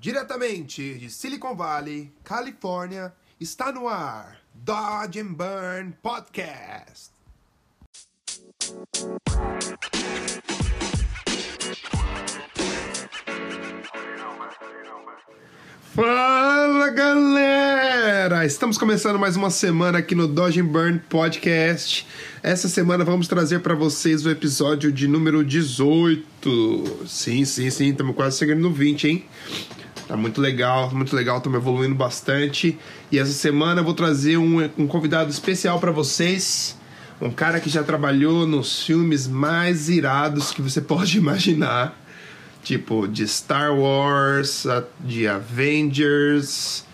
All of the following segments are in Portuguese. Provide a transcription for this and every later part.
Diretamente de Silicon Valley, Califórnia, está no ar Dodge and Burn Podcast. Fala galera! Estamos começando mais uma semana aqui no Dodge and Burn Podcast. Essa semana vamos trazer para vocês o episódio de número 18. Sim, sim, sim, estamos quase chegando no 20, hein? Tá muito legal, muito legal, estamos evoluindo bastante. E essa semana eu vou trazer um, um convidado especial para vocês. Um cara que já trabalhou nos filmes mais irados que você pode imaginar. Tipo, de Star Wars, de Avengers.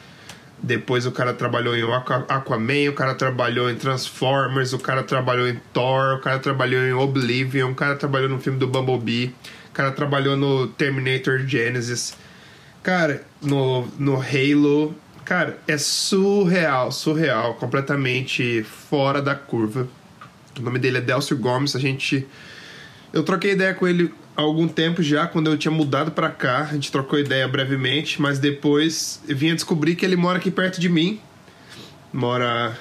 Depois o cara trabalhou em Aquaman, o cara trabalhou em Transformers, o cara trabalhou em Thor, o cara trabalhou em Oblivion, o cara trabalhou no filme do Bumblebee, o cara trabalhou no Terminator Genesis. Cara, no, no Halo. Cara, é surreal, surreal, completamente fora da curva. O nome dele é Delcio Gomes. A gente. Eu troquei ideia com ele há algum tempo já, quando eu tinha mudado para cá. A gente trocou ideia brevemente, mas depois eu vim a descobrir que ele mora aqui perto de mim. Mora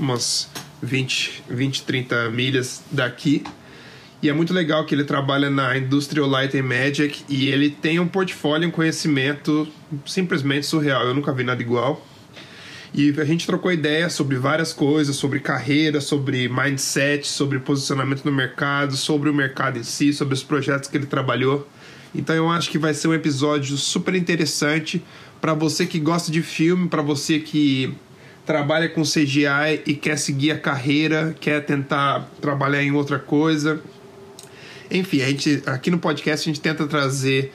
umas 20, 20 30 milhas daqui. E é muito legal que ele trabalha na Industrial Light and Magic e ele tem um portfólio, um conhecimento simplesmente surreal. Eu nunca vi nada igual. E a gente trocou ideia sobre várias coisas, sobre carreira, sobre mindset, sobre posicionamento no mercado, sobre o mercado em si, sobre os projetos que ele trabalhou. Então eu acho que vai ser um episódio super interessante para você que gosta de filme, para você que trabalha com CGI e quer seguir a carreira, quer tentar trabalhar em outra coisa. Enfim, a gente, aqui no podcast a gente tenta trazer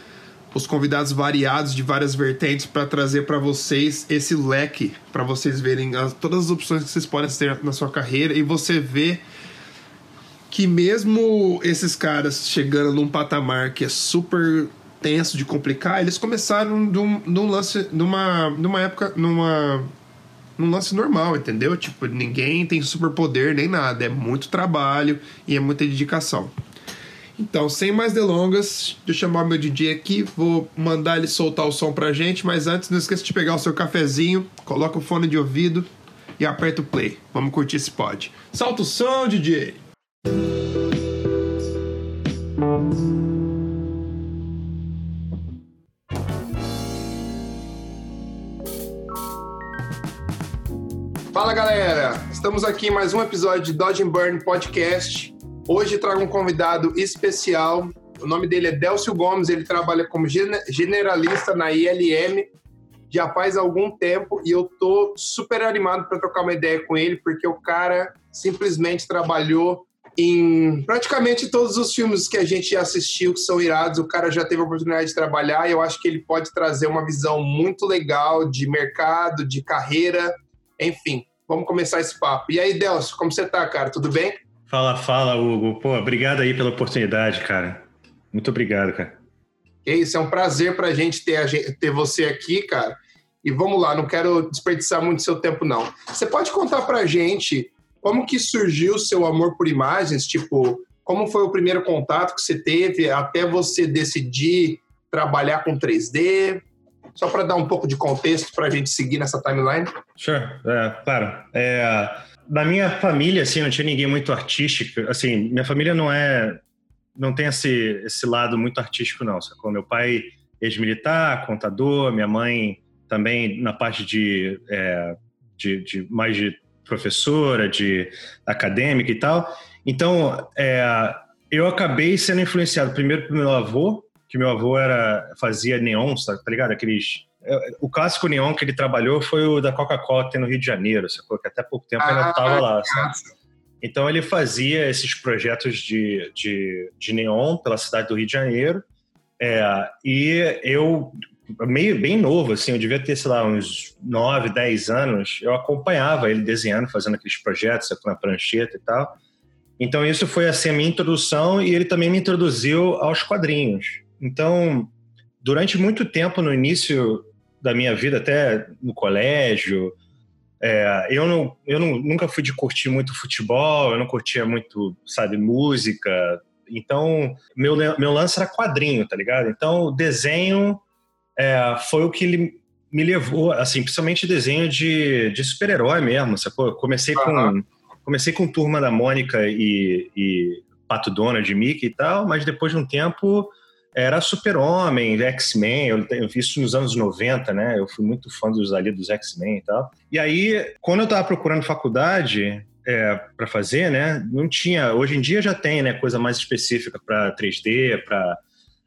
os convidados variados de várias vertentes para trazer para vocês esse leque, para vocês verem as, todas as opções que vocês podem ter na sua carreira e você vê que mesmo esses caras chegando num patamar que é super tenso de complicar, eles começaram num, lance, numa, numa época, numa num lance normal, entendeu? Tipo, ninguém tem superpoder nem nada, é muito trabalho e é muita dedicação. Então, sem mais delongas, deixa eu chamar meu DJ aqui, vou mandar ele soltar o som pra gente, mas antes não esqueça de pegar o seu cafezinho, coloca o fone de ouvido e aperta o play. Vamos curtir esse pod. Solta o som, DJ! Fala galera, estamos aqui em mais um episódio de Dodge and Burn Podcast. Hoje trago um convidado especial. O nome dele é Delcio Gomes, ele trabalha como generalista na ILM já faz algum tempo e eu tô super animado para trocar uma ideia com ele, porque o cara simplesmente trabalhou em praticamente todos os filmes que a gente assistiu que são irados, o cara já teve a oportunidade de trabalhar e eu acho que ele pode trazer uma visão muito legal de mercado, de carreira, enfim. Vamos começar esse papo. E aí, Delcio, como você tá, cara? Tudo bem? Fala, fala, Hugo. Pô, obrigado aí pela oportunidade, cara. Muito obrigado, cara. É isso, é um prazer pra gente ter, a gente ter você aqui, cara. E vamos lá, não quero desperdiçar muito seu tempo, não. Você pode contar pra gente como que surgiu o seu amor por imagens? Tipo, como foi o primeiro contato que você teve até você decidir trabalhar com 3D? Só para dar um pouco de contexto para a gente seguir nessa timeline. Sure, é, claro. É, na minha família, assim, não tinha ninguém muito artístico. Assim, minha família não é. Não tem esse, esse lado muito artístico, não. Sacou? Meu pai ex-militar, contador, minha mãe também na parte de, é, de, de, mais de professora, de acadêmica e tal. Então, é, eu acabei sendo influenciado primeiro pelo meu avô, que meu avô era fazia neon, tá ligado? Aqueles o clássico neon que ele trabalhou foi o da Coca-Cola no Rio de Janeiro, sacou? Que até pouco tempo ah, ainda estava lá? Então ele fazia esses projetos de, de, de, neon pela cidade do Rio de Janeiro. É, e eu, meio bem novo, assim, eu devia ter, sei lá, uns 9, 10 anos, eu acompanhava ele desenhando, fazendo aqueles projetos na prancheta e tal. Então isso foi assim a minha introdução e ele também me introduziu aos quadrinhos. Então, durante muito tempo no início da minha vida, até no colégio. É, eu não, eu não, nunca fui de curtir muito futebol, eu não curtia muito, sabe, música. Então, meu, meu lance era quadrinho, tá ligado? Então, desenho é, foi o que ele me levou, assim, principalmente desenho de, de super-herói mesmo, sacou? Comecei uhum. com comecei com Turma da Mônica e, e Pato Donald, Mickey e tal, mas depois de um tempo era Super-Homem, X-Men, eu, eu vi isso nos anos 90, né? Eu fui muito fã dos ali dos X-Men e tal. E aí, quando eu tava procurando faculdade é, para fazer, né? Não tinha. Hoje em dia já tem, né? Coisa mais específica para 3D, para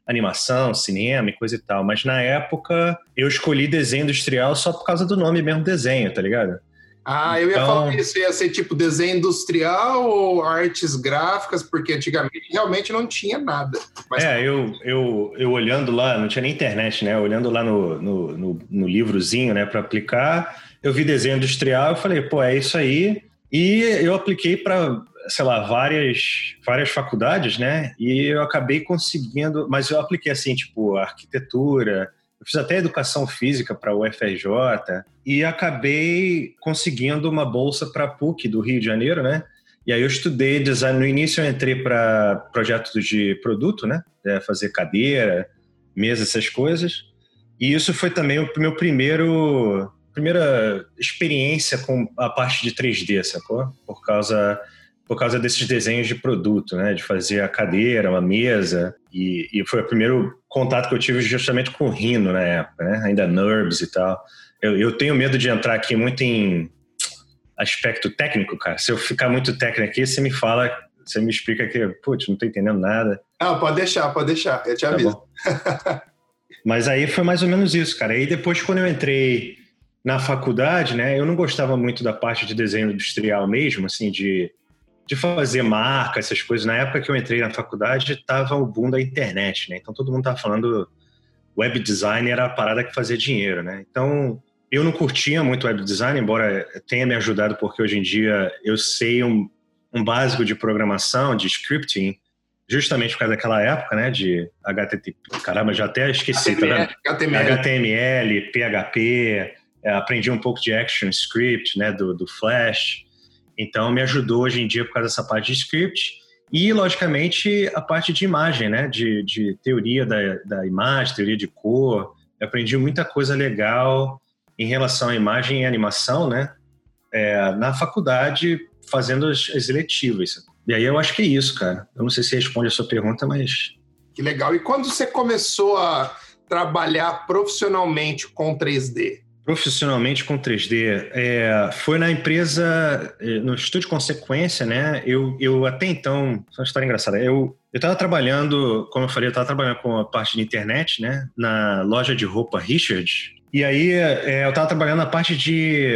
animação, cinema e coisa e tal. Mas na época eu escolhi desenho industrial só por causa do nome mesmo desenho, tá ligado? Ah, eu ia então... falar isso, ia ser tipo desenho industrial ou artes gráficas, porque antigamente realmente não tinha nada. Mas... É, eu, eu, eu olhando lá, não tinha nem internet, né? Olhando lá no, no, no, no livrozinho, né, para aplicar, eu vi desenho industrial, eu falei, pô, é isso aí. E eu apliquei para, sei lá, várias, várias faculdades, né? E eu acabei conseguindo, mas eu apliquei assim, tipo, arquitetura, eu fiz até educação física para o UFRJ e acabei conseguindo uma bolsa para a PUC do Rio de Janeiro, né? E aí eu estudei design. No início eu entrei para projetos de produto, né? É, fazer cadeira, mesa, essas coisas. E isso foi também o meu primeiro primeira experiência com a parte de 3D, sacou? Por causa por causa desses desenhos de produto, né? De fazer a cadeira, uma mesa. E, e foi o primeiro contato que eu tive justamente com o Rhino na época, né? Ainda NURBS e tal. Eu, eu tenho medo de entrar aqui muito em aspecto técnico, cara. Se eu ficar muito técnico aqui, você me fala, você me explica que, putz, não tô entendendo nada. Não, pode deixar, pode deixar. Eu te tá aviso. Tá Mas aí foi mais ou menos isso, cara. Aí depois, quando eu entrei na faculdade, né, eu não gostava muito da parte de desenho industrial mesmo, assim, de de fazer marca, essas coisas. Na época que eu entrei na faculdade, estava o boom da internet, né? Então todo mundo estava falando web design era a parada que fazia dinheiro, né? Então eu não curtia muito web design, embora tenha me ajudado, porque hoje em dia eu sei um, um básico de programação, de scripting, justamente por causa daquela época, né? De HTTP. Caramba, já até esqueci, HTML, tá HTML. HTML, PHP, é, aprendi um pouco de ActionScript, né? Do, do Flash. Então, me ajudou hoje em dia por causa dessa parte de script. E, logicamente, a parte de imagem, né? De, de teoria da, da imagem, teoria de cor. Eu aprendi muita coisa legal em relação à imagem e animação, né? É, na faculdade, fazendo as, as eletivas. E aí eu acho que é isso, cara. Eu não sei se responde a sua pergunta, mas. Que legal. E quando você começou a trabalhar profissionalmente com 3D? Profissionalmente com 3D, é, foi na empresa, é, no Estúdio Consequência, né? Eu, eu até então, uma história engraçada, eu estava trabalhando, como eu falei, eu estava trabalhando com a parte de internet, né? Na loja de roupa Richard. E aí é, eu estava trabalhando na parte de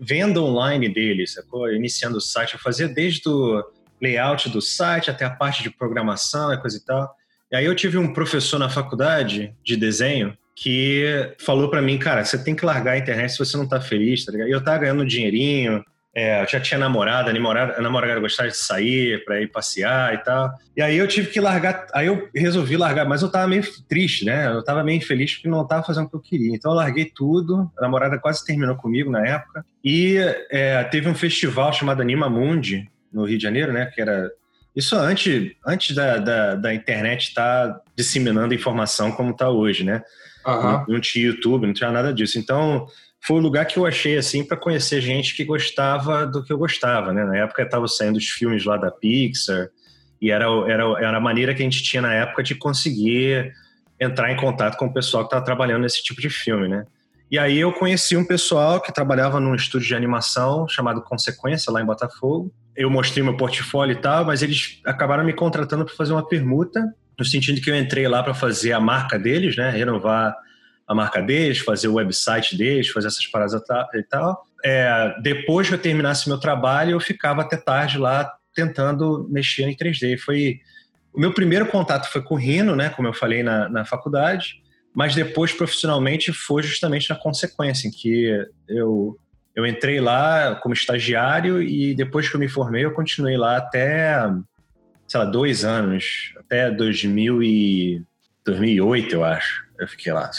venda online deles, sacou? Iniciando o site, eu fazia desde o layout do site até a parte de programação e coisa e tal. E aí eu tive um professor na faculdade de desenho que falou para mim, cara, você tem que largar a internet se você não tá feliz, tá ligado? E eu tava ganhando um dinheirinho, é, eu já tinha namorada, a namorada, namorada gostava de sair para ir passear e tal. E aí eu tive que largar, aí eu resolvi largar, mas eu tava meio triste, né? Eu tava meio infeliz porque não tava fazendo o que eu queria. Então eu larguei tudo, a namorada quase terminou comigo na época. E é, teve um festival chamado Anima Mundi, no Rio de Janeiro, né? Que era isso antes, antes da, da, da internet estar tá disseminando informação como está hoje, né? Uhum. Não, não, tinha YouTube, não tinha nada disso. Então, foi o lugar que eu achei assim para conhecer gente que gostava do que eu gostava, né? Na época estava saindo os filmes lá da Pixar e era, era, era a maneira que a gente tinha na época de conseguir entrar em contato com o pessoal que estava trabalhando nesse tipo de filme, né? E aí eu conheci um pessoal que trabalhava num estúdio de animação chamado Consequência, lá em Botafogo. Eu mostrei meu portfólio e tal, mas eles acabaram me contratando para fazer uma permuta no sentido que eu entrei lá para fazer a marca deles, né? Renovar a marca deles, fazer o website deles, fazer essas paradas e tal. É, depois que eu terminasse meu trabalho, eu ficava até tarde lá tentando mexer em 3D. Foi o meu primeiro contato foi com o né? Como eu falei na, na faculdade, mas depois profissionalmente foi justamente na consequência em que eu eu entrei lá como estagiário e depois que eu me formei eu continuei lá até sei lá dois anos até 2000 e 2008, eu acho. Eu fiquei lá.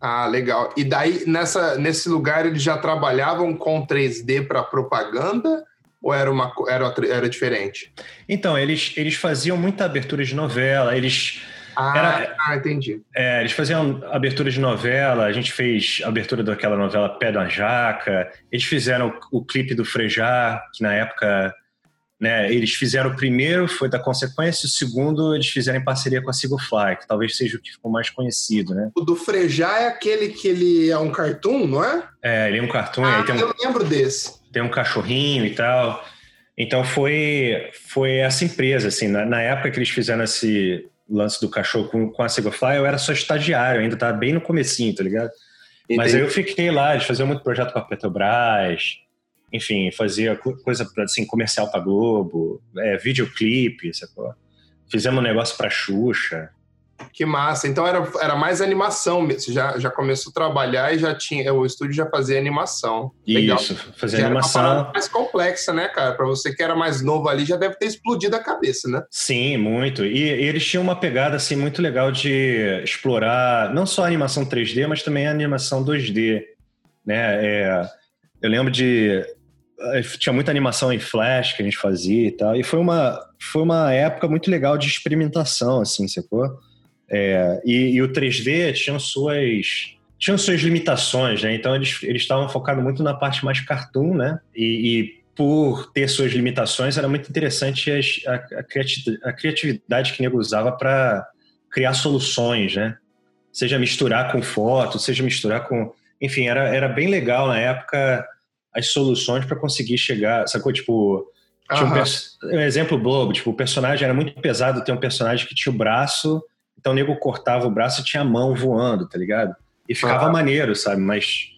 Ah, legal. E daí, nessa, nesse lugar, eles já trabalhavam com 3D para propaganda? Ou era, uma, era, era diferente? Então, eles, eles faziam muita abertura de novela, eles Ah, era, ah entendi. É, eles faziam abertura de novela, a gente fez a abertura daquela novela Pé da Jaca, eles fizeram o, o clipe do Frejá, que na época né, eles fizeram o primeiro, foi da consequência, o segundo eles fizeram em parceria com a Sigo Fly, que talvez seja o que ficou mais conhecido, né? O do Frejá é aquele que ele é um cartoon, não é? É, ele é um cartoon. Ah, tem eu lembro desse. Tem um cachorrinho e tal. Então foi, foi essa empresa, assim, na, na época que eles fizeram esse lance do cachorro com, com a Sigo Fly, eu era só estagiário, ainda estava bem no comecinho, tá ligado? Entendi. Mas aí eu fiquei lá, eles faziam muito projeto com a Petrobras, enfim, fazia coisa assim, comercial para Globo, é, videoclipe, sacou? Fizemos um negócio para Xuxa. Que massa. Então era, era mais animação. Você já, já começou a trabalhar e já tinha. O estúdio já fazia animação. Legal. Isso, fazia já animação. Era mais complexa, né, cara? Para você que era mais novo ali, já deve ter explodido a cabeça, né? Sim, muito. E, e eles tinham uma pegada assim muito legal de explorar não só a animação 3D, mas também a animação 2D. Né? É, eu lembro de tinha muita animação em flash que a gente fazia e tal. E foi uma, foi uma época muito legal de experimentação, assim, sacou? É, e, e, o 3D tinha suas, tinha suas limitações, né? Então eles estavam focados muito na parte mais cartoon, né? E, e por ter suas limitações, era muito interessante a, a, a criatividade que o nego usava para criar soluções, né? Seja misturar com foto, seja misturar com. Enfim, era, era bem legal na época as soluções para conseguir chegar, sacou? Tipo, tinha um, um, exemplo bobo, tipo, o personagem era muito pesado, tem um personagem que tinha o braço, então o nego cortava o braço e tinha a mão voando, tá ligado? E ficava maneiro, sabe? Mas,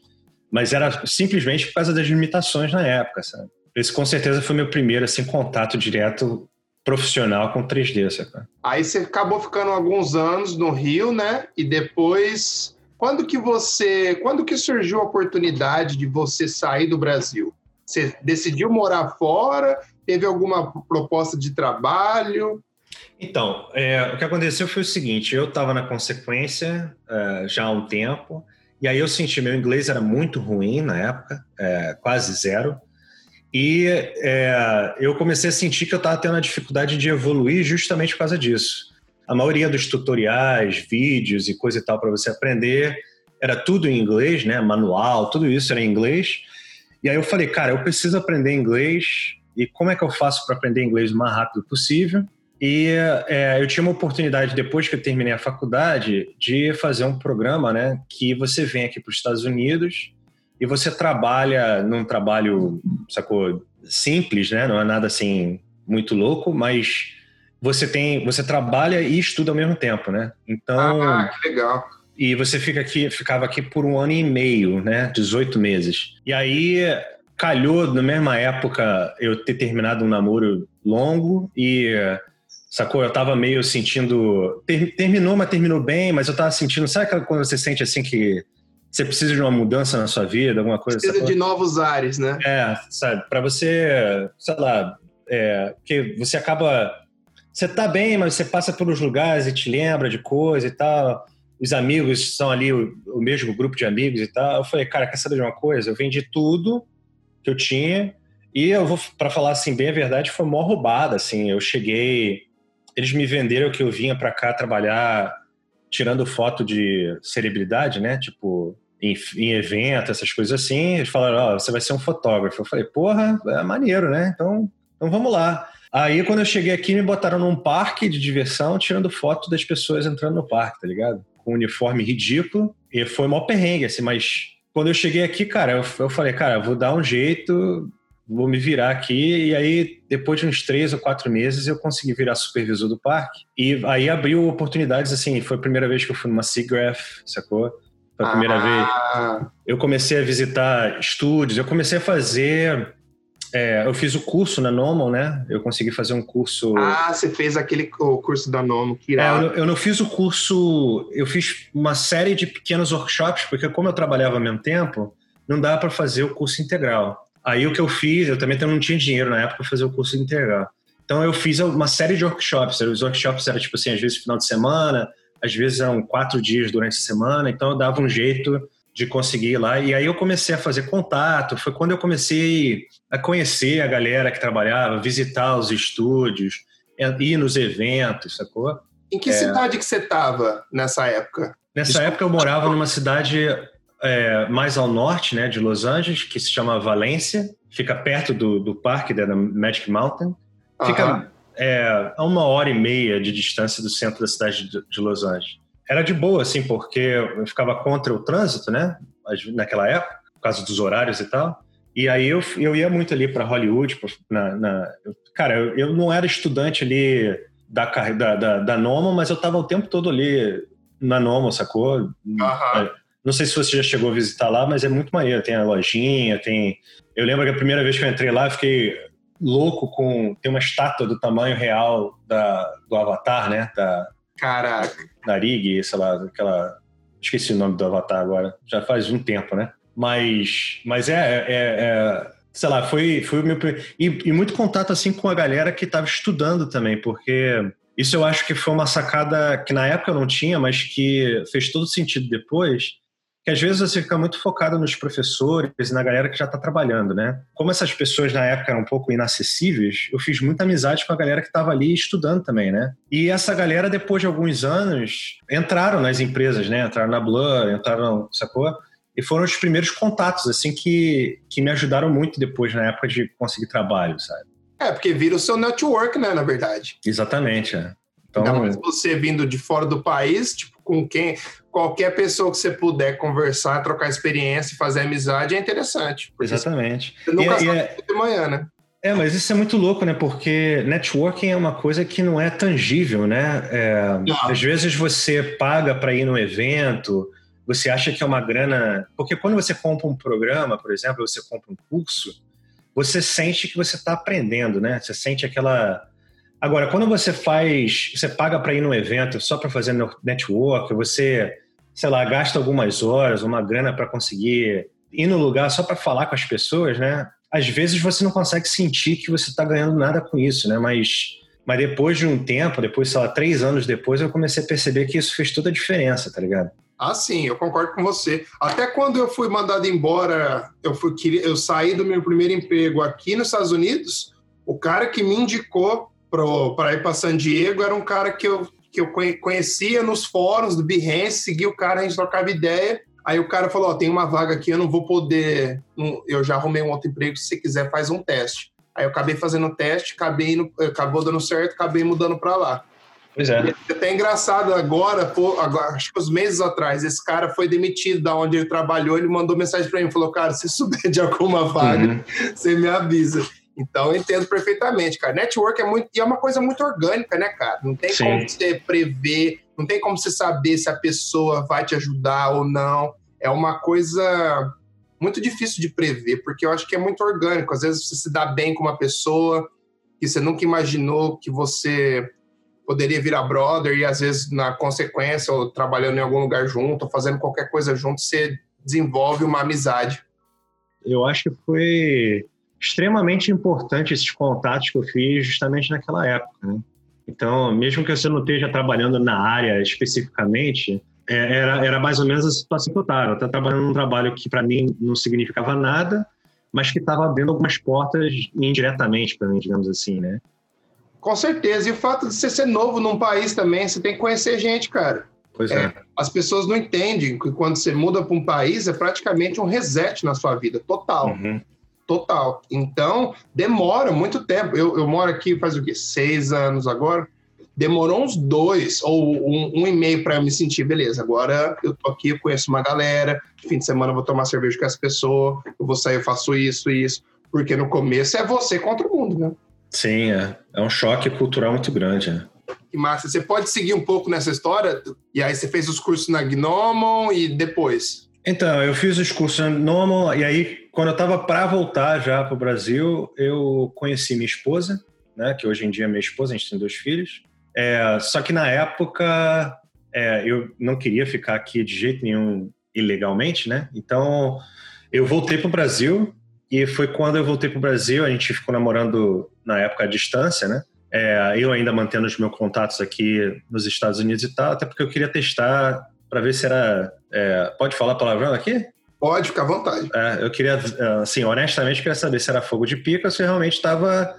mas era simplesmente por causa das limitações na época, sabe? Esse com certeza foi meu primeiro, assim, contato direto profissional com 3D, sabe? Aí você acabou ficando alguns anos no Rio, né? E depois quando que você, quando que surgiu a oportunidade de você sair do Brasil? Você decidiu morar fora? Teve alguma proposta de trabalho? Então, é, o que aconteceu foi o seguinte: eu estava na consequência é, já há um tempo, e aí eu senti meu inglês era muito ruim na época, é, quase zero, e é, eu comecei a sentir que eu estava tendo a dificuldade de evoluir justamente por causa disso a maioria dos tutoriais, vídeos e coisa e tal para você aprender era tudo em inglês, né? Manual, tudo isso era em inglês. E aí eu falei, cara, eu preciso aprender inglês. E como é que eu faço para aprender inglês o mais rápido possível? E é, eu tinha uma oportunidade, depois que eu terminei a faculdade, de fazer um programa, né? Que você vem aqui para os Estados Unidos e você trabalha num trabalho, sacou, simples, né? Não é nada assim muito louco, mas você tem, você trabalha e estuda ao mesmo tempo, né? Então, ah, que legal. E você fica aqui, ficava aqui por um ano e meio, né? 18 meses. E aí calhou na mesma época eu ter terminado um namoro longo e sacou? Eu tava meio sentindo ter, terminou, mas terminou bem, mas eu tava sentindo, sabe quando você sente assim que você precisa de uma mudança na sua vida, alguma coisa Precisa sacou? de novos ares, né? É, sabe, para você, sei lá, é, que você acaba você tá bem, mas você passa pelos lugares e te lembra de coisa e tal. Os amigos são ali o, o mesmo grupo de amigos e tal. Eu falei, cara, quer saber de uma coisa? Eu vendi tudo que eu tinha e eu vou, para falar assim, bem a verdade, foi mó roubada, assim. Eu cheguei, eles me venderam que eu vinha para cá trabalhar tirando foto de celebridade, né? Tipo, em, em evento, essas coisas assim. Eles falaram, ó, oh, você vai ser um fotógrafo. Eu falei, porra, é maneiro, né? Então, então vamos lá. Aí, quando eu cheguei aqui, me botaram num parque de diversão, tirando foto das pessoas entrando no parque, tá ligado? Com um uniforme ridículo. E foi mó perrengue, assim, mas quando eu cheguei aqui, cara, eu, eu falei, cara, vou dar um jeito, vou me virar aqui. E aí, depois de uns três ou quatro meses, eu consegui virar supervisor do parque. E aí abriu oportunidades, assim, foi a primeira vez que eu fui numa SIGGRAPH, sacou? Foi a primeira ah. vez. Eu comecei a visitar estúdios, eu comecei a fazer é, eu fiz o curso na Normal, né? Eu consegui fazer um curso. Ah, você fez aquele o curso da Normal, que irado. É, eu, eu, não fiz o curso. Eu fiz uma série de pequenos workshops, porque como eu trabalhava ao mesmo tempo, não dava para fazer o curso integral. Aí o que eu fiz, eu também não tinha dinheiro na época para fazer o curso integral. Então eu fiz uma série de workshops. Os workshops eram tipo assim, às vezes final de semana, às vezes eram quatro dias durante a semana. Então eu dava um jeito de conseguir ir lá. E aí eu comecei a fazer contato. Foi quando eu comecei a conhecer a galera que trabalhava, visitar os estúdios, ir nos eventos, sacou? Em que é... cidade que você estava nessa época? Nessa Desculpa. época eu morava numa cidade é, mais ao norte né, de Los Angeles, que se chama Valência, fica perto do, do parque da Magic Mountain. Fica é, a uma hora e meia de distância do centro da cidade de, de Los Angeles. Era de boa, assim, porque eu ficava contra o trânsito, né? Naquela época, por causa dos horários e tal. E aí eu, eu ia muito ali para Hollywood. Na, na, cara, eu, eu não era estudante ali da, da, da, da Nomo, mas eu estava o tempo todo ali na Nomo, sacou? Uhum. Não sei se você já chegou a visitar lá, mas é muito maneiro. Tem a lojinha, tem. Eu lembro que a primeira vez que eu entrei lá, eu fiquei louco com. Tem uma estátua do tamanho real da, do Avatar, né? Da, Caraca. Da Rig, sei lá, aquela. Esqueci o nome do Avatar agora. Já faz um tempo, né? Mas, mas é, é, é sei lá, foi, foi o meu. E, e muito contato assim com a galera que estava estudando também, porque isso eu acho que foi uma sacada que na época eu não tinha, mas que fez todo sentido depois que às vezes você fica muito focado nos professores e na galera que já está trabalhando, né? Como essas pessoas na época eram um pouco inacessíveis, eu fiz muita amizade com a galera que estava ali estudando também, né? E essa galera, depois de alguns anos, entraram nas empresas, né? Entraram na Blur, entraram, sacou? E foram os primeiros contatos, assim, que, que me ajudaram muito depois, na época de conseguir trabalho, sabe? É, porque vira o seu network, né, na verdade. Exatamente, é. Então, você vindo de fora do país, tipo, com quem qualquer pessoa que você puder conversar, trocar experiência, fazer amizade é interessante. Exatamente. Você nunca e, sabe é, de manhã, né? É, mas isso é muito louco, né? Porque networking é uma coisa que não é tangível, né? É, às vezes você paga para ir num evento, você acha que é uma grana. Porque quando você compra um programa, por exemplo, você compra um curso, você sente que você está aprendendo, né? Você sente aquela. Agora, quando você faz, você paga para ir num evento só para fazer network, você sei lá, gasta algumas horas, uma grana para conseguir ir no lugar só para falar com as pessoas, né? Às vezes você não consegue sentir que você está ganhando nada com isso, né? Mas, mas depois de um tempo, depois, sei lá, três anos depois, eu comecei a perceber que isso fez toda a diferença, tá ligado? Ah, sim, eu concordo com você. Até quando eu fui mandado embora, eu, fui, eu saí do meu primeiro emprego aqui nos Estados Unidos, o cara que me indicou para ir para San Diego era um cara que eu que eu conhecia nos fóruns do Behance, segui o cara, a gente trocava ideia. Aí o cara falou: Ó, tem uma vaga aqui, eu não vou poder. Eu já arrumei um outro emprego, se você quiser, faz um teste. Aí eu acabei fazendo o teste, acabei indo, acabou dando certo, acabei mudando para lá. Pois é. é até engraçado agora, pô, agora, acho que uns meses atrás, esse cara foi demitido da onde ele trabalhou, ele mandou mensagem para mim, falou, cara, se souber de alguma vaga, uhum. você me avisa. Então, eu entendo perfeitamente, cara. Network é muito e é uma coisa muito orgânica, né, cara? Não tem Sim. como você prever, não tem como você saber se a pessoa vai te ajudar ou não. É uma coisa muito difícil de prever, porque eu acho que é muito orgânico. Às vezes você se dá bem com uma pessoa que você nunca imaginou que você poderia virar brother e às vezes na consequência ou trabalhando em algum lugar junto, ou fazendo qualquer coisa junto, você desenvolve uma amizade. Eu acho que foi extremamente importante esses contatos que eu fiz justamente naquela época. Né? Então, mesmo que você não esteja trabalhando na área especificamente, é, era, era mais ou menos a situação que eu estava. Eu estava trabalhando num trabalho que para mim não significava nada, mas que estava abrindo algumas portas indiretamente para mim, digamos assim, né? Com certeza. E o fato de você ser novo num país também, você tem que conhecer gente, cara. Pois é. é. As pessoas não entendem que quando você muda para um país é praticamente um reset na sua vida, total. Uhum total. Então, demora muito tempo. Eu, eu moro aqui faz o quê? Seis anos agora. Demorou uns dois ou um, um e meio para eu me sentir, beleza, agora eu tô aqui, eu conheço uma galera, fim de semana eu vou tomar cerveja com essa pessoa, eu vou sair, eu faço isso e isso. Porque no começo é você contra o mundo, né? Sim, é. É um choque cultural muito grande, né? Que massa. Você pode seguir um pouco nessa história? E aí você fez os cursos na Gnomon e depois? Então, eu fiz os cursos na Gnomon e aí quando eu estava para voltar já para o Brasil, eu conheci minha esposa, né, que hoje em dia é minha esposa, a gente tem dois filhos. É, só que na época é, eu não queria ficar aqui de jeito nenhum ilegalmente, né? Então eu voltei para o Brasil e foi quando eu voltei para o Brasil, a gente ficou namorando na época à distância, né? É, eu ainda mantendo os meus contatos aqui nos Estados Unidos e tal, até porque eu queria testar para ver se era. É, pode falar palavrão aqui? Pode, ficar à vontade. É, eu queria, assim, honestamente, queria saber se era fogo de pica ou se realmente estava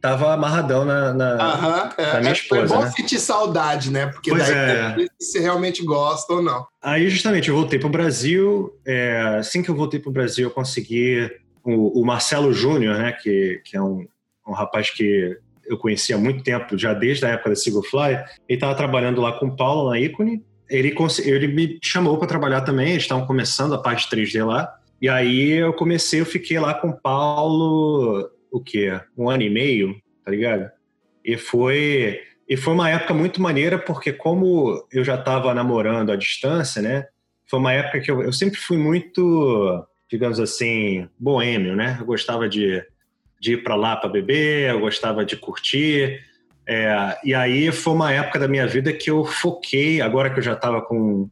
tava amarradão na, na, Aham, é, na minha é, esposa. É bom né? sentir saudade, né? Porque Pois daí é. é. se você realmente gosta ou não. Aí, justamente, eu voltei para o Brasil. é, assim que eu voltei para o Brasil, eu consegui o, o Marcelo Júnior, né, que, que é um, um rapaz que eu conhecia há muito tempo, já desde a época da Sigofly. Ele estava trabalhando lá com o Paulo na Icone. Ele, ele me chamou para trabalhar também. Eles estavam começando a parte 3D lá. E aí eu comecei, eu fiquei lá com o Paulo, o quê? Um ano e meio, tá ligado? E foi e foi uma época muito maneira, porque como eu já estava namorando à distância, né? Foi uma época que eu, eu sempre fui muito, digamos assim, boêmio, né? Eu gostava de, de ir para lá para beber, eu gostava de curtir. É, e aí foi uma época da minha vida que eu foquei, agora que eu já estava com,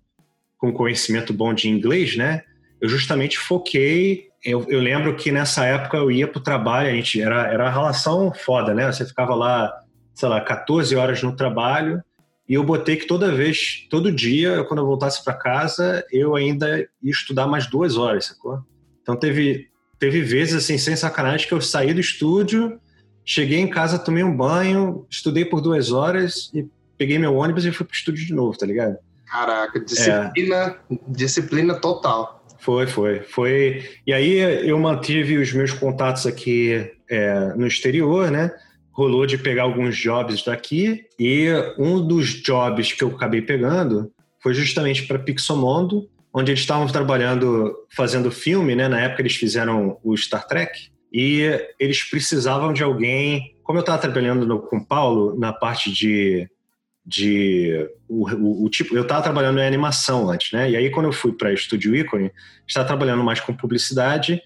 com conhecimento bom de inglês, né? Eu justamente foquei. Eu, eu lembro que nessa época eu ia para o trabalho, a gente era, era uma relação foda, né? Você ficava lá sei lá, 14 horas no trabalho, e eu botei que toda vez, todo dia, quando eu voltasse para casa, eu ainda ia estudar mais duas horas, sacou? Então teve, teve vezes, assim, sem sacanagem, que eu saí do estúdio, cheguei em casa, tomei um banho, estudei por duas horas e peguei meu ônibus e fui pro estúdio de novo, tá ligado? Caraca, disciplina, disciplina total. Foi, foi, foi. E aí eu mantive os meus contatos aqui é, no exterior, né? rolou de pegar alguns jobs daqui e um dos jobs que eu acabei pegando foi justamente para Pixomondo, onde eles estavam trabalhando, fazendo filme, né? Na época eles fizeram o Star Trek e eles precisavam de alguém. Como eu estava trabalhando no, com o Paulo na parte de de o, o, o tipo eu estava trabalhando em animação antes né e aí quando eu fui para Estúdio Icone estava trabalhando mais com publicidade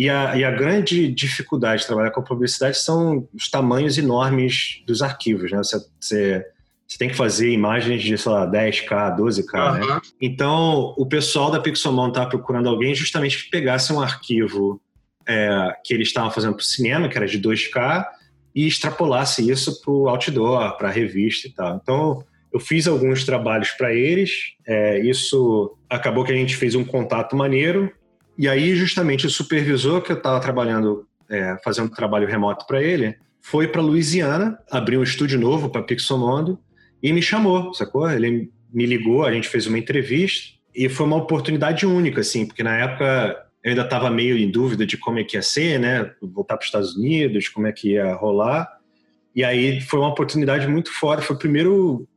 e a, e a, grande dificuldade de trabalhar com publicidade são os tamanhos enormes dos arquivos, né? Você, você, você tem que fazer imagens de, sei lá, 10K, 12K, uhum. né? Então, o pessoal da Pixelmon estava procurando alguém justamente que pegasse um arquivo é, que eles estavam fazendo para o cinema, que era de 2K, e extrapolasse isso para o outdoor, para a revista e tal. Então, eu fiz alguns trabalhos para eles, é, isso acabou que a gente fez um contato maneiro, e aí, justamente, o supervisor que eu estava trabalhando, é, fazendo trabalho remoto para ele, foi para Louisiana, abriu um estúdio novo para Pixomondo e me chamou, sacou? Ele me ligou, a gente fez uma entrevista e foi uma oportunidade única, assim, porque na época eu ainda estava meio em dúvida de como é que ia ser, né? Voltar para os Estados Unidos, como é que ia rolar. E aí foi uma oportunidade muito foda. Foi o primeiro,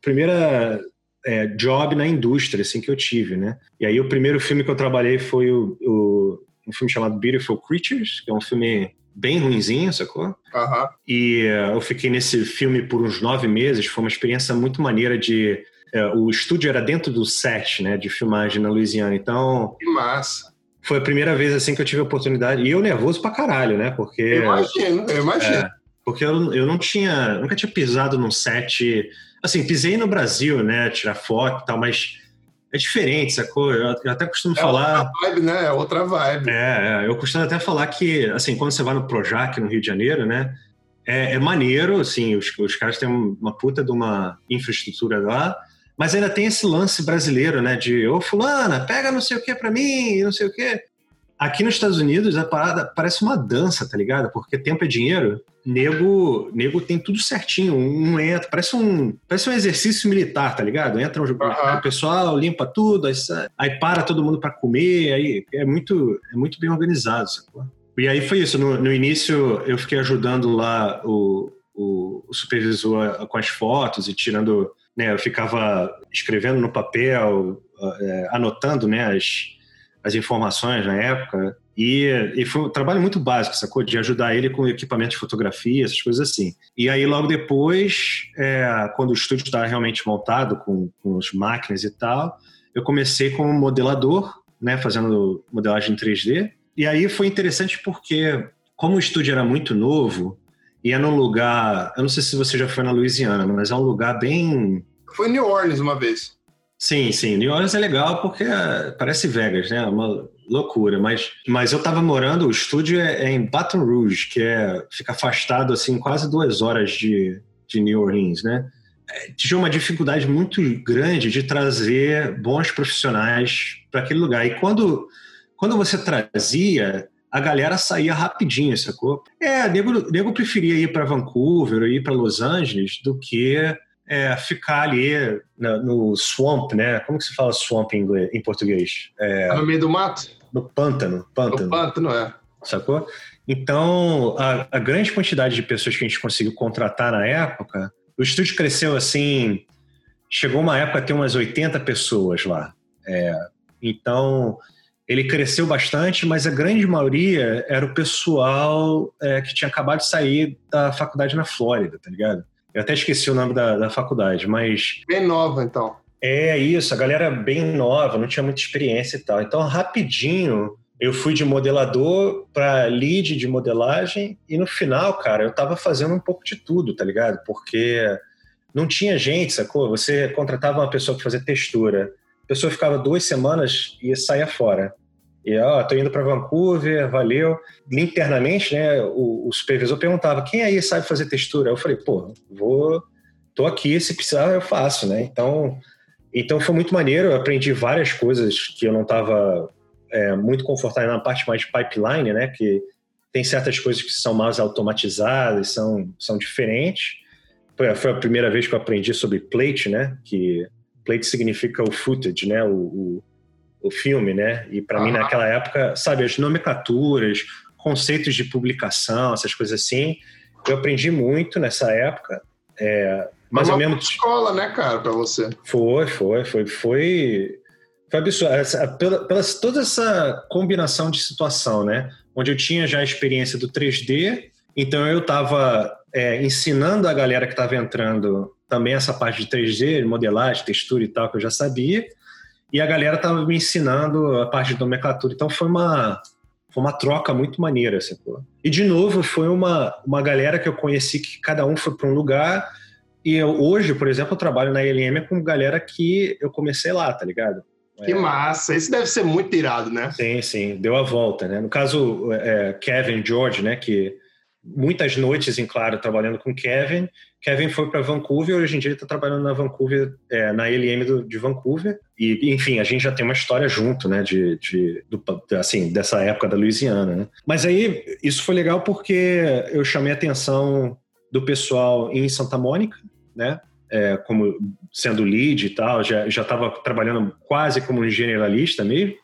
primeira é, job na indústria assim que eu tive, né? E aí o primeiro filme que eu trabalhei foi o, o um filme chamado Beautiful Creatures, que é um filme bem ruinzinho, sacou? Uhum. E uh, eu fiquei nesse filme por uns nove meses. Foi uma experiência muito maneira de uh, o estúdio era dentro do set, né, de filmagem na Louisiana. Então que massa. Foi a primeira vez assim que eu tive a oportunidade e eu nervoso pra caralho, né? Porque eu imagino, eu imagino. É, porque eu, eu não tinha, nunca tinha pisado num set assim, pisei no Brasil, né, tirar foto e tal, mas é diferente, sacou? Eu, eu até costumo é falar... outra vibe, né? É outra vibe. É, eu costumo até falar que, assim, quando você vai no Projac, no Rio de Janeiro, né, é, é maneiro, assim, os, os caras têm uma puta de uma infraestrutura lá, mas ainda tem esse lance brasileiro, né, de, ô fulana, pega não sei o que pra mim, não sei o que. Aqui nos Estados Unidos a parada parece uma dança, tá ligado? Porque tempo é dinheiro. Nego, nego tem tudo certinho. Um entra, parece um, parece um exercício militar, tá ligado? Entra um, uhum. o pessoal, limpa tudo, aí, aí para todo mundo para comer, aí é muito, é muito bem organizado, sacou? E aí foi isso. No, no início eu fiquei ajudando lá o, o, o supervisor com as fotos e tirando, né? Eu ficava escrevendo no papel, é, anotando, né? As, as informações na época. E, e, foi um trabalho muito básico, sacou? De ajudar ele com equipamento de fotografia, essas coisas assim. E aí, logo depois, é, quando o estúdio estava realmente montado, com, com as máquinas e tal, eu comecei como modelador, né? Fazendo modelagem 3D. E aí foi interessante porque, como o estúdio era muito novo, e é num lugar... Eu não sei se você já foi na Louisiana, mas é um lugar bem... Foi em New Orleans uma vez. Sim, sim. New Orleans é legal porque parece Vegas, né? Uma loucura. Mas, mas eu tava morando, o estúdio é, é, em Baton Rouge, que é fica afastado assim quase duas horas de, de New Orleans, né? Tinha uma dificuldade muito grande de trazer bons profissionais para aquele lugar. E quando, quando você trazia, a galera saía rapidinho, sacou? É, nego, nego preferia ir para Vancouver ou ir para Los Angeles do que é, ficar ali no, no, swamp, né? Como que se fala swamp em, inglês, em português? É, no meio do mato? No pântano. pântano. No pântano, é. Sacou? Então, a, a, grande quantidade de pessoas que a gente conseguiu contratar na época, o estúdio cresceu assim. Chegou uma época a ter umas 80 pessoas lá. É, então, ele cresceu bastante, mas a grande maioria era o pessoal é, que tinha acabado de sair da faculdade na Flórida, tá ligado? Eu até esqueci o nome da, da faculdade, mas. Bem nova, então. É isso, a galera bem nova, não tinha muita experiência e tal. Então, rapidinho, eu fui de modelador para lead de modelagem e no final, cara, eu tava fazendo um pouco de tudo, tá ligado? Porque não tinha gente, sacou? Você contratava uma pessoa para fazer textura, a pessoa ficava duas semanas e saía fora. E, ó, tô indo para Vancouver, valeu. Internamente, né, o, o, supervisor perguntava, quem aí sabe fazer textura? Eu falei, pô, vou, tô aqui, se precisar eu faço, né? Então, então foi muito maneiro, eu aprendi várias coisas que eu não tava é, muito confortável na parte mais de pipeline, né, que tem certas coisas que são mais automatizadas, são, são diferentes. Foi, foi a primeira vez que eu aprendi sobre plate, né, que plate significa o footage, né, o, o o filme, né? E para mim, naquela época, sabe, as nomenclaturas, conceitos de publicação, essas coisas assim, eu aprendi muito nessa época. É, mais ou menos. escola, né, cara, para você? Foi, foi, foi, foi. Foi absurdo. Essa, pela, pela, toda essa combinação de situação, né? Onde eu tinha já a experiência do 3D, então eu estava é, ensinando a galera que estava entrando também essa parte de 3D, modelagem, textura e tal, que eu já sabia e a galera tava me ensinando a parte de nomenclatura. Então foi uma, foi uma troca muito maneira, sacou? E de novo, foi uma, uma galera que eu conheci que cada um foi para um lugar. E eu, hoje, por exemplo, eu trabalho na LM com galera que eu comecei lá, tá ligado? Que é. massa! Isso deve ser muito irado, né? Sim, sim. Deu a volta, né? No caso, é, Kevin George, né? Que muitas noites em claro trabalhando com Kevin. Kevin foi para Vancouver, hoje em dia ele está trabalhando na Vancouver, é, na LM do, de Vancouver. E, enfim, a gente já tem uma história junto, né, de, de do, assim, dessa época da Louisiana. Né? Mas aí, isso foi legal porque eu chamei a atenção do pessoal em Santa Mônica, né, é, como sendo lead e tal, já estava trabalhando quase como generalista mesmo.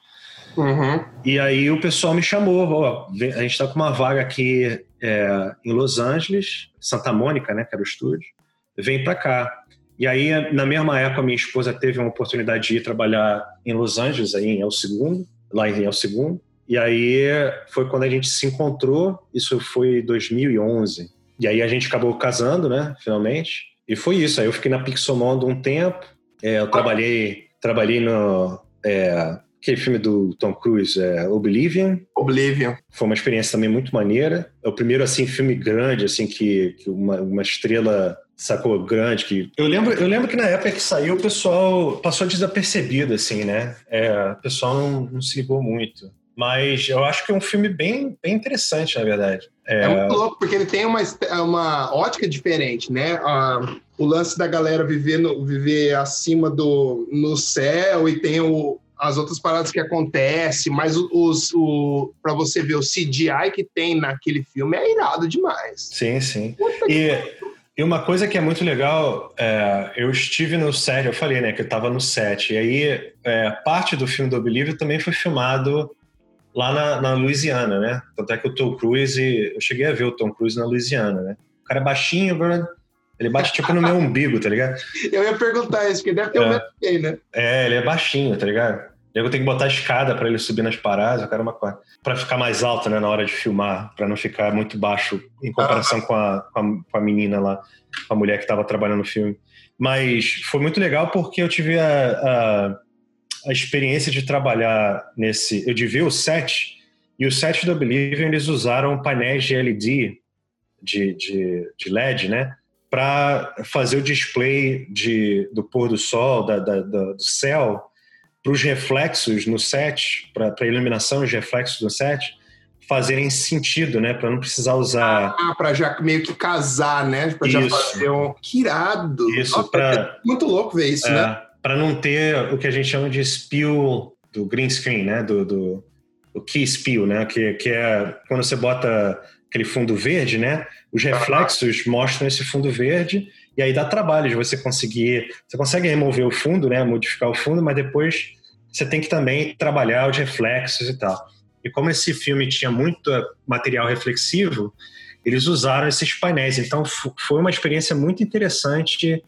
Uhum. E aí o pessoal me chamou, ó, a gente está com uma vaga aqui é, em Los Angeles, Santa Mônica, né, que era o estúdio, vem para cá. E aí, na mesma época, minha esposa teve uma oportunidade de ir trabalhar em Los Angeles, aí em El Segundo, lá em El Segundo. E aí foi quando a gente se encontrou, isso foi 2011. E aí a gente acabou casando, né, finalmente. E foi isso, aí eu fiquei na Pixomondo um tempo, é, eu trabalhei, trabalhei no... É, aquele filme do Tom Cruise, é Oblivion. Oblivion. Foi uma experiência também muito maneira. É o primeiro, assim, filme grande, assim, que, que uma, uma estrela sacou grande que eu lembro eu lembro que na época que saiu o pessoal passou desapercebido assim né é, o pessoal não, não se ligou muito mas eu acho que é um filme bem, bem interessante, na verdade. É... é muito louco, porque ele tem uma, uma ótica diferente, né? Ah, o lance da galera viver, no, viver acima do no céu e tem o, as outras paradas que acontecem, mas os, o, para você ver o CGI que tem naquele filme é irado demais. Sim, sim. E, e, uma coisa que é muito legal, é, eu estive no set, eu falei, né, que eu estava no set, e aí é, parte do filme do Believer também foi filmado lá na, na Louisiana, né? Tanto é que o Tom Cruise, eu cheguei a ver o Tom Cruise na Louisiana, né? O cara é baixinho, ele bate tipo no meu umbigo, tá ligado? Eu ia perguntar isso, porque deve ter é. um metro né? É, ele é baixinho, tá ligado? Eu tenho que botar escada para ele subir nas paradas, eu quero uma coisa. Para ficar mais alto, né, na hora de filmar, para não ficar muito baixo em comparação ah. com, a, com, a, com, a, menina lá, com a mulher que estava trabalhando no filme. Mas foi muito legal porque eu tive a, a, a, experiência de trabalhar nesse. Eu de ver o set, e o set do Oblivion eles usaram painéis de LED, de, de, de LED, né? Para fazer o display de, do pôr do sol, da, da, da do céu para os reflexos no set, para a iluminação e reflexos no set, fazerem sentido, né? Para não precisar usar. Ah, para já meio que casar, né? Para já fazer um. Que irado! Isso, para. É muito louco ver isso, é, né? Para não ter o que a gente chama de spill do green screen, né? Do, do o key spill, né? Que, que é quando você bota aquele fundo verde, né? Os reflexos mostram esse fundo verde e aí dá trabalho de você conseguir. Você consegue remover o fundo, né? Modificar o fundo, mas depois você tem que também trabalhar os reflexos e tal. E como esse filme tinha muito material reflexivo, eles usaram esses painéis. Então foi uma experiência muito interessante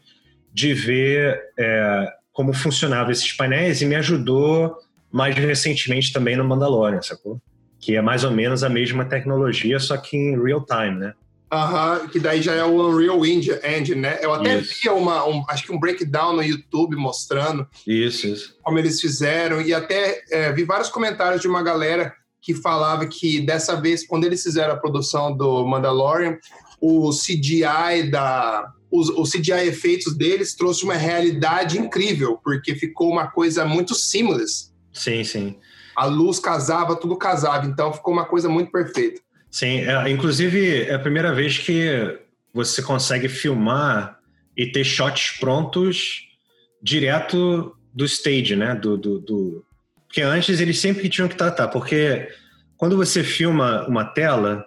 de ver é, como funcionavam esses painéis e me ajudou mais recentemente também no Mandalorian, sacou? Que é mais ou menos a mesma tecnologia, só que em real time, né? Aham, que daí já é o Unreal Engine, né? Eu até isso. vi uma, um, acho que um breakdown no YouTube mostrando isso, isso. como eles fizeram, e até é, vi vários comentários de uma galera que falava que dessa vez, quando eles fizeram a produção do Mandalorian, o CGI da. Os, o CGI efeitos deles trouxe uma realidade incrível, porque ficou uma coisa muito seamless. Sim, sim. A luz casava, tudo casava, então ficou uma coisa muito perfeita. Sim, é, inclusive é a primeira vez que você consegue filmar e ter shots prontos direto do stage, né? Do, do, do... Porque antes eles sempre tinham que tratar, porque quando você filma uma tela,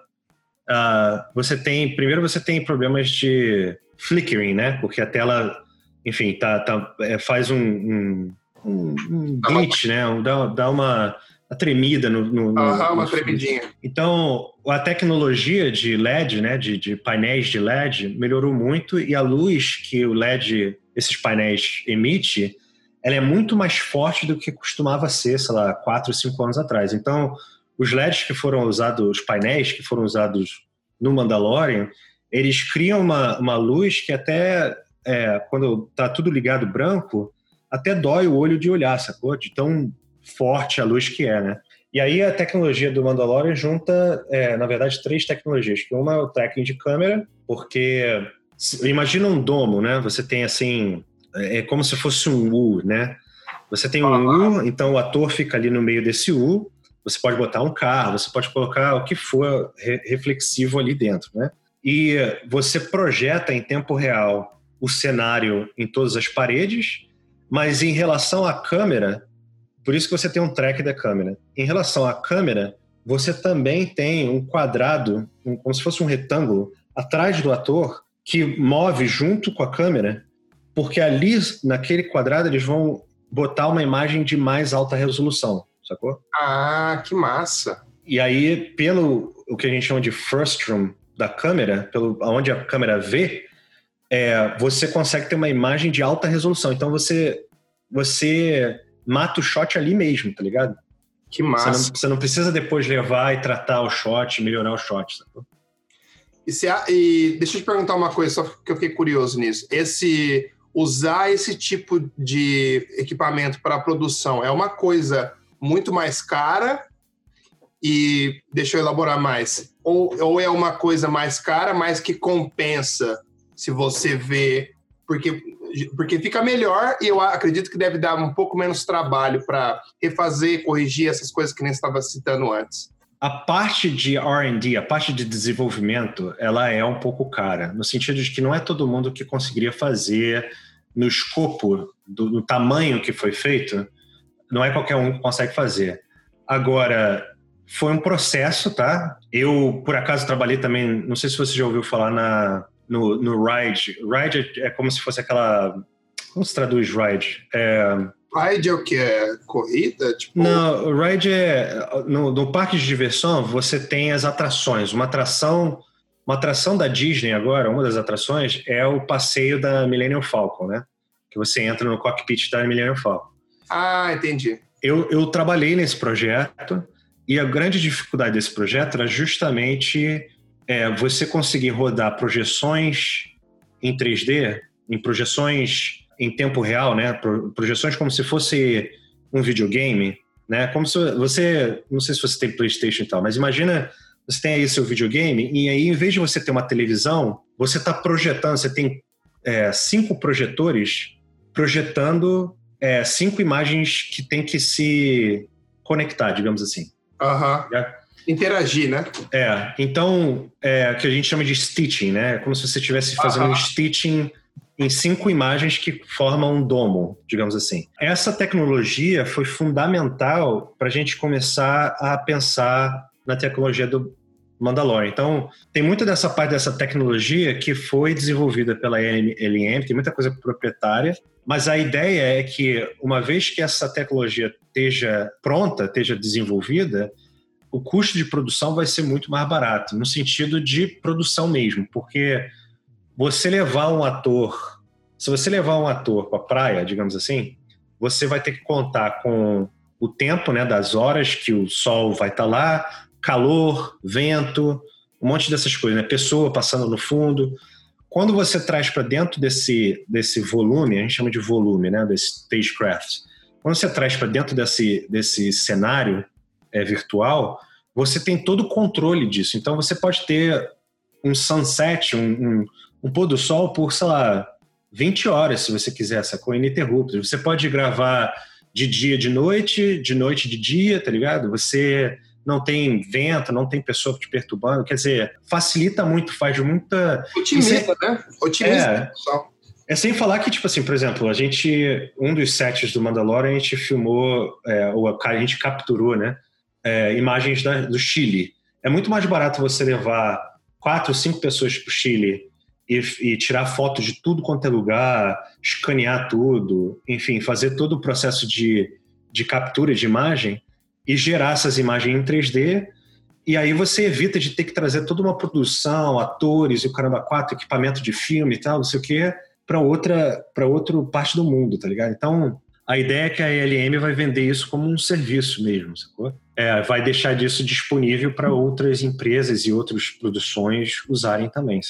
uh, você tem primeiro você tem problemas de flickering, né? Porque a tela, enfim, tá, tá é, faz um, um, um, um glitch, né? Dá, dá uma tremida no, no, no uma tremidinha. Então, a tecnologia de LED, né, de, de, painéis de LED, melhorou muito e a luz que o LED, esses painéis emite, ela é muito mais forte do que costumava ser, sei lá, quatro, cinco anos atrás. Então, os LEDs que foram usados, os painéis que foram usados no Mandalorian, eles criam uma, uma luz que até, é, quando tá tudo ligado branco, até dói o olho de olhar, sacou? De tão forte a luz que é, né? E aí a tecnologia do Mandalorian junta, é, na verdade, três tecnologias. Que uma é o tracking de câmera, porque imagina um domo, né? Você tem assim, é como se fosse um U, né? Você tem um U, então o ator fica ali no meio desse U. Você pode botar um carro, você pode colocar o que for reflexivo ali dentro, né? E você projeta em tempo real o cenário em todas as paredes, mas em relação à câmera, por isso que você tem um track da câmera. Em relação à câmera, você também tem um quadrado, um, como se fosse um retângulo, atrás do ator, que move junto com a câmera, porque ali, naquele quadrado, eles vão botar uma imagem de mais alta resolução, sacou? Ah, que massa! E aí, pelo o que a gente chama de first room da câmera, pelo onde a câmera vê, é, você consegue ter uma imagem de alta resolução. Então você você mata o shot ali mesmo, tá ligado? Que massa. Você não, você não precisa depois levar e tratar o shot, melhorar o shot, sacou? E, se, e deixa eu te perguntar uma coisa, só que eu fiquei curioso nisso. Esse usar esse tipo de equipamento para produção é uma coisa muito mais cara e deixa eu elaborar mais. Ou, ou é uma coisa mais cara, mas que compensa se você vê, porque porque fica melhor e eu acredito que deve dar um pouco menos trabalho para refazer, corrigir essas coisas que nem estava citando antes. A parte de R&D, a parte de desenvolvimento, ela é um pouco cara, no sentido de que não é todo mundo que conseguiria fazer no escopo, do, do tamanho que foi feito, não é qualquer um que consegue fazer. Agora, foi um processo, tá? Eu, por acaso, trabalhei também, não sei se você já ouviu falar na no, no ride. Ride é, é como se fosse aquela. Como se traduz ride? É... Ride é o que? É corrida? Tipo... Não, ride é. No, no parque de diversão, você tem as atrações. Uma atração. Uma atração da Disney agora, uma das atrações, é o passeio da Millennium Falcon, né? Que você entra no cockpit da Millennium Falcon. Ah, entendi. Eu, eu trabalhei nesse projeto e a grande dificuldade desse projeto era justamente é você conseguir rodar projeções em 3D, em projeções em tempo real, né? Projeções como se fosse um videogame, né? Como se você, não sei se você tem PlayStation e tal, mas imagina você tem aí seu videogame e aí em vez de você ter uma televisão, você está projetando, você tem é, cinco projetores projetando é, cinco imagens que tem que se conectar, digamos assim. Aham. Uhum interagir, né? É, então, é que a gente chama de stitching, né? Como se você estivesse fazendo um stitching em cinco imagens que formam um domo, digamos assim. Essa tecnologia foi fundamental para a gente começar a pensar na tecnologia do Mandalorian. Então, tem muita dessa parte dessa tecnologia que foi desenvolvida pela LM, tem muita coisa proprietária, mas a ideia é que, uma vez que essa tecnologia esteja pronta, esteja desenvolvida, o custo de produção vai ser muito mais barato, no sentido de produção mesmo, porque você levar um ator, se você levar um ator para a praia, digamos assim, você vai ter que contar com o tempo, né, das horas que o sol vai estar tá lá, calor, vento, um monte dessas coisas, né, pessoa passando no fundo. Quando você traz para dentro desse, desse volume, a gente chama de volume, né, desse stagecraft, quando você traz para dentro desse, desse cenário é, virtual, você tem todo o controle disso. Então você pode ter um sunset, um, um, um pôr do sol por, sei lá, 20 horas, se você quiser, sacou? Ininterrupto. Você pode gravar de dia de noite, de noite de dia, tá ligado? Você não tem vento, não tem pessoa te perturbando. Quer dizer, facilita muito, faz muita. Otimiza, né? Otimiza. É, é sem falar que, tipo assim, por exemplo, a gente. Um dos sets do Mandalorian, a gente filmou, é, ou a gente capturou, né? É, imagens da, do Chile. É muito mais barato você levar quatro, cinco pessoas para o Chile e, e, tirar foto de tudo quanto é lugar, escanear tudo, enfim, fazer todo o processo de, de captura de imagem e gerar essas imagens em 3D. E aí você evita de ter que trazer toda uma produção, atores e o caramba, quatro, equipamento de filme e tal, não sei o quê, para outra, para outra parte do mundo, tá ligado? Então, a ideia é que a ELM vai vender isso como um serviço mesmo, sacou? É, vai deixar disso disponível para outras empresas e outras produções usarem também?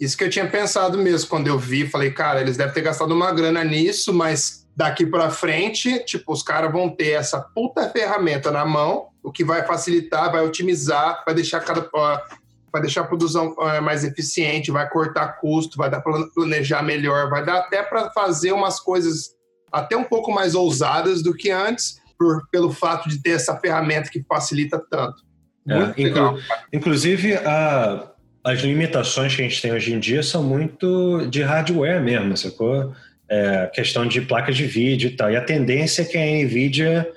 Isso que eu tinha pensado mesmo quando eu vi, falei, cara, eles devem ter gastado uma grana nisso, mas daqui para frente, tipo, os caras vão ter essa puta ferramenta na mão, o que vai facilitar, vai otimizar, vai deixar cada vai deixar a produção mais eficiente, vai cortar custo, vai dar para planejar melhor, vai dar até para fazer umas coisas até um pouco mais ousadas do que antes, por, pelo fato de ter essa ferramenta que facilita tanto. É, inclu inclusive, a, as limitações que a gente tem hoje em dia são muito de hardware mesmo, sacou? é, questão de placas de vídeo e tal. E a tendência é que a NVIDIA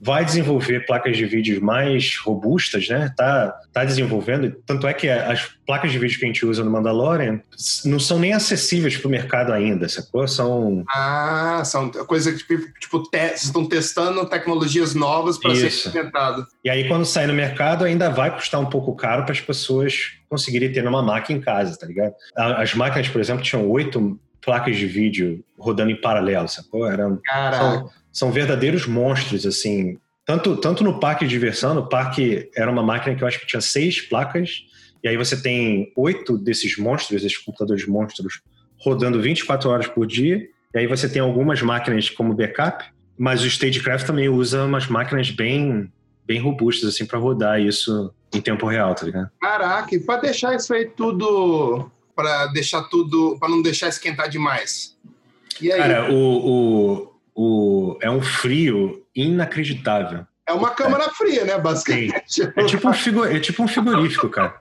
vai desenvolver placas de vídeo mais robustas, né? Tá, tá desenvolvendo. Tanto é que as placas de vídeo que a gente usa no Mandalorian não são nem acessíveis para o mercado ainda, sacou? São. Ah, são coisas que, tipo, te... estão testando tecnologias novas para ser implementado. E aí, quando sair no mercado, ainda vai custar um pouco caro para as pessoas conseguirem ter uma máquina em casa, tá ligado? As máquinas, por exemplo, tinham oito placas de vídeo rodando em paralelo, sacou? Eram, são, são, verdadeiros monstros, assim. Tanto, tanto no parque de diversão, no parque era uma máquina que eu acho que tinha seis placas, e aí você tem oito desses monstros, esses computadores monstros, rodando 24 horas por dia, e aí você tem algumas máquinas como backup, mas o Stagecraft também usa umas máquinas bem, bem robustas, assim, para rodar isso em tempo real, tá ligado? Caraca, e para deixar isso aí tudo para deixar tudo, para não deixar esquentar demais. E aí? Cara, o, o, o, é um frio inacreditável. É uma câmara é. fria, né, basicamente. É tipo, um figu, é tipo um frigorífico, cara.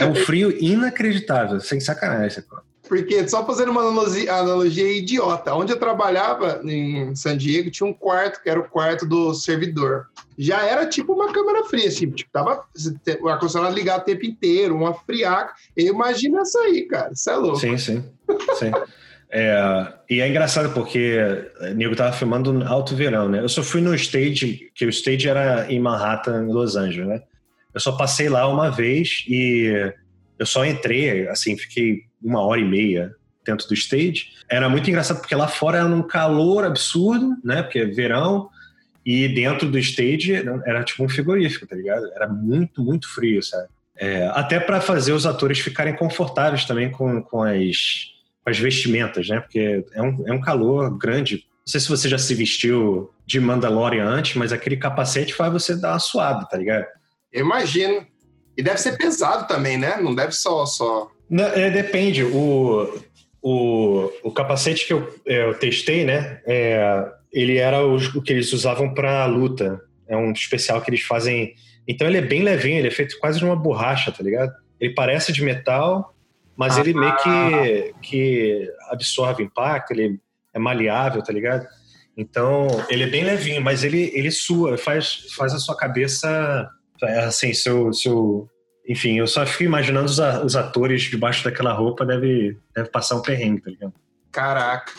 É um frio inacreditável, sem sacanagem. Porque, só fazendo uma analogia, analogia idiota, onde eu trabalhava em San Diego, tinha um quarto, que era o quarto do servidor. Já era tipo uma câmera fria, assim, tipo, tava o ar-condicionado ligado o tempo inteiro, uma friaca. Imagina isso aí, cara, isso é louco. Sim, sim, sim. É, e é engraçado porque o Nego tava filmando alto verão, né? Eu só fui no stage, que o stage era em Manhattan, em Los Angeles, né? Eu só passei lá uma vez e eu só entrei, assim, fiquei uma hora e meia dentro do stage. Era muito engraçado porque lá fora era um calor absurdo, né? Porque é verão. E dentro do stage era tipo um frigorífico, tá ligado? Era muito, muito frio, sabe? É, até para fazer os atores ficarem confortáveis também com, com, as, com as vestimentas, né? Porque é um, é um calor grande. Não sei se você já se vestiu de Mandalorian antes, mas aquele capacete faz você dar uma suada, tá ligado? Imagino. E deve ser pesado também, né? Não deve só. só... Não, é, depende. O, o, o capacete que eu, é, eu testei, né? É, ele era o, o que eles usavam para luta. É um especial que eles fazem. Então ele é bem levinho, ele é feito quase de uma borracha, tá ligado? Ele parece de metal, mas ah, ele meio que, que absorve impacto, ele é maleável, tá ligado? Então, ele é bem levinho, mas ele, ele sua, faz, faz a sua cabeça, assim, seu, seu... Enfim, eu só fico imaginando os, os atores debaixo daquela roupa deve, deve passar um perrengue, tá ligado? Caraca.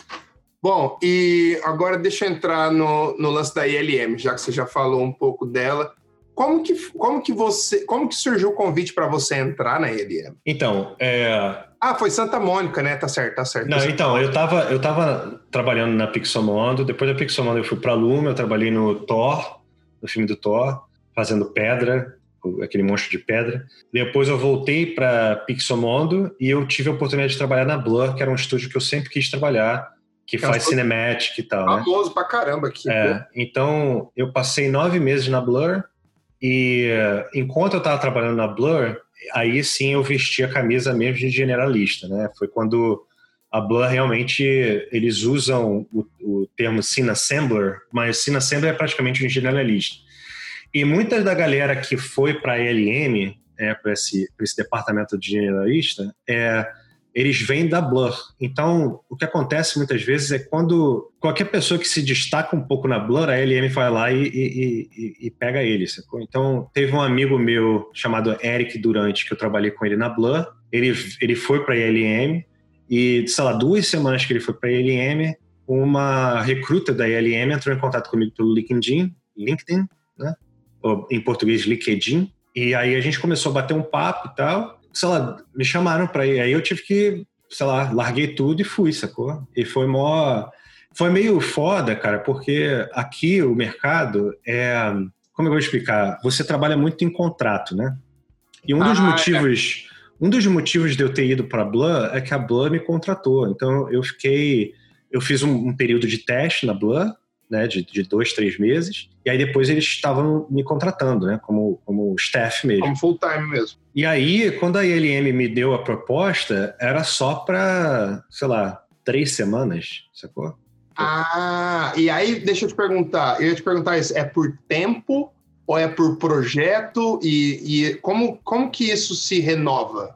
Bom, e agora deixa eu entrar no, no lance da ILM, já que você já falou um pouco dela. Como que, como que você, como que surgiu o convite para você entrar na ILM? Então, é... Ah, foi Santa Mônica, né? Tá certo, tá certo. Não, então, eu tava, eu tava trabalhando na Pixomondo, depois da Pixomondo eu fui pra Lume, eu trabalhei no Thor, no filme do Thor, fazendo pedra, aquele monstro de pedra. Depois eu voltei para Pixomondo e eu tive a oportunidade de trabalhar na Blur, que era um estúdio que eu sempre quis trabalhar, que faz cinematic e tal, né? Famoso pra caramba aqui. É, então, eu passei nove meses na Blur, e enquanto eu estava trabalhando na Blur, aí sim eu vesti a camisa mesmo de generalista, né? Foi quando a Blur realmente eles usam o, o termo Scene Assembler, mas Scene Assembler é praticamente um generalista. E muita da galera que foi para a LM, é, para esse, esse departamento de generalista, é, eles vêm da Blur. Então, o que acontece muitas vezes é quando qualquer pessoa que se destaca um pouco na Blur, a LM vai lá e, e, e, e pega ele. Sacou? Então, teve um amigo meu chamado Eric Durante, que eu trabalhei com ele na Blur. Ele, ele foi para a LM e, sei lá, duas semanas que ele foi para a LM, uma recruta da LM entrou em contato comigo pelo LinkedIn, LinkedIn, né? Em português, LinkedIn. E aí a gente começou a bater um papo e tal sei lá, me chamaram pra ir. Aí eu tive que, sei lá, larguei tudo e fui, sacou? E foi mó. Foi meio foda, cara, porque aqui o mercado é. Como eu vou explicar? Você trabalha muito em contrato, né? E um ah, dos motivos. É. Um dos motivos de eu ter ido para a Blur é que a Blur me contratou. Então eu fiquei. Eu fiz um, um período de teste na Blur, né, de, de, dois, três meses. E aí depois eles estavam me contratando, né, como, como staff mesmo. Como full time mesmo. E aí, quando a ILM me deu a proposta, era só para, sei lá, três semanas, sacou? Ah, e aí deixa eu te perguntar, eu ia te perguntar isso, é por tempo ou é por projeto e, e como, como que isso se renova?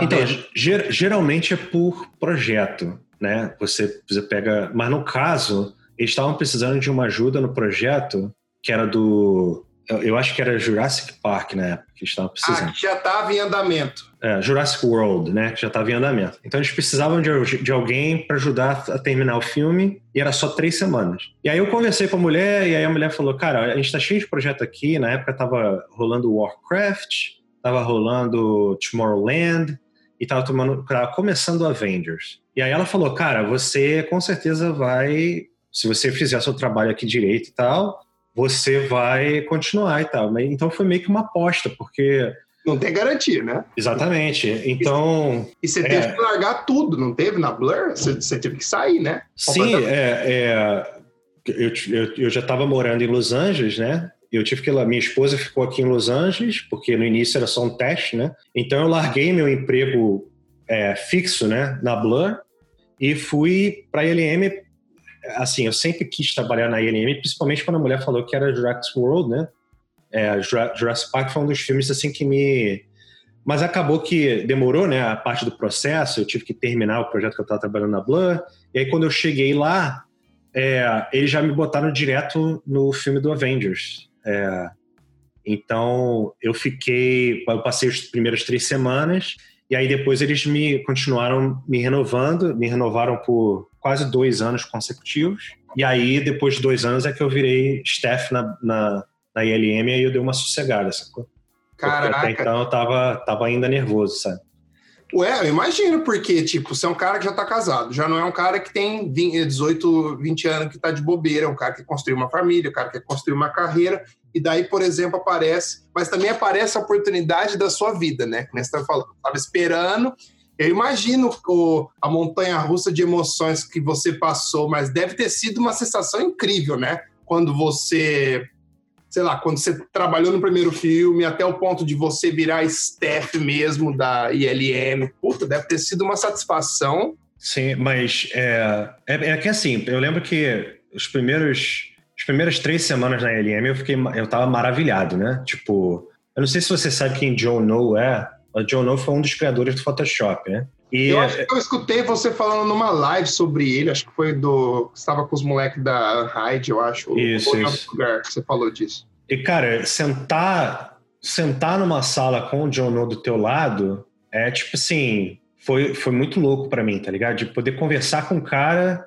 Então, ger geralmente é por projeto, né? Você, você pega, mas no caso eles estavam precisando de uma ajuda no projeto que era do. Eu acho que era Jurassic Park na época que eles estavam precisando. Ah, que já estava em andamento. É, Jurassic World, né? Que já estava em andamento. Então eles precisavam de, de alguém para ajudar a terminar o filme e era só três semanas. E aí eu conversei com a mulher e aí a mulher falou: Cara, a gente tá cheio de projeto aqui. Na época tava rolando Warcraft, tava rolando Tomorrowland e tava, tomando, tava começando Avengers. E aí ela falou: Cara, você com certeza vai se você fizer seu trabalho aqui direito e tal, você vai continuar e tal. Então foi meio que uma aposta, porque. Não tem garantia, né? Exatamente. Então. E você teve é... que largar tudo, não teve na Blur? Você, você teve que sair, né? Sim, é, é... Eu, eu, eu já estava morando em Los Angeles, né? Eu tive que lá. Minha esposa ficou aqui em Los Angeles, porque no início era só um teste, né? Então eu larguei meu emprego é, fixo, né, na Blur, e fui para a LM assim, eu sempre quis trabalhar na ILM, principalmente quando a mulher falou que era Jurassic World, né? É, Jurassic Park foi um dos filmes assim que me mas acabou que demorou, né, a parte do processo, eu tive que terminar o projeto que eu estava trabalhando na Blur, e aí quando eu cheguei lá, é, eles já me botaram direto no filme do Avengers. É, então, eu fiquei, eu passei as primeiras três semanas, e aí depois eles me continuaram me renovando, me renovaram por quase dois anos consecutivos. E aí, depois de dois anos, é que eu virei staff na, na, na ILM e aí eu dei uma sossegada, sacou? Caraca. Porque até então eu tava, tava ainda nervoso, sabe? Ué, eu imagino, porque, tipo, você é um cara que já tá casado, já não é um cara que tem 20, 18, 20 anos que tá de bobeira, é um cara que construiu uma família, um cara que construiu uma carreira, e daí, por exemplo, aparece, mas também aparece a oportunidade da sua vida, né? Que você tá falando, tava esperando, eu imagino o, a montanha russa de emoções que você passou, mas deve ter sido uma sensação incrível, né? Quando você, sei lá, quando você trabalhou no primeiro filme, até o ponto de você virar staff mesmo da ILM. Puta, deve ter sido uma satisfação. Sim, mas é, é, é que assim, eu lembro que os primeiros as primeiras três semanas na ILM eu fiquei eu tava maravilhado, né? Tipo, eu não sei se você sabe quem John No é, O John No foi um dos criadores do Photoshop, né? E eu acho que eu escutei você falando numa live sobre ele, acho que foi do. Estava com os moleques da Hyde, eu acho. Isso, isso. lugar que você falou disso. E, cara, sentar, sentar numa sala com o John No do teu lado é tipo assim. Foi, foi muito louco para mim, tá ligado? De poder conversar com um cara,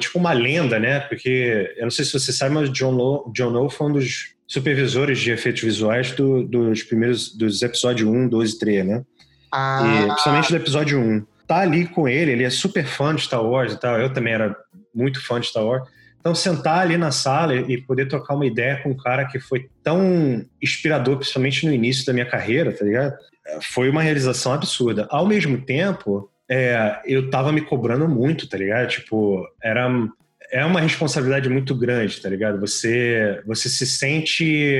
tipo uma lenda, né? Porque eu não sei se você sabe, mas o John No, John no foi um dos supervisores de efeitos visuais do, dos primeiros dos episódios 1, 2 e 3, né? Ah. E, principalmente do episódio 1. Tá ali com ele, ele é super fã de Star Wars e tal. Eu também era muito fã de Star Wars. Então, sentar ali na sala e poder trocar uma ideia com um cara que foi tão inspirador, principalmente no início da minha carreira, tá ligado? Foi uma realização absurda. Ao mesmo tempo, é, eu tava me cobrando muito, tá ligado? Tipo, era, é uma responsabilidade muito grande, tá ligado? Você, você se sente.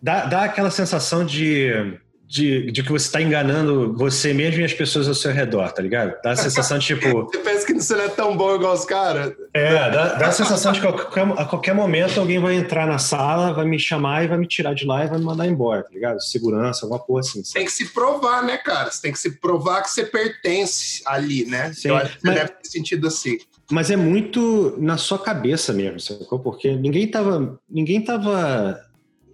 Dá, dá aquela sensação de de, de que você está enganando você mesmo e as pessoas ao seu redor, tá ligado? Dá a sensação de tipo. você pensa que você não é tão bom igual os caras? É, dá, dá a sensação de que a qualquer, a qualquer momento alguém vai entrar na sala, vai me chamar e vai me tirar de lá e vai me mandar embora, tá ligado? Segurança, alguma porra assim. Sabe? Tem que se provar, né, cara? Você tem que se provar que você pertence ali, né? Sim, Eu acho que mas... deve ter sentido assim. Mas é muito na sua cabeça mesmo, sacou? Porque ninguém tava. Ninguém tava.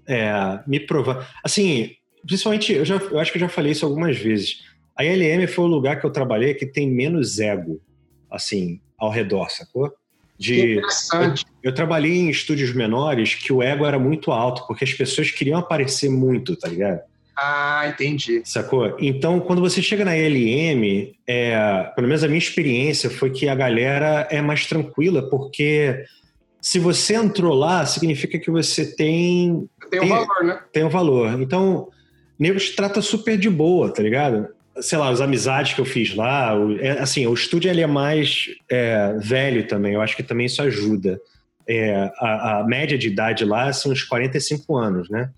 É, me provar. Assim, principalmente, eu, já, eu acho que eu já falei isso algumas vezes. A LM foi o lugar que eu trabalhei que tem menos ego, assim, ao redor, sacou? De, eu, eu, trabalhei em estúdios menores que o ego era muito alto, porque as pessoas queriam aparecer muito, tá ligado? Ah, entendi. Sacou? Então, quando você chega na LM, é, pelo menos a minha experiência foi que a galera é mais tranquila, porque se você entrou lá, significa que você tem. Tem um valor, né? Tem um valor. Então, nego te trata super de boa, tá ligado? Sei lá, as amizades que eu fiz lá, o, é, assim, o estúdio ele é mais é, velho também, eu acho que também isso ajuda. É, a, a, média de idade lá são uns 45 anos, né?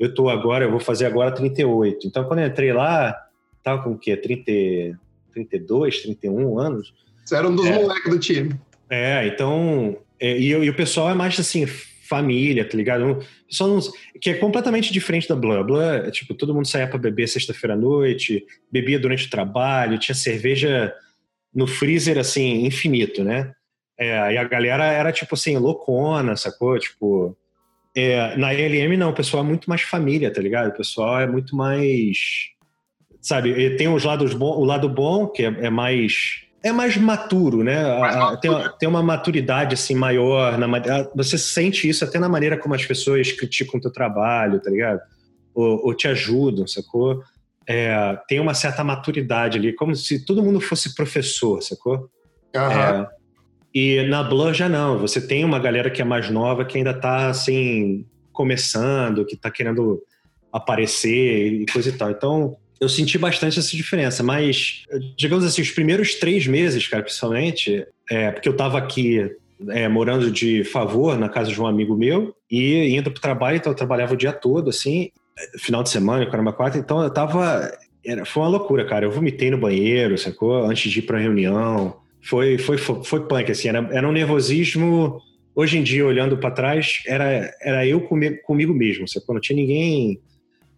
Eu tô agora, eu vou fazer agora 38. Então, quando eu entrei lá, tava com o quê? 30, 32, 31 anos? Você era um dos é, moleques do time. É, então. É, e, e, o pessoal é mais assim, família, tá ligado? Só não, que é completamente diferente da Blur. Blur, é, tipo, todo mundo saía para beber sexta-feira à noite, bebia durante o trabalho, tinha cerveja no freezer, assim, infinito, né? É, e a galera era, tipo assim, loucona, sacou? Tipo, é, na LM não, o pessoal é muito mais família, tá ligado? O pessoal é muito mais, sabe? Tem os lados bom, o lado bom, que é, é mais é mais maturo, né? Mais. Tem, tem, uma maturidade assim maior. Na, você sente isso até na maneira como as pessoas criticam o teu trabalho, tá ligado? Ou, ou te ajudam, sacou? É, tem uma certa maturidade ali, como se todo mundo fosse professor, sacou? Uhum. É, e na Blur já não. Você tem uma galera que é mais nova que ainda tá assim começando, que tá querendo aparecer e coisa e tal. Então eu senti bastante essa diferença, mas, digamos assim, os primeiros três meses, cara, principalmente, é, porque eu estava aqui é, morando de favor na casa de um amigo meu e indo para o trabalho, então eu trabalhava o dia todo, assim, final de semana, caramba, quatro, então eu tava. Era, foi uma loucura, cara. Eu vomitei no banheiro, sacou? Antes de ir para reunião. Foi, foi, foi, foi punk, assim, era, era um nervosismo. Hoje em dia, olhando para trás, era, era eu comigo, comigo mesmo, sacou? Não tinha ninguém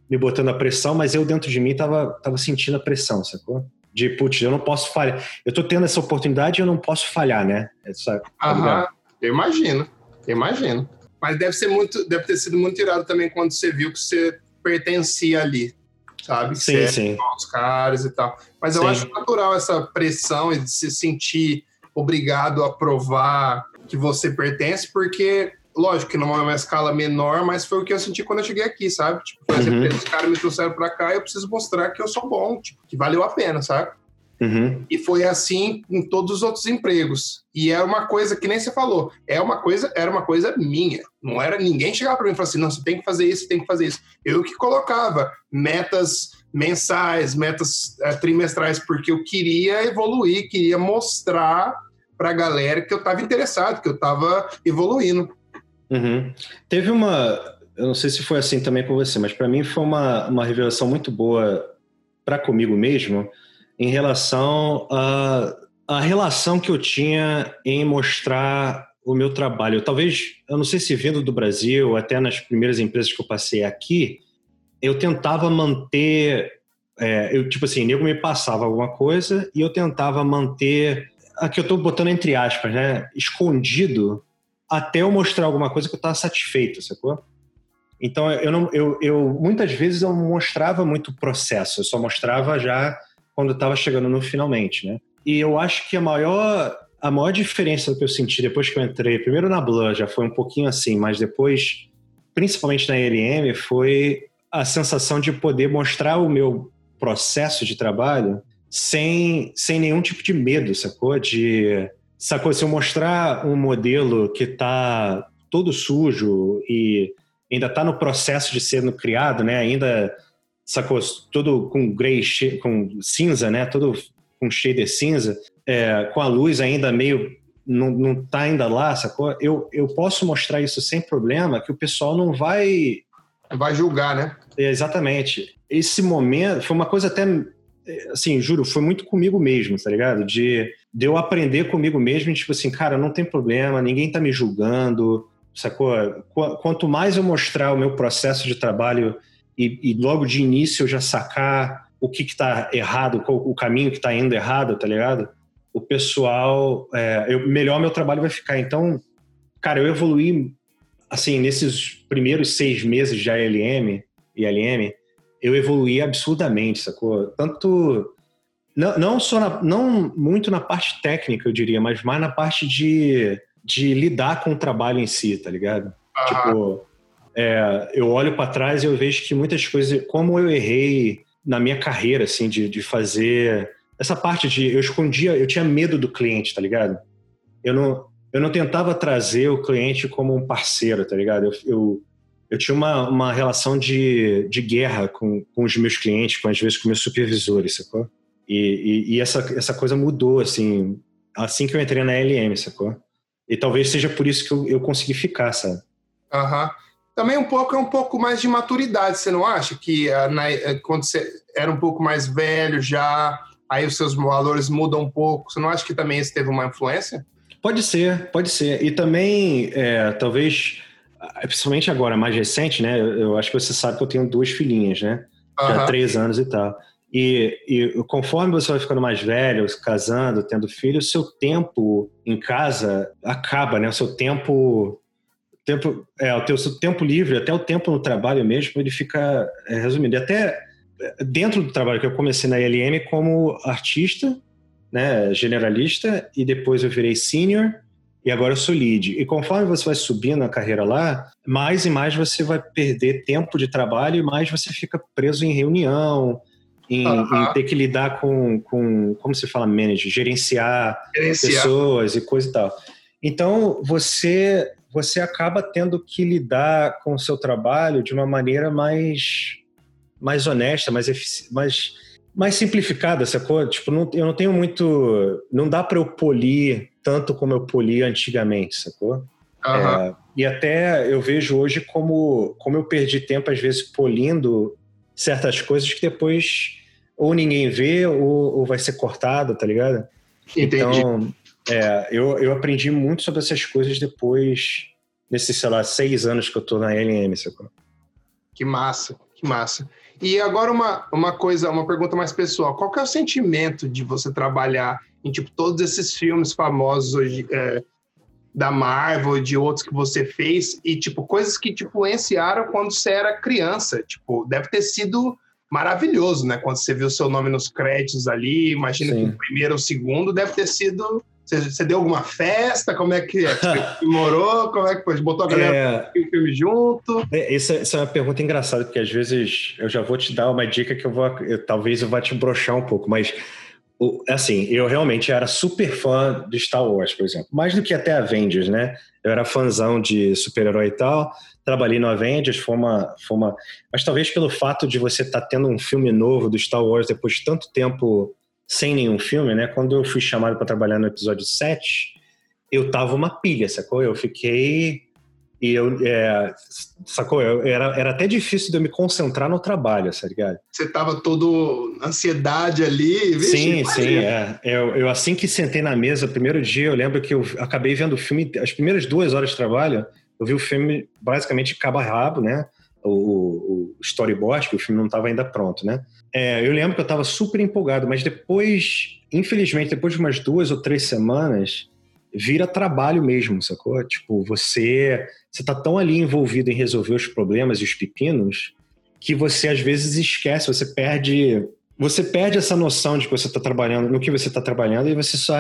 me botando a pressão, mas eu dentro de mim tava, tava sentindo a pressão, sacou? De, putz, eu não posso falhar. Eu tô tendo essa oportunidade e eu não posso falhar, né? Essa, tá Aham, eu imagino, eu imagino. Mas deve ser muito, deve ter sido muito irado também quando você viu que você pertencia ali, sabe? Sim, sim. Os caras e tal. Mas eu sim. acho natural essa pressão e de se sentir obrigado a provar que você pertence, porque lógico que numa escala menor, mas foi o que eu senti quando eu cheguei aqui, sabe? Tipo, por exemplo, uhum. os caras me trouxeram pra cá e eu preciso mostrar que eu sou bom, tipo, que valeu a pena, sabe? Uhum. E foi assim em todos os outros empregos. E era uma coisa que nem você falou, é uma coisa, era uma coisa minha. Não era ninguém chegava para mim e falava assim: "Não, você tem que fazer isso, tem que fazer isso". Eu que colocava metas mensais, metas é, trimestrais, porque eu queria evoluir, queria mostrar para a galera que eu estava interessado, que eu estava evoluindo. Uhum. Teve uma, eu não sei se foi assim também com você, mas para mim foi uma, uma revelação muito boa para comigo mesmo em relação a, a relação que eu tinha em mostrar o meu trabalho. Talvez, eu não sei se vindo do Brasil, até nas primeiras empresas que eu passei aqui, eu tentava manter é, eu, tipo assim, nego me passava alguma coisa e eu tentava manter, aqui eu tô botando entre aspas, né, escondido até eu mostrar alguma coisa que eu tava satisfeito, sacou? Então, eu, não, eu, eu muitas vezes eu não mostrava muito processo, eu só mostrava já quando estava chegando no finalmente, né? E eu acho que a maior, a maior diferença que eu senti depois que eu entrei, primeiro na Blur já foi um pouquinho assim, mas depois, principalmente na LM, foi a sensação de poder mostrar o meu processo de trabalho sem, sem nenhum tipo de medo, sacou? De, sacou? Se eu mostrar um modelo que está todo sujo e ainda está no processo de sendo criado, né? Ainda sacou tudo com gray, com cinza, né? Todo com shader cinza, é, com a luz ainda meio não, não tá ainda lá, sacou? Eu, eu posso mostrar isso sem problema, que o pessoal não vai vai julgar, né? É, exatamente. Esse momento foi uma coisa até assim, juro, foi muito comigo mesmo, tá ligado? De, de eu aprender comigo mesmo, tipo assim, cara, não tem problema, ninguém tá me julgando, sacou? Quanto mais eu mostrar o meu processo de trabalho e, e logo de início eu já sacar o que está errado, o caminho que está indo errado, tá ligado? O pessoal, é, eu, melhor meu trabalho vai ficar. Então, cara, eu evoluí, assim, nesses primeiros seis meses de ALM e LM, eu evoluí absurdamente, sacou? Tanto, não, não só, na, não muito na parte técnica, eu diria, mas mais na parte de de lidar com o trabalho em si, tá ligado? Ah. Tipo, é, eu olho para trás e eu vejo que muitas coisas, como eu errei na minha carreira, assim, de, de fazer essa parte de eu escondia, eu tinha medo do cliente, tá ligado? Eu não, eu não tentava trazer o cliente como um parceiro, tá ligado? Eu, eu, eu tinha uma, uma relação de, de guerra com, com os meus clientes, com às vezes com meus supervisores, sacou? E, e, e essa, essa coisa mudou, assim, assim que eu entrei na LM, sacou? E talvez seja por isso que eu, eu consegui ficar, sabe? Aham. Uhum. Também um pouco é um pouco mais de maturidade, você não acha? Que uh, na, uh, quando você era um pouco mais velho já, aí os seus valores mudam um pouco. Você não acha que também isso teve uma influência? Pode ser, pode ser. E também, é, talvez, principalmente agora, mais recente, né? Eu acho que você sabe que eu tenho duas filhinhas, né? Já há três anos e tal. E, e, conforme você vai ficando mais velho, casando, tendo filho, o seu tempo em casa acaba, né? O seu tempo, tempo é, o teu seu tempo livre, até o tempo no trabalho mesmo, ele fica é, resumido. E até dentro do trabalho que eu comecei na ILM como artista, né, generalista, e depois eu virei senior, e agora eu sou lead. E conforme você vai subindo na carreira lá, mais e mais você vai perder tempo de trabalho e mais você fica preso em reunião, em, em, ter que lidar com, com, como se fala, manager, gerenciar, gerenciar, pessoas e coisa e tal. Então, você, você acaba tendo que lidar com o seu trabalho de uma maneira mais, mais honesta, mais, mais, mais simplificada, sacou? Tipo, não, eu não tenho muito... Não dá para eu polir tanto como eu polia antigamente, sacou? Uhum. É, e até eu vejo hoje como, como eu perdi tempo, às vezes, polindo certas coisas que depois ou ninguém vê ou, ou vai ser cortado, tá ligado? Entendi. Então, é, eu, eu aprendi muito sobre essas coisas depois, nesses, sei lá, seis anos que eu tô na LM, sacou? Que massa, que massa. E agora uma, uma coisa, uma pergunta mais pessoal. Qual que é o sentimento de você trabalhar em, tipo, todos esses filmes famosos hoje, é, da Marvel, de outros que você fez, e, tipo, coisas que te influenciaram quando você era criança? Tipo, deve ter sido maravilhoso, né? Quando você viu seu nome nos créditos ali, imagina que o primeiro ou o segundo deve ter sido. Você, você, deu alguma festa? Como é que é? Você morou? Como é que foi? Botou a galera é... o filme junto? É, essa, essa, é uma pergunta engraçada, porque às vezes eu já vou te dar uma dica que eu vou. Eu, talvez eu vá te brochar um pouco, mas assim, eu realmente era super fã de Star Wars, por exemplo. Mais do que até Avengers, né? Eu era fãzão de super-herói e tal trabalhei no Avengers, foi uma, foi uma. Mas talvez pelo fato de você estar tá tendo um filme novo do Star Wars depois de tanto tempo sem nenhum filme, né? Quando eu fui chamado para trabalhar no episódio 7, eu tava uma pilha, sacou? Eu fiquei. E eu. É, sacou? Eu, era, era até difícil de eu me concentrar no trabalho, tá ligado? Você tava todo ansiedade ali. Vixe, sim, sim. É. Eu, eu, assim que sentei na mesa, primeiro dia, eu lembro que eu acabei vendo o filme, as primeiras duas horas de trabalho eu vi o filme basicamente cabo a rabo, né? o, o storyboard, que o filme não estava ainda pronto, né? É, eu lembro que eu estava super empolgado, mas depois, infelizmente, depois de umas duas ou três semanas, vira trabalho mesmo, sacou? Tipo, você você tá tão ali envolvido em resolver os problemas e os pepinos que você às vezes esquece, você perde você perde essa noção de que você está trabalhando no que você está trabalhando e você só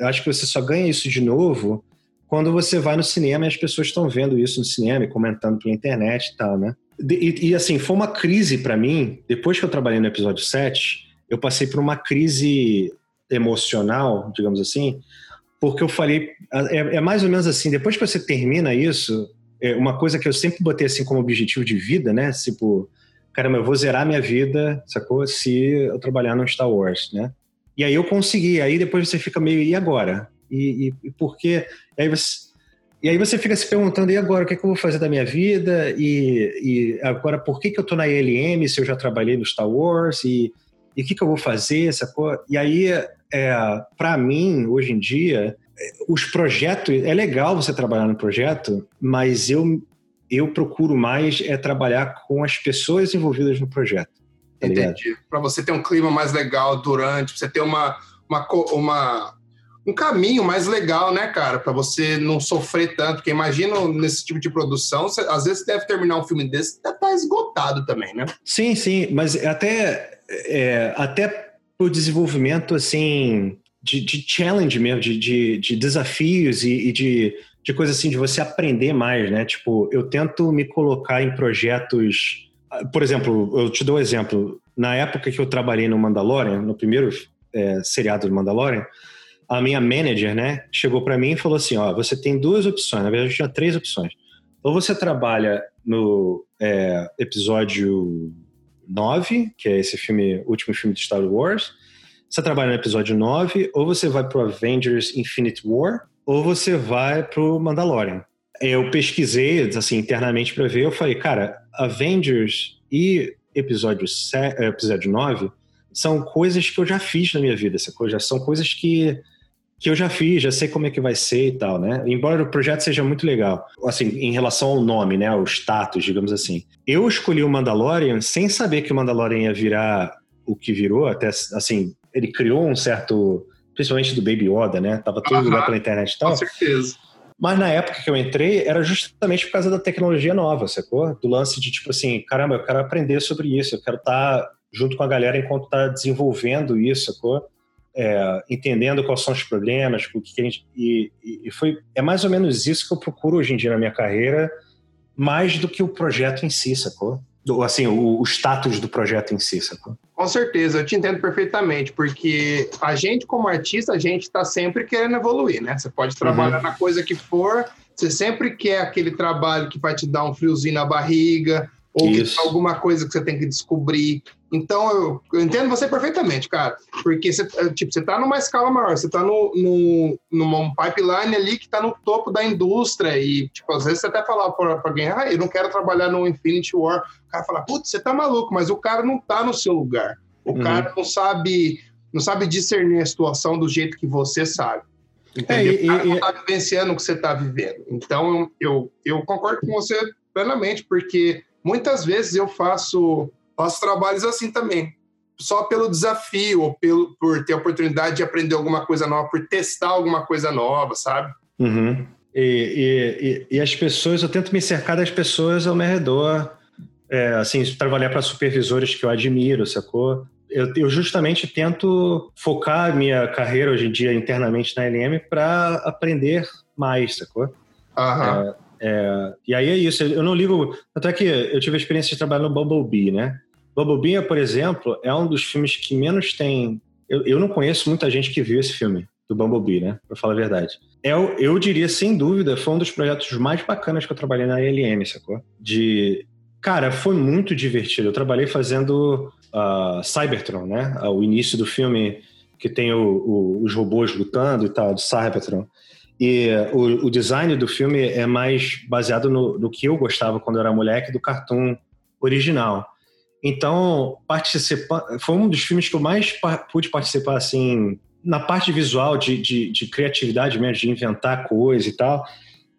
acho que você só ganha isso de novo quando você vai no cinema e as pessoas estão vendo isso no cinema e comentando pela internet e tal, né? E, e assim, foi uma crise para mim, depois que eu trabalhei no episódio 7, eu passei por uma crise emocional, digamos assim, porque eu falei, é, é mais ou menos assim, depois que você termina isso, é uma coisa que eu sempre botei assim como objetivo de vida, né? Tipo, caramba, eu vou zerar minha vida, sacou? Se eu trabalhar no Star Wars, né? E aí eu consegui, aí depois você fica meio, e agora? E, e, e por quê? Aí, você, e aí você fica se perguntando, e agora, o que, é que eu vou fazer da minha vida? E, e agora, por que, que eu tô na ELM se eu já trabalhei no Star Wars? E, o que, que eu vou fazer, sacou? E aí, é, para mim, hoje em dia, os projetos, é legal você trabalhar no projeto, mas eu, eu procuro mais é trabalhar com as pessoas envolvidas no projeto. Tá Entendi. Para você ter um clima mais legal durante, você ter uma, uma, uma um caminho mais legal, né, cara, para você não sofrer tanto. Porque imagina nesse tipo de produção, você, às vezes deve terminar um filme desse e tá esgotado também, né? Sim, sim, mas até é, até o desenvolvimento assim de, de challenge mesmo, de, de, de desafios e, e, de, de coisa assim de você aprender mais, né? Tipo, eu tento me colocar em projetos, por exemplo, eu te dou um exemplo. Na época que eu trabalhei no Mandalorian, no primeiro é, seriado do Mandalorian, a minha manager, né, chegou para mim e falou assim, ó, você tem duas opções, na verdade tinha três opções. Ou você trabalha no é, episódio 9, que é esse filme, último filme de Star Wars, você trabalha no episódio 9, ou você vai pro Avengers Infinite War, ou você vai pro Mandalorian. Eu pesquisei, assim, internamente para ver, eu falei, cara, Avengers e episódio, 7, episódio 9 são coisas que eu já fiz na minha vida, essa coisa, são coisas que que eu já fiz, já sei como é que vai ser e tal, né? Embora o projeto seja muito legal, assim, em relação ao nome, né, o status, digamos assim. Eu escolhi o Mandalorian sem saber que o Mandalorian ia virar o que virou, até assim, ele criou um certo, principalmente do Baby Yoda, né? Tava todo lugar pela internet e tal. Com certeza. Mas na época que eu entrei, era justamente por causa da tecnologia nova, sacou? Do lance de tipo assim, caramba, eu quero aprender sobre isso, eu quero estar tá junto com a galera enquanto tá desenvolvendo isso, sacou? É, entendendo quais são os problemas, o que, a gente, e, e, foi é mais ou menos isso que eu procuro hoje em dia na minha carreira, mais do que o projeto em si, sacou? Assim, o, o, status do projeto em si, sacou? Com certeza, eu te entendo perfeitamente, porque a gente como artista, a gente está sempre querendo evoluir, né? Você pode trabalhar uhum. na coisa que for, você sempre quer aquele trabalho que vai te dar um friozinho na barriga, ou alguma coisa que você tem que descobrir. Então, eu, eu, entendo você perfeitamente, cara. Porque você, é, tipo, você tá numa escala maior, você tá no, no, numa pipeline ali que tá no topo da indústria. E, tipo, às vezes você até fala pra, pra alguém, ah, eu não quero trabalhar no Infinity War. O cara fala, putz, você tá maluco, mas o cara não tá no seu lugar. O uhum. cara não sabe, não sabe discernir a situação do jeito que você sabe. Entendeu? É, e, o cara não tá vivenciando o que você tá vivendo. Então, eu, eu concordo com você plenamente, porque muitas vezes eu faço faço trabalhos assim também. Só pelo desafio, ou pelo, por ter a oportunidade de aprender alguma coisa nova, por testar alguma coisa nova, sabe? Uhum. E, e, e, as pessoas, eu tento me cercar das pessoas ao meu redor, é, assim, trabalhar para supervisores que eu admiro, sacou? Eu, eu, justamente tento focar minha carreira hoje em dia internamente na LM para aprender mais, sacou? Aham. É, é, e aí é isso, eu não ligo. Tanto é que eu tive a experiência de trabalhar no Bumblebee, né? Bumblebee, por exemplo, é um dos filmes que menos tem. Eu, eu não conheço muita gente que viu esse filme, do Bumblebee, né? Pra falar a verdade. É, eu diria, sem dúvida, foi um dos projetos mais bacanas que eu trabalhei na ILM, sacou? De. Cara, foi muito divertido. Eu trabalhei fazendo uh, Cybertron, né? Uh, o início do filme que tem o, o, os robôs lutando e tal, do Cybertron. E o, o, design do filme é mais baseado no, no, que eu gostava quando eu era moleque, do cartoon original. Então, participa, foi um dos filmes que eu mais pude participar, assim, na parte visual, de, de, de criatividade mesmo, de inventar coisa e tal.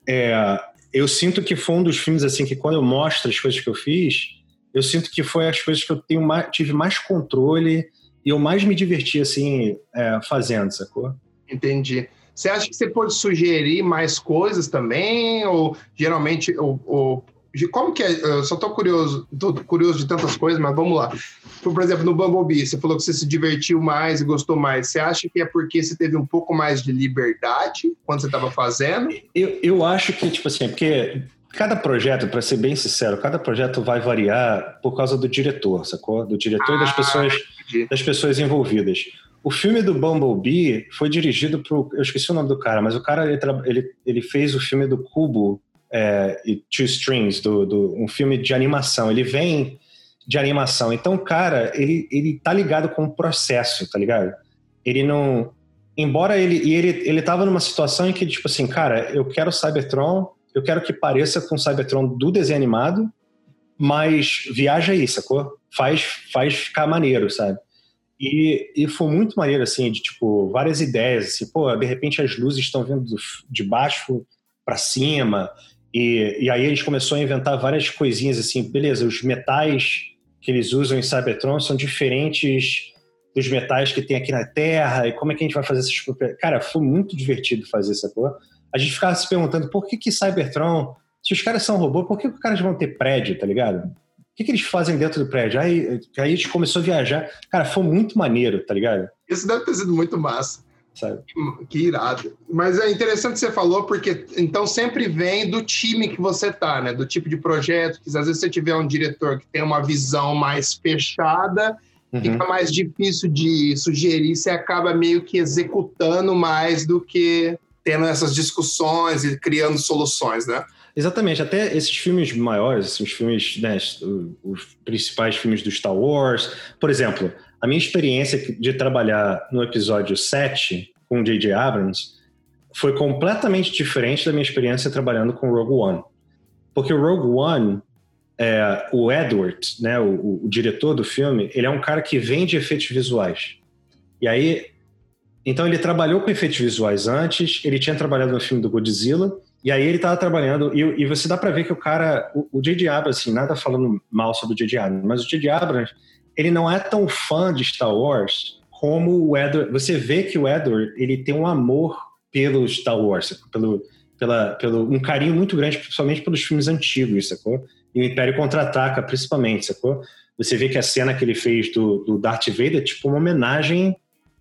É, eu sinto que foi um dos filmes assim que quando eu mostro as coisas que eu fiz, eu sinto que foi as coisas que eu tenho mais, tive mais controle e eu mais me diverti assim é, fazendo, sacou? Entendi. Você acha que você pode sugerir mais coisas também? Ou geralmente, ou, ou como que é? Eu só tô curioso, tô curioso de tantas coisas, mas vamos lá. Por exemplo, no Bumblebee, você falou que você se divertiu mais e gostou mais. Você acha que é porque você teve um pouco mais de liberdade quando você estava fazendo? Eu, eu acho que, tipo assim, é porque cada projeto, para ser bem sincero, cada projeto vai variar por causa do diretor, sacou? Do diretor ah, e das ah, pessoas, das pessoas envolvidas. O filme do Bumblebee foi dirigido por. Eu esqueci o nome do cara, mas o cara ele, ele, ele fez o filme do Cubo é, e Two Strings, do, do, um filme de animação. Ele vem de animação. Então, cara, ele, ele tá ligado com o processo, tá ligado? Ele não. Embora ele. E ele, ele tava numa situação em que, tipo assim, cara, eu quero Cybertron, eu quero que pareça com o Cybertron do desenho animado, mas viaja aí, sacou? Faz, faz ficar maneiro, sabe? E, e foi muito maneiro, assim, de, tipo, várias ideias, assim, pô, de repente as luzes estão vindo de baixo para cima, e, e aí gente começou a inventar várias coisinhas assim, beleza, os metais que eles usam em Cybertron são diferentes dos metais que tem aqui na Terra, e como é que a gente vai fazer essas Cara, foi muito divertido fazer essa coisa. A gente ficava se perguntando por que que Cybertron, se os caras são robô, por que, que os caras vão ter prédio, tá ligado? O que, que eles fazem dentro do prédio? Aí, aí a gente começou a viajar. Cara, foi muito maneiro, tá ligado? Isso deve ter sido muito massa sabe? Que irado. Mas é interessante que você falou, porque então sempre vem do time que você tá, né? Do tipo de projeto, que às vezes você tiver um diretor que tem uma visão mais fechada, uhum. fica mais difícil de sugerir, você acaba meio que executando mais do que tendo essas discussões e criando soluções, né? Exatamente, até esses filmes maiores, esses filmes, né, os principais filmes do Star Wars, por exemplo, a minha experiência de trabalhar no episódio 7 com J.J. Abrams foi completamente diferente da minha experiência trabalhando com Rogue One. Porque o Rogue One, é, o Edward, né, o, o, diretor do filme, ele é um cara que vende efeitos visuais. E aí, então ele trabalhou com efeitos visuais antes, ele tinha trabalhado no filme do Godzilla, e aí ele estava trabalhando, e, e, você dá para ver que o cara, o J.J. Abrams, assim, nada falando mal sobre o J.J. Abrams, mas o J.J. Abrams, ele não é tão fã de Star Wars como o Edward. Você vê que o Edward ele tem um amor pelo Star Wars, pelo, pela, pelo um carinho muito grande, principalmente pelos filmes antigos, sacou? E o Império Contra-Ataca, principalmente, sacou? Você vê que a cena que ele fez do, do Darth Vader é tipo uma homenagem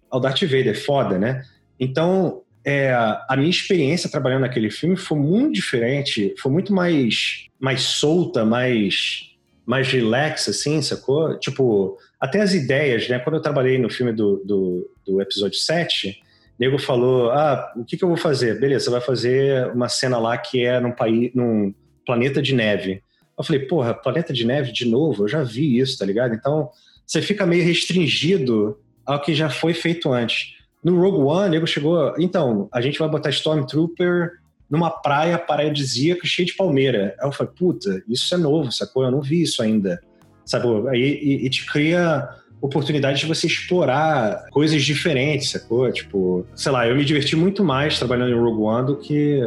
ao Darth Vader, é foda, né? Então, é, a minha experiência trabalhando naquele filme foi muito diferente, foi muito mais, mais solta, mais mais relax, assim, sacou? Tipo, até as ideias, né? Quando eu trabalhei no filme do, do, do episódio 7, o nego falou: ah, o que, que eu vou fazer? Beleza, você vai fazer uma cena lá que é num, país, num planeta de neve. Eu falei, porra, planeta de neve de novo? Eu já vi isso, tá ligado? Então, você fica meio restringido ao que já foi feito antes. No Rogue One, o nego chegou. Então, a gente vai botar Stormtrooper numa praia paradisíaca cheia de palmeira. Aí eu falei, puta, isso é novo, sacou? Eu não vi isso ainda. Sabe? Aí e, e te cria oportunidade de você explorar coisas diferentes, sacou? Tipo, sei lá, eu me diverti muito mais trabalhando em Rogue One do que.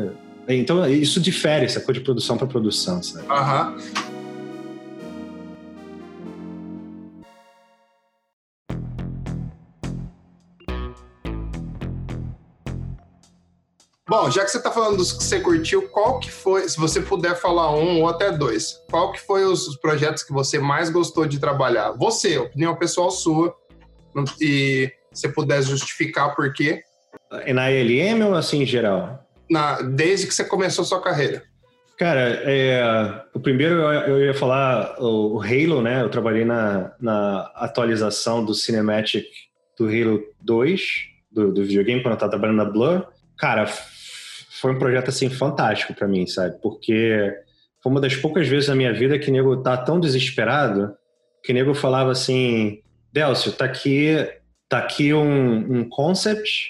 Então, isso difere, sacou? De produção para produção, sabe? Aham. Bom, já que você está falando dos que você curtiu, qual que foi, se você puder falar um ou até dois, qual que foi os, projetos que você mais gostou de trabalhar? Você, opinião pessoal sua, e se puder justificar por quê. Na ILM ou assim em geral? Na, desde que você começou sua carreira. Cara, é, o primeiro eu, eu, ia falar o, o Halo, né? Eu trabalhei na, na atualização do Cinematic do Halo 2, do, do videogame, quando eu estava trabalhando na Blur. Cara, foi um projeto assim fantástico para mim, sabe? Porque foi uma das poucas vezes na minha vida que o nego tá tão desesperado que nego falava assim: Delcio, tá aqui, tá aqui um, um concept,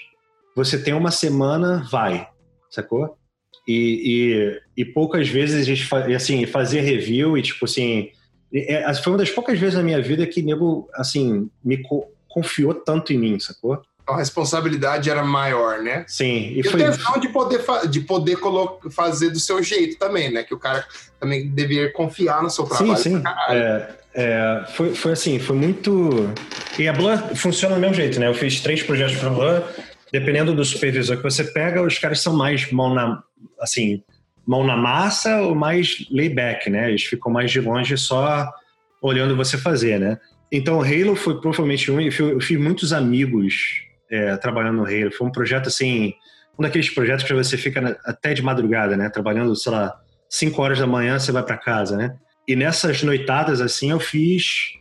você tem uma semana, vai, sacou? E, e, e poucas vezes a gente assim, fazia review e tipo assim. É, foi uma das poucas vezes na minha vida que nego assim, me co confiou tanto em mim, sacou? A responsabilidade era maior, né? Sim. E, e foi... de poder, de poder fazer do seu jeito também, né? Que o cara também deveria confiar no seu trabalho. Sim, sim. É, é, foi, foi assim, foi muito... E a Blur funciona do mesmo jeito, né? Eu fiz três projetos para a Blur, dependendo do supervisor que você pega, os caras são mais mão na... Assim, mão na massa ou mais layback, né? Eles ficam mais de longe só olhando você fazer, né? Então, Halo foi provavelmente um. Eu fiz muitos amigos é, trabalhando no Halo. Foi um projeto assim, um daqueles projetos que você fica até de madrugada, né? Trabalhando, sei lá, 5 horas da manhã você vai para casa, né? E nessas noitadas assim, eu fiz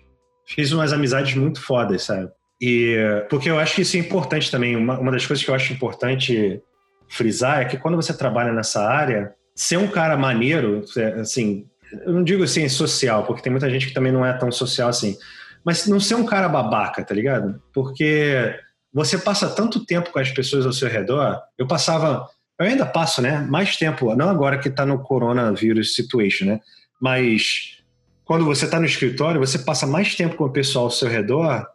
fiz umas amizades muito fodas, sabe? E porque eu acho que isso é importante também. Uma, uma das coisas que eu acho importante frisar é que quando você trabalha nessa área, ser um cara maneiro, é, assim, eu não digo assim social, porque tem muita gente que também não é tão social assim mas não ser um cara babaca, tá ligado? Porque você passa tanto tempo com as pessoas ao seu redor. Eu passava, eu ainda passo, né? Mais tempo, não agora que tá no coronavírus situation, né? Mas quando você tá no escritório, você passa mais tempo com o pessoal ao seu redor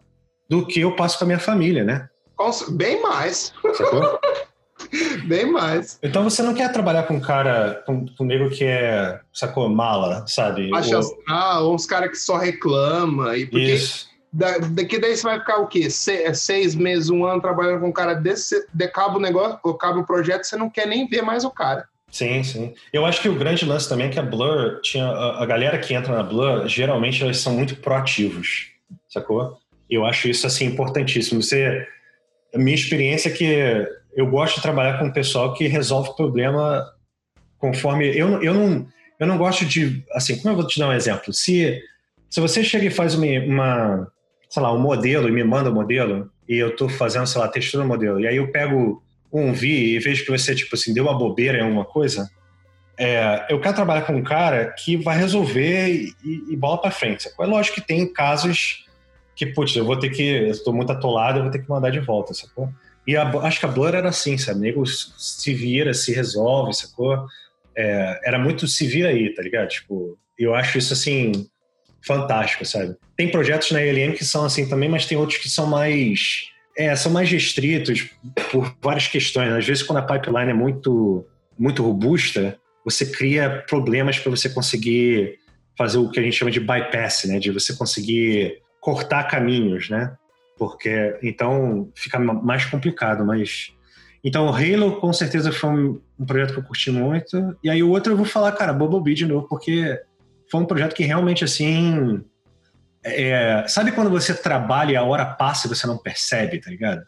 do que eu passo com a minha família, né? Bem mais. Sacou? Bem mais. Então você não quer trabalhar com um cara, com, com um nego que é, sacou, mala, sabe? Acha ou... ou uns caras que só reclama. E porque Isso. Da, daqui daí você vai ficar o quê? Se, é seis meses, um ano trabalhando com um cara desse, decaba o negócio, acaba o projeto, você não quer nem ver mais o cara. Sim, sim. Eu acho que o grande lance também é que a Blur tinha. A, a galera que entra na Blur, geralmente eles são muito proativos, sacou? Eu acho isso assim importantíssimo. Você. A minha experiência é que eu gosto de trabalhar com um pessoal que resolve o problema conforme. Eu, eu, não, eu não gosto de. Assim, como eu vou te dar um exemplo? Se, se você chega e faz uma, uma sei lá, um modelo e me manda o um modelo, e eu estou fazendo, sei lá, textura do modelo, e aí eu pego um V e vejo que você, tipo assim, deu uma bobeira em alguma coisa, é, eu quero trabalhar com um cara que vai resolver e, e bola para frente. É lógico que tem casos que, putz, eu vou ter que, estou muito atolado, eu vou ter que mandar de volta, sacou? E a, acho que a Blur era assim, sabe? Nego se vira, se resolve, sacou? É, era muito se vira aí, tá ligado? Tipo, eu acho isso assim fantástico, sabe? Tem projetos na ELM que são assim também, mas tem outros que são mais é, são mais restritos por várias questões. Às vezes, quando a pipeline é muito muito robusta, você cria problemas para você conseguir fazer o que a gente chama de bypass, né? De você conseguir cortar caminhos, né? porque então fica mais complicado, mas então Halo com certeza foi um, um, projeto que eu curti muito e aí o outro eu vou falar, cara, Bumblebee de novo, porque foi um projeto que realmente assim é, sabe quando você trabalha e a hora passa e você não percebe, tá ligado?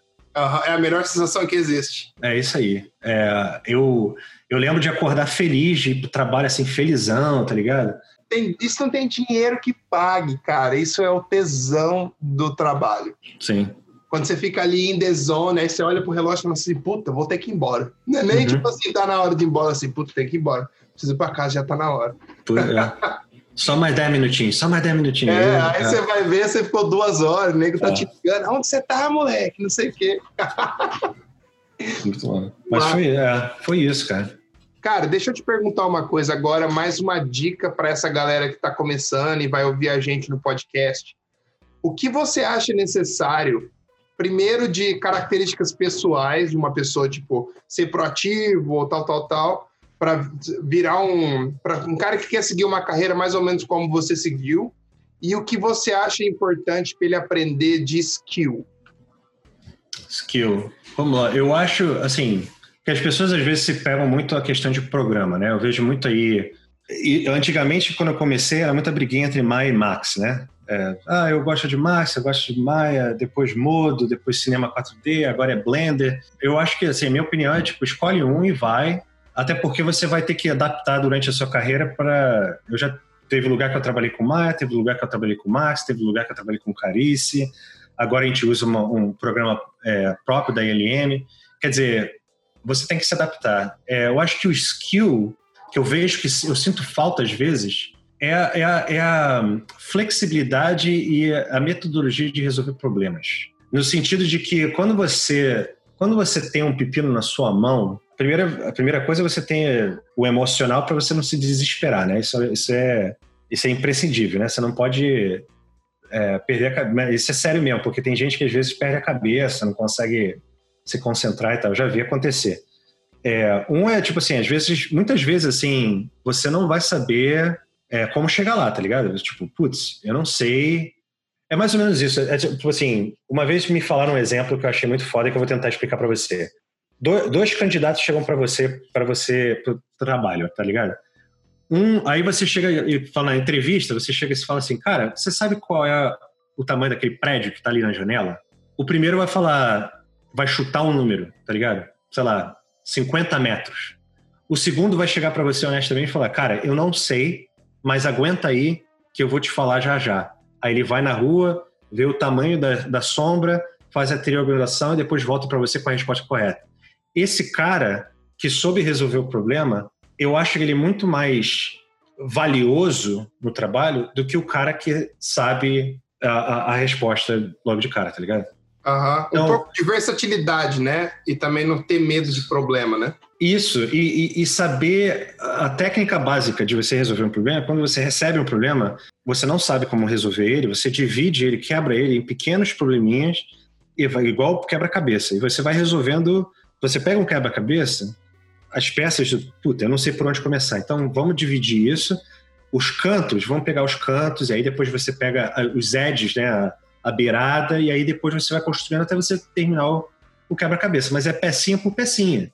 é a melhor sensação que existe. É isso aí. É, eu, eu lembro de acordar feliz, de ir pro trabalho assim, felizão, tá ligado? tem, isso não tem dinheiro que pague, cara. Isso é o tesão do trabalho. Sim. Quando você fica ali em zone, aí você olha pro relógio e fala assim, puta, vou ter que ir embora. Não é nem uhum. tipo assim, tá na hora de ir embora, assim, puta, tem que ir embora. Preciso ir pra casa, já tá na hora. É. Só mais 10 minutinhos, só mais 10 minutinhos. É, aí você vai ver, você ficou duas horas, o nego tá é. te ligando, onde você tá, moleque? Não sei o quê. Muito bom. Mas, Mas foi, é, foi isso, cara. Cara, deixa eu te perguntar uma coisa agora, mais uma dica para essa galera que está começando e vai ouvir a gente no podcast. O que você acha necessário, primeiro, de características pessoais de uma pessoa, tipo, ser proativo ou tal, tal, tal, para virar um, pra um cara que quer seguir uma carreira mais ou menos como você seguiu? E o que você acha importante para ele aprender de skill? Skill. Vamos lá. Eu acho, assim, que as pessoas às vezes se pegam muito a questão de programa, né? Eu vejo muito aí. E, antigamente, quando eu comecei, era muita briguinha entre Maia e Max, né? É, ah, eu gosto de Max, eu gosto de Maia, depois Modo, depois Cinema 4D, agora é Blender. Eu acho que, assim, minha opinião é, tipo, escolhe um e vai, até porque você vai ter que adaptar durante a sua carreira para... Eu já teve lugar que eu trabalhei com Maia, teve lugar que eu trabalhei com Max, teve lugar que eu trabalhei com Carice, agora a gente usa uma, um programa é, próprio da ILM. Quer dizer, você tem que se adaptar. É, eu acho que o skill que eu vejo que eu sinto falta às vezes é a, é a, é a flexibilidade e a metodologia de resolver problemas. No sentido de que quando você quando você tem um pepino na sua mão, primeira, a primeira coisa é você tem o emocional para você não se desesperar, né? Isso, isso, é, isso é imprescindível, né? Você não pode é, perder a Isso é sério mesmo, porque tem gente que às vezes perde a cabeça, não consegue se concentrar e tal. Eu já vi acontecer. É, um é tipo assim, às vezes, muitas vezes assim, você não vai saber é, como chegar lá, tá ligado? Tipo, putz, eu não sei. É mais ou menos isso. É, tipo assim, uma vez me falaram um exemplo que eu achei muito foda que eu vou tentar explicar para você. Do, dois candidatos chegam para você, para você, pro trabalho, tá ligado? Um, aí você chega e fala na entrevista, você chega e fala assim, cara, você sabe qual é o tamanho daquele prédio que tá ali na janela? O primeiro vai falar, vai chutar um número, tá ligado? Sei lá, 50 metros. O segundo vai chegar para você honestamente e falar, cara, eu não sei, mas aguenta aí que eu vou te falar já já. Aí ele vai na rua, vê o tamanho da, da sombra, faz a triangulação e depois volta para você com a resposta correta. Esse cara que soube resolver o problema, eu acho ele muito mais valioso no trabalho do que o cara que sabe a, a, a resposta logo de cara, tá ligado? Uhum. Então, um pouco de versatilidade, né? E também não ter medo de problema, né? Isso, e, e, e, saber a técnica básica de você resolver um problema, quando você recebe um problema, você não sabe como resolver ele, você divide ele, quebra ele em pequenos probleminhas, e vai, igual quebra-cabeça. E você vai resolvendo, você pega um quebra-cabeça, as peças, puta, eu não sei por onde começar, então vamos dividir isso, os cantos, vamos pegar os cantos, e aí depois você pega os edges, né, a, a beirada, e aí depois você vai construindo até você terminar o, o quebra-cabeça, mas é pecinha por pecinha.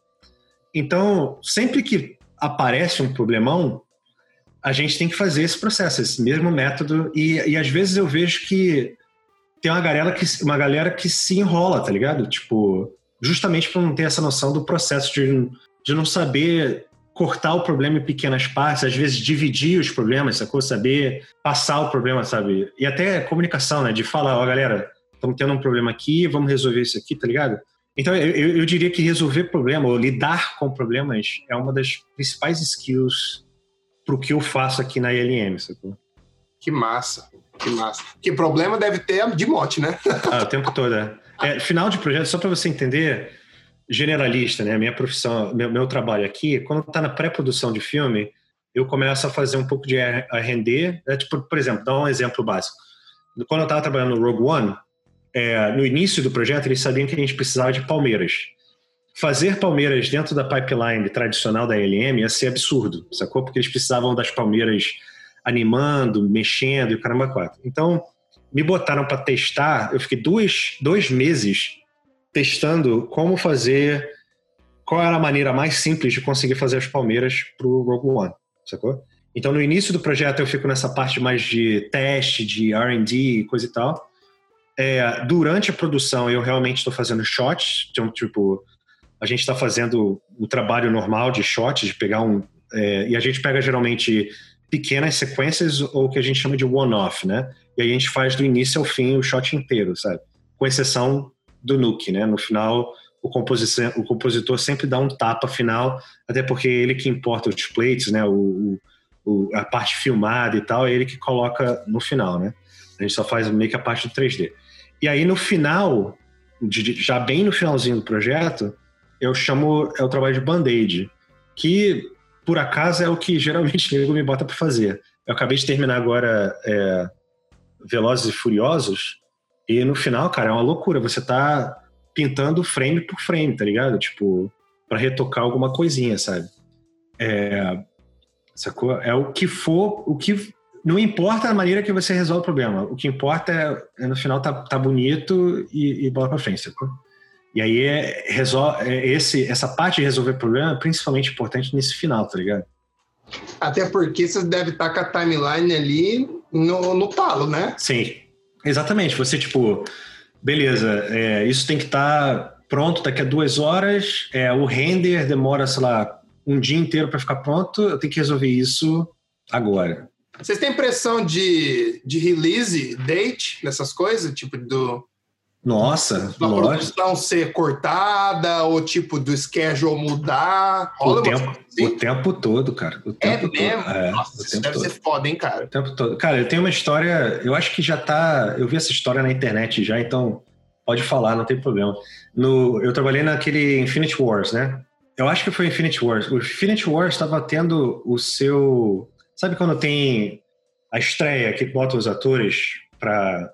Então, sempre que aparece um problemão, a gente tem que fazer esse processo, esse mesmo método, e, e às vezes eu vejo que tem uma galera que, uma galera que se enrola, tá ligado? Tipo, justamente por não ter essa noção do processo de, de não saber cortar o problema em pequenas partes, às vezes dividir os problemas, sacou? Saber passar o problema, sabe? E até comunicação, né? De falar, ó, oh, galera, estamos tendo um problema aqui, vamos resolver isso aqui, tá ligado? Então, eu, eu diria que resolver problema, ou lidar com problemas, é uma das principais skills pro que eu faço aqui na ILM, sacou? Que massa, que massa. Que problema deve ter de monte, né? ah, o tempo todo, é. É final de projeto, só para você entender, generalista, né? Minha profissão, meu, meu trabalho aqui, quando está na pré-produção de filme, eu começo a fazer um pouco de R&D. É, tipo, por exemplo, dar um exemplo básico. Quando eu estava trabalhando no Rogue One, é, no início do projeto, eles sabiam que a gente precisava de palmeiras. Fazer palmeiras dentro da pipeline tradicional da LM ia ser absurdo, sacou? Porque eles precisavam das palmeiras animando, mexendo e o caramba quatro. Então, me botaram para testar, eu fiquei dois, dois meses testando como fazer, qual era a maneira mais simples de conseguir fazer as palmeiras para o Rogue One, sacou? Então, no início do projeto, eu fico nessa parte mais de teste, de R&D, coisa e tal. É, durante a produção, eu realmente estou fazendo shots, então, tipo, a gente está fazendo o trabalho normal de shots, de pegar um... É, e a gente pega, geralmente, pequenas sequências, ou o que a gente chama de one-off, né? E aí a gente faz do início ao fim o shot inteiro, sabe? Com exceção do Nuke, né? No final, o, composição, o compositor sempre dá um tapa final, até porque é ele que importa os plates, né? O, o, a parte filmada e tal, é ele que coloca no final, né? A gente só faz meio que a parte do 3D. E aí no final, já bem no finalzinho do projeto, eu chamo é o trabalho de band-aid, que por acaso é o que geralmente o me bota para fazer. Eu acabei de terminar agora é, Velozes e Furiosos, e no final, cara, é uma loucura. Você tá pintando frame por frame, tá ligado? Tipo, para retocar alguma coisinha, sabe? É, sacou? É o que for, o que. Não importa a maneira que você resolve o problema. O que importa é, é no final tá, tá bonito e, e bola frente, sacou? E aí é, resol, é esse, essa parte de resolver problema é principalmente importante nesse final, tá ligado? Até porque você deve estar tá com a timeline ali no, no talo, né? Sim, Exatamente. Você, tipo, beleza, é, isso tem que estar tá pronto daqui a duas horas, é, o render demora, sei lá, um dia inteiro para ficar pronto, eu tenho que resolver isso agora. Vocês têm impressão de, de release date nessas coisas? Tipo, do, nossa, da produção ser cortada ou tipo do schedule mudar. Rola o tempo, assim? o tempo todo, cara. O é tempo mesmo? Todo. É, Nossa, isso deve todo. ser foda, hein, cara? O tempo todo. Cara, eu tenho uma história, eu acho que já tá. Eu vi essa história na internet já, então pode falar, não tem problema. No, eu trabalhei naquele Infinity Wars, né? Eu acho que foi Infinity Wars. O Infinity Wars estava tendo o seu. Sabe quando tem a estreia que bota os atores para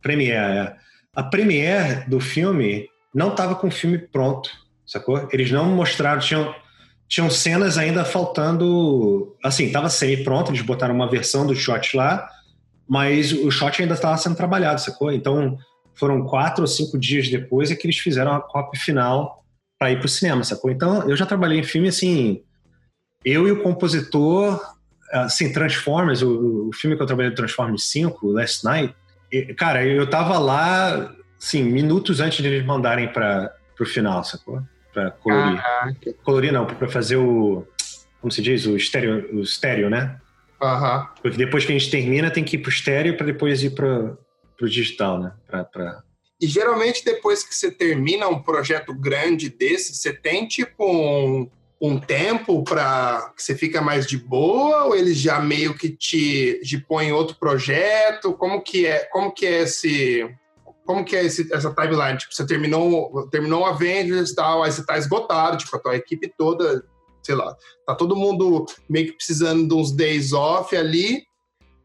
Premiere? É? A premiere do filme não estava com o filme pronto, sacou? Eles não mostraram, tinham, tinham cenas ainda faltando. Assim, estava semi-pronto, eles botaram uma versão do shot lá, mas o shot ainda estava sendo trabalhado, sacou? Então foram quatro ou cinco dias depois é que eles fizeram a cópia final para ir para o cinema, sacou? Então eu já trabalhei em filme assim. Eu e o compositor, assim, Transformers, o, o filme que eu trabalhei, Transformers 5, Last Night, cara, eu tava lá, assim, minutos antes de eles mandarem para o final, sacou? Para colorir. Caraca. Colorir não, para fazer o. Como se diz? O estéreo, o estéreo né? Uhum. Porque depois que a gente termina, tem que ir pro estéreo para depois ir para pro digital, né? Pra, pra... E geralmente depois que você termina um projeto grande desse, você tem tipo um, um tempo para que você fica mais de boa ou eles já meio que te, te põem em outro projeto? Como que é? Como que é esse como que é esse, essa timeline? Tipo, você terminou, terminou Avengers e tal, aí você tá esgotado, tipo, a tua equipe toda, sei lá, tá todo mundo meio que precisando de uns days off ali,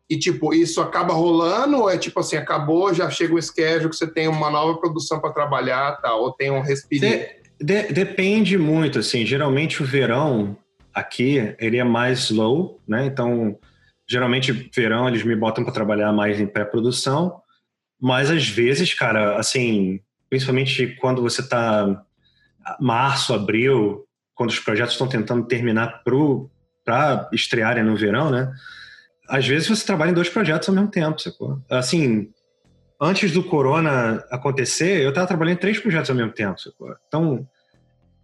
e, tipo, isso acaba rolando ou é tipo assim, acabou, já chega o schedule que você tem uma nova produção para trabalhar, tá? Ou tem um respirinho? De, de, depende muito, assim. Geralmente o verão aqui, ele é mais slow, né? Então, geralmente verão eles me botam para trabalhar mais em pré-produção, mas às vezes, cara, assim, principalmente quando você tá março, abril, quando os projetos estão tentando terminar para estrearem no verão, né? às vezes você trabalha em dois projetos ao mesmo tempo, sacou? Assim, antes do corona acontecer, eu tava trabalhando em três projetos ao mesmo tempo? Então,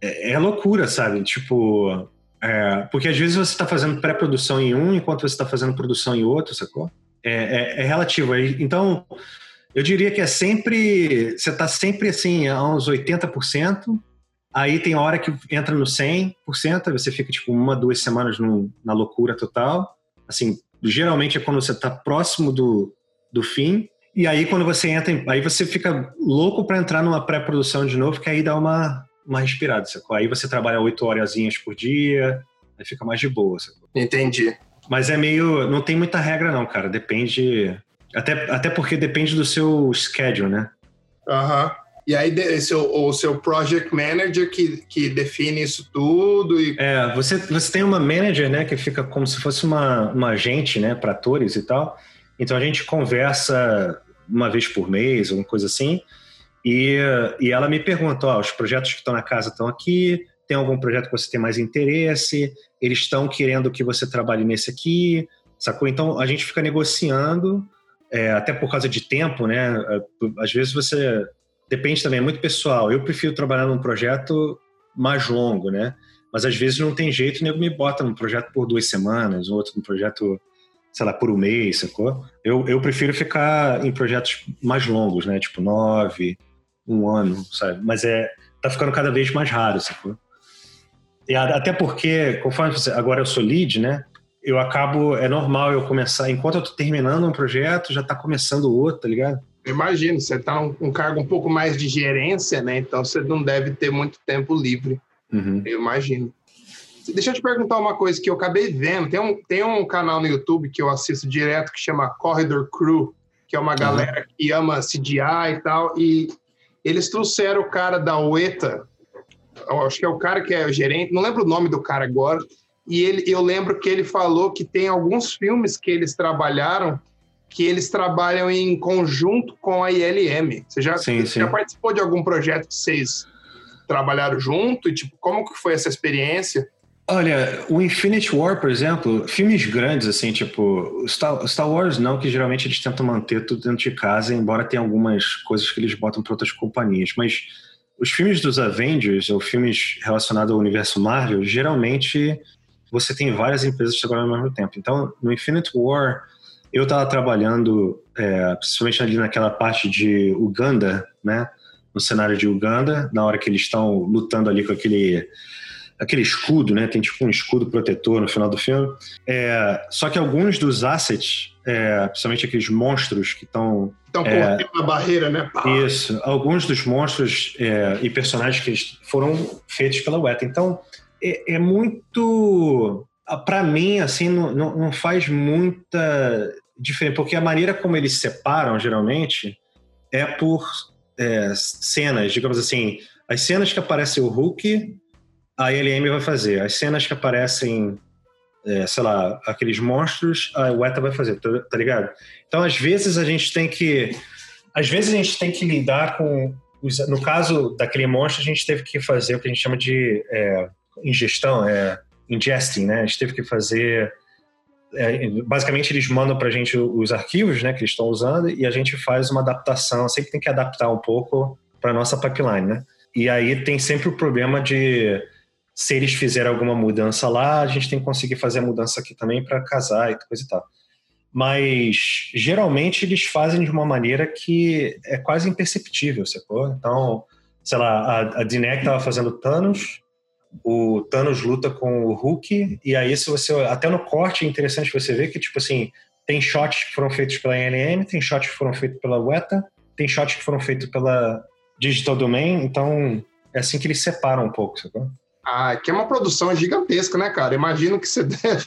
é, é loucura, sabe? Tipo, é, porque às vezes você tá fazendo pré-produção em um, enquanto você tá fazendo produção em outro, sacou? É, é, é relativo. Então, eu diria que é sempre, você tá sempre assim, a uns 80%, aí tem hora que entra no 100%, você fica tipo uma, duas semanas no, na loucura total, assim, geralmente é quando você está próximo do, do fim. E aí, quando você entra, em, aí você fica louco para entrar numa pré-produção de novo, que aí dá uma, uma respirada, sacou? Aí você trabalha oito horas por dia, aí fica mais de boa, sacou? Entendi. Mas é meio. Não tem muita regra, não, cara. Depende. Até, até porque depende do seu schedule, né? Aham. Uhum. E aí esse, o, o seu project manager que, que define isso tudo. E... É, você, você tem uma manager, né, que fica como se fosse uma, uma agente, né, para atores e tal. Então a gente conversa uma vez por mês, alguma coisa assim. E, e ela me pergunta: os projetos que estão na casa estão aqui, tem algum projeto que você tem mais interesse? Eles estão querendo que você trabalhe nesse aqui, sacou? Então a gente fica negociando, é, até por causa de tempo, né? Às vezes você depende também, é muito pessoal. Eu prefiro trabalhar num projeto mais longo, né? Mas às vezes não tem jeito, o nego me bota num projeto por duas semanas, outro num projeto, sei lá, por um mês, sacou? Eu, eu prefiro ficar em projetos mais longos, né? Tipo nove, um ano, sabe? Mas é, tá ficando cada vez mais raro, sacou? E até porque, conforme você, agora eu sou lead, né? Eu acabo, é normal eu começar, enquanto eu tô terminando um projeto, já tá começando outro, tá ligado? imagino, você está um, um, cargo um pouco mais de gerência, né? Então você não deve ter muito tempo livre. Uhum. Eu imagino. Deixa eu te perguntar uma coisa que eu acabei vendo. Tem um, tem um canal no YouTube que eu assisto direto que chama Corridor Crew, que é uma galera uhum. que ama CGI e tal. E eles trouxeram o cara da UETA, acho que é o cara que é o gerente, não lembro o nome do cara agora. E ele, eu lembro que ele falou que tem alguns filmes que eles trabalharam que eles trabalham em conjunto com a ILM. Você já, sim, sim. já participou de algum projeto que vocês trabalharam junto? E, tipo, como que foi essa experiência? Olha, o Infinity War, por exemplo, filmes grandes, assim, tipo, Star, Star Wars não, que geralmente eles tentam manter tudo dentro de casa, embora tenha algumas coisas que eles botam para outras companhias. Mas os filmes dos Avengers, ou filmes relacionados ao universo Marvel, geralmente você tem várias empresas trabalhando ao mesmo tempo. Então, no Infinity War, eu estava trabalhando, é, principalmente ali naquela parte de Uganda, né? No cenário de Uganda, na hora que eles estão lutando ali com aquele aquele escudo, né? Tem tipo um escudo protetor no final do filme. É, só que alguns dos assets, é, principalmente aqueles monstros que estão estão é, correndo a barreira, né? Isso. Alguns dos monstros é, e personagens que foram feitos pela Weta. Então é, é muito para mim assim não, não, faz muita diferente, porque a maneira como eles separam, geralmente, é por é, cenas, digamos assim, as cenas que aparece o Hulk, a LM vai fazer. As cenas que aparecem, é, sei lá, aqueles monstros, a Weta vai fazer, tá, tá, ligado? Então, às vezes a gente tem que, às vezes a gente tem que lidar com, os, no caso daquele monstro, a gente teve que fazer o que a gente chama de é, ingestão, é ingesting, né? A gente teve que fazer é, basicamente eles mandam para a gente os arquivos né, que eles estão usando e a gente faz uma adaptação, sempre tem que adaptar um pouco para nossa pipeline, né? E aí tem sempre o problema de se eles fizerem alguma mudança lá, a gente tem que conseguir fazer a mudança aqui também para casar e coisa e tal. Mas geralmente eles fazem de uma maneira que é quase imperceptível, sacou? Então, sei lá, a, a estava fazendo Thanos, o Thanos luta com o Hulk, e aí se você. Até no corte é interessante você ver que, tipo assim, tem shots que foram feitos pela NN, tem shots que foram feitos pela Weta, tem shots que foram feitos pela Digital Domain, então é assim que eles separam um pouco, sabe? Ah, que é uma produção gigantesca, né, cara? Imagino que você deve,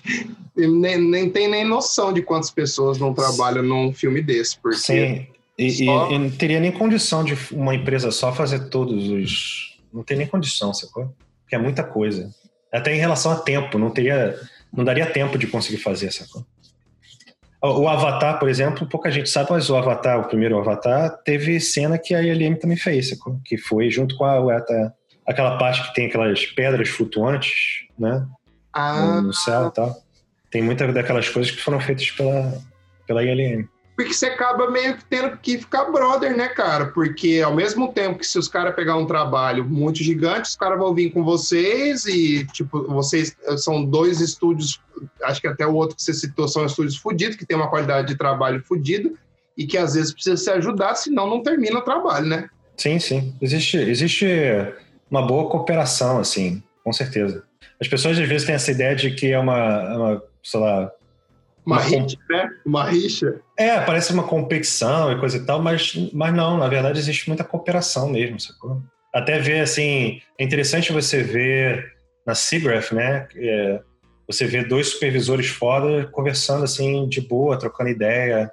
nem, nem tem nem noção de quantas pessoas não trabalham num filme desse, porque... Sim, e, só... e, e não teria nem condição de uma empresa só fazer todos os... Não tem nem condição, sacou? que é muita coisa. Até em relação a tempo, não teria, não daria tempo de conseguir fazer coisa. O Avatar, por exemplo, pouca gente sabe, mas o Avatar, o primeiro Avatar, teve cena que a ILM também fez, que foi junto com a Weta, aquela parte que tem aquelas pedras flutuantes, né? Ah. No céu e tal. Tem muitas daquelas coisas que foram feitas pela, pela ILM porque você acaba meio que tendo que ficar brother, né, cara? Porque ao mesmo tempo que se os caras pegar um trabalho muito gigante, os caras vão vir com vocês e, tipo, vocês são dois estúdios, acho que até o outro que você citou são estúdios fodidos, que tem uma qualidade de trabalho fodida e que às vezes precisa se ajudar, senão não termina o trabalho, né? Sim, sim. Existe, existe uma boa cooperação, assim, com certeza. As pessoas às vezes têm essa ideia de que é uma, uma sei lá, uma, rixa, né? Uma rixa. É, parece uma competição e coisa e tal, mas, mas não, na verdade existe muita cooperação mesmo, sacou? Até ver, assim, é interessante você ver na SIGGRAPH, né? É, você vê dois supervisores foda conversando, assim, de boa, trocando ideia.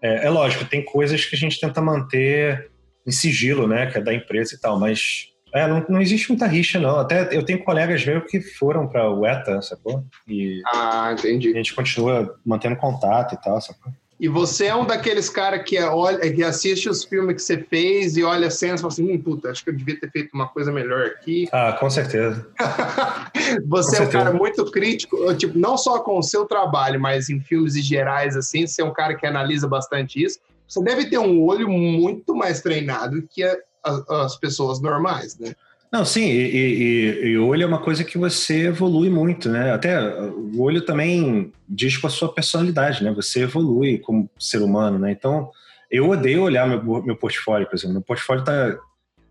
É, é lógico, tem coisas que a gente tenta manter em sigilo, né? Que é da empresa e tal, mas é, não, não existe muita rixa, não. Até eu tenho colegas meus que foram para o ETA, sacou? E ah, entendi. A gente continua mantendo contato e tal, sacou? E você é um daqueles caras que, é, olha, que assiste os filmes que você fez e olha a cena e fala assim, hum, puta, acho que eu devia ter feito uma coisa melhor aqui. Ah, com certeza. você com é um cara muito crítico, tipo, não só com o seu trabalho, mas em filmes gerais, assim, você é um cara que analisa bastante isso. Você deve ter um olho muito mais treinado que a, as pessoas normais, né? Não, sim, e, olho é uma coisa que você evolui muito, né? Até o olho também diz com a sua personalidade, né? Você evolui como ser humano, né? Então, eu odeio olhar meu, meu portfólio, por exemplo. Meu portfólio tá.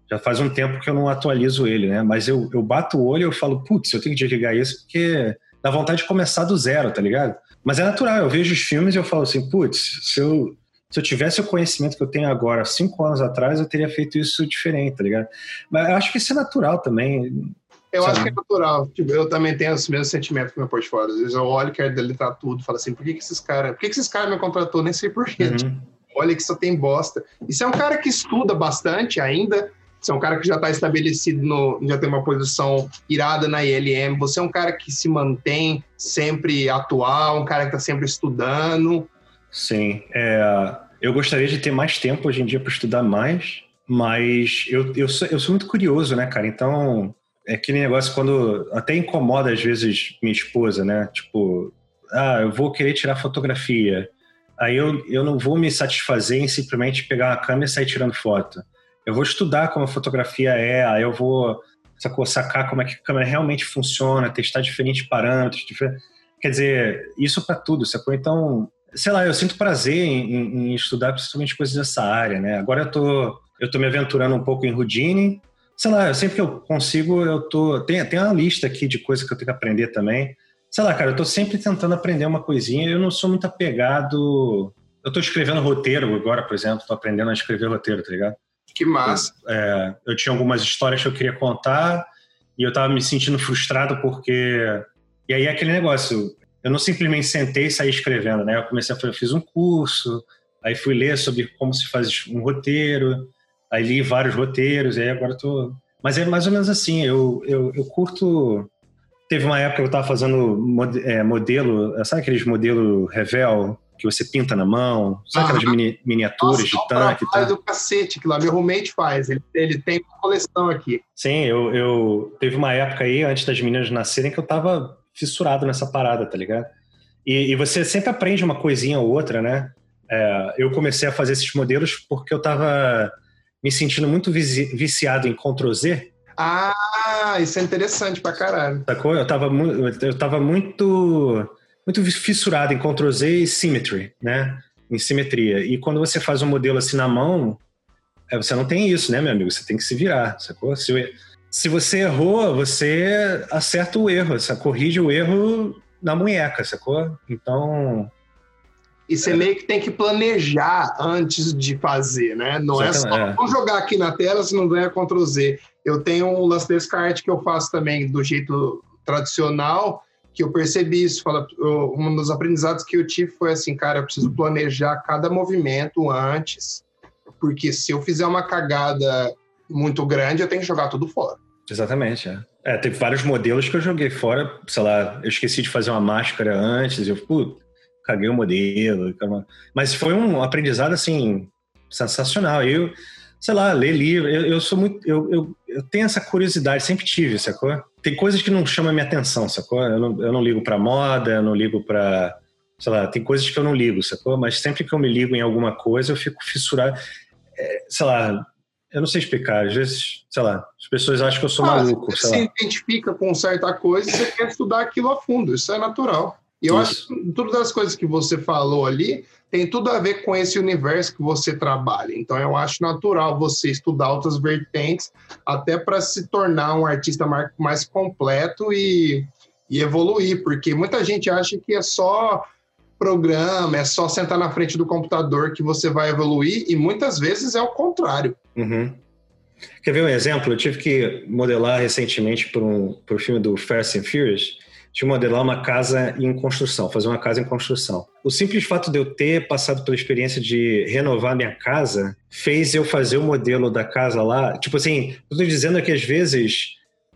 Já faz um tempo que eu não atualizo ele, né? Mas eu, eu bato o olho e eu falo, putz, eu tenho que desligar isso porque dá vontade de começar do zero, tá ligado? Mas é natural, eu vejo os filmes e eu falo assim, putz, se eu, se eu tivesse o conhecimento que eu tenho agora, cinco anos atrás, eu teria feito isso diferente, tá ligado? Mas eu acho que isso é natural também. Eu sabe? acho que é natural. Tipo, eu também tenho os mesmos sentimentos com o meu portfólio. Às vezes eu olho, quero deletar tudo, falo assim, por que, que esses caras. Por que, que esses caras me contratou? Nem sei por quê. Uhum. Tipo, olha que só tem bosta. E você é um cara que estuda bastante ainda. Você é um cara que já está estabelecido, no, já tem uma posição irada na ILM. Você é um cara que se mantém sempre atual, um cara que está sempre estudando. Sim. É, eu gostaria de ter mais tempo hoje em dia para estudar mais, mas eu, eu, sou, eu sou muito curioso, né, cara? Então, é aquele negócio quando até incomoda às vezes minha esposa, né? Tipo, ah, eu vou querer tirar fotografia. Aí eu, eu não vou me satisfazer em simplesmente pegar uma câmera e sair tirando foto. Eu vou estudar como a fotografia é, aí eu vou sacou, sacar como é que a câmera realmente funciona, testar diferentes parâmetros. Diferentes... Quer dizer, isso para tudo, sacou? Então, sei lá, eu sinto prazer em, em, estudar principalmente coisas dessa área, né? Agora eu tô, eu tô me aventurando um pouco em Houdini. Sei lá, sempre que eu consigo, eu tô. Tem, tem uma lista aqui de coisas que eu tenho que aprender também. Sei lá, cara, eu tô sempre tentando aprender uma coisinha. Eu não sou muito apegado. Eu tô escrevendo roteiro agora, por exemplo, tô aprendendo a escrever roteiro, tá ligado? Que massa. Eu, é, eu tinha algumas histórias que eu queria contar e eu tava me sentindo frustrado porque. E aí é aquele negócio, eu não simplesmente sentei e saí escrevendo, né? Eu comecei a fazer, eu fiz um curso, aí fui ler sobre como se faz um roteiro, Aí li vários roteiros, aí agora tô. Mas é mais ou menos assim, eu, eu, eu curto. Teve uma época que eu estava fazendo é, modelo, sabe aqueles modelo revel que você pinta na mão, sabe aquelas mini, miniaturas Nossa, de tanque? Faz o cacete que lá, meu roommate faz, ele, ele tem uma coleção aqui. Sim, eu, eu teve uma época aí, antes das meninas nascerem, que eu tava fissurado nessa parada, tá ligado? E, e você sempre aprende uma coisinha ou outra, né? É, eu comecei a fazer esses modelos porque eu tava me sentindo muito viciado em Ctrl Z. Ah, isso é interessante pra caralho. Sacou? Eu tava, eu tava muito, muito fissurado em Ctrl Z e Symmetry, né? Em simetria. E quando você faz um modelo assim na mão, é, você não tem isso, né, meu amigo? Você tem que se virar, sacou? Se, se você errou, você acerta o erro, você corrige o erro na munheca, sacou? Então, e você é. meio que tem que planejar antes de fazer, né? Não Exatamente, é só é. vamos jogar aqui na tela se não ganha Ctrl Z. Eu tenho um lance desse kart que eu faço também do jeito tradicional, que eu percebi isso. Fala, um dos aprendizados que eu tive foi assim, cara, eu preciso planejar cada movimento antes, porque se eu fizer uma cagada muito grande, eu tenho que jogar tudo fora. Exatamente, é. É, teve vários modelos que eu joguei fora, sei lá, eu esqueci de fazer uma máscara antes, eu, putz, caguei o modelo. Mas foi um aprendizado, assim, sensacional. Eu, sei lá, ler livro, eu, eu sou muito. Eu, eu, eu, tenho essa curiosidade, sempre tive, sacou? Tem coisas que não chamam a minha atenção, sacou? Eu não, eu não ligo pra moda, eu não ligo pra. Sei lá, tem coisas que eu não ligo, sacou? Mas sempre que eu me ligo em alguma coisa, eu fico fissurado. É, sei lá, eu não sei explicar. Às vezes, sei lá, as pessoas acham que eu sou ah, maluco. Você se identifica com certa coisa e você quer estudar aquilo a fundo. Isso é natural. E eu Isso. acho que todas as coisas que você falou ali tem tudo a ver com esse universo que você trabalha. Então eu acho natural você estudar outras vertentes até para se tornar um artista mais completo e, e evoluir, porque muita gente acha que é só programa, é só sentar na frente do computador que você vai evoluir, e muitas vezes é o contrário. Uhum. Quer ver um exemplo? Eu tive que modelar recentemente para um, o filme do Fast and Furious, de modelar uma casa em construção, fazer uma casa em construção. O simples fato de eu ter passado pela experiência de renovar minha casa fez eu fazer o modelo da casa lá. Tipo assim, eu tô dizendo que às vezes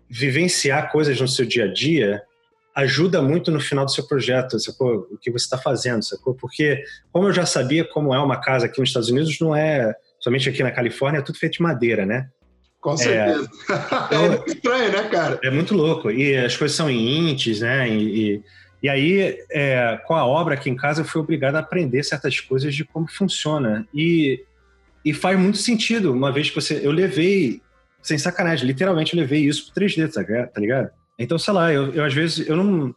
vivenciar coisas no seu dia a dia ajuda muito no final do seu projeto, sacou? O que você está fazendo, sacou? Porque, como eu já sabia como é uma casa aqui nos Estados Unidos, não é, somente aqui na Califórnia, é tudo feito de madeira, né? Com é, certeza. É, é muito estranho, né, cara? É muito louco. E as coisas são em intes, né? E, e, e aí, é, com a obra aqui em casa, eu fui obrigado a aprender certas coisas de como funciona. E, e faz muito sentido, uma vez que você. Eu levei, sem sacanagem, literalmente levei isso pro 3D, tá, tá ligado? Então, sei lá, eu, eu às vezes eu não.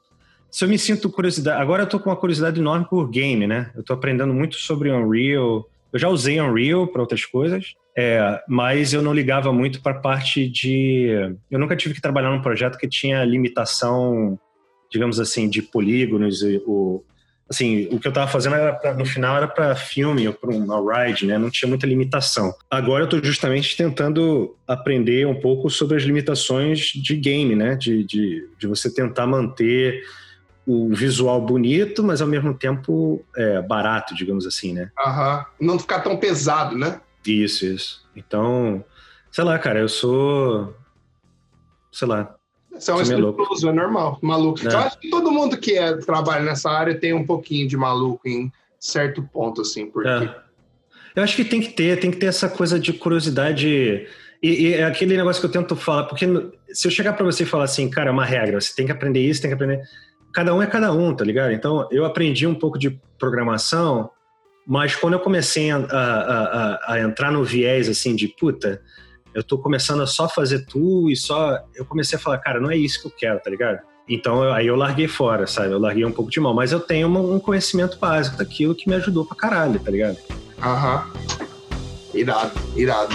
Se eu me sinto curiosidade. Agora eu tô com uma curiosidade enorme por game, né? Eu tô aprendendo muito sobre Unreal. Eu já usei Unreal para outras coisas. É, mas eu não ligava muito para parte de. Eu nunca tive que trabalhar num projeto que tinha limitação, digamos assim, de polígonos. O, assim, o que eu estava fazendo era pra, no final era para filme ou para uma ride, né? Não tinha muita limitação. Agora eu estou justamente tentando aprender um pouco sobre as limitações de game, né? De, de, de você tentar manter o visual bonito, mas ao mesmo tempo é, barato, digamos assim, né? Aham. Não ficar tão pesado, né? Isso, isso. Então, sei lá, cara, eu sou. Sei lá. Você é um espírito é normal, maluco. É. Eu acho que todo mundo que é, trabalha nessa área tem um pouquinho de maluco em certo ponto, assim, porque. É. Eu acho que tem que ter, tem que ter essa coisa de curiosidade. E, e é aquele negócio que eu tento falar, porque se eu chegar para você e falar assim, cara, é uma regra, você tem que aprender isso, tem que aprender. Cada um é cada um, tá ligado? Então, eu aprendi um pouco de programação mas quando eu comecei a, a, a, a, entrar no viés assim de puta, eu tô começando a só fazer tu e só. Eu comecei a falar, cara, não é isso que eu quero, tá ligado? Então eu, aí eu larguei fora, sabe? Eu larguei um pouco de mão. Mas eu tenho um conhecimento básico daquilo que me ajudou pra caralho, tá ligado? Aham. Irado, irado.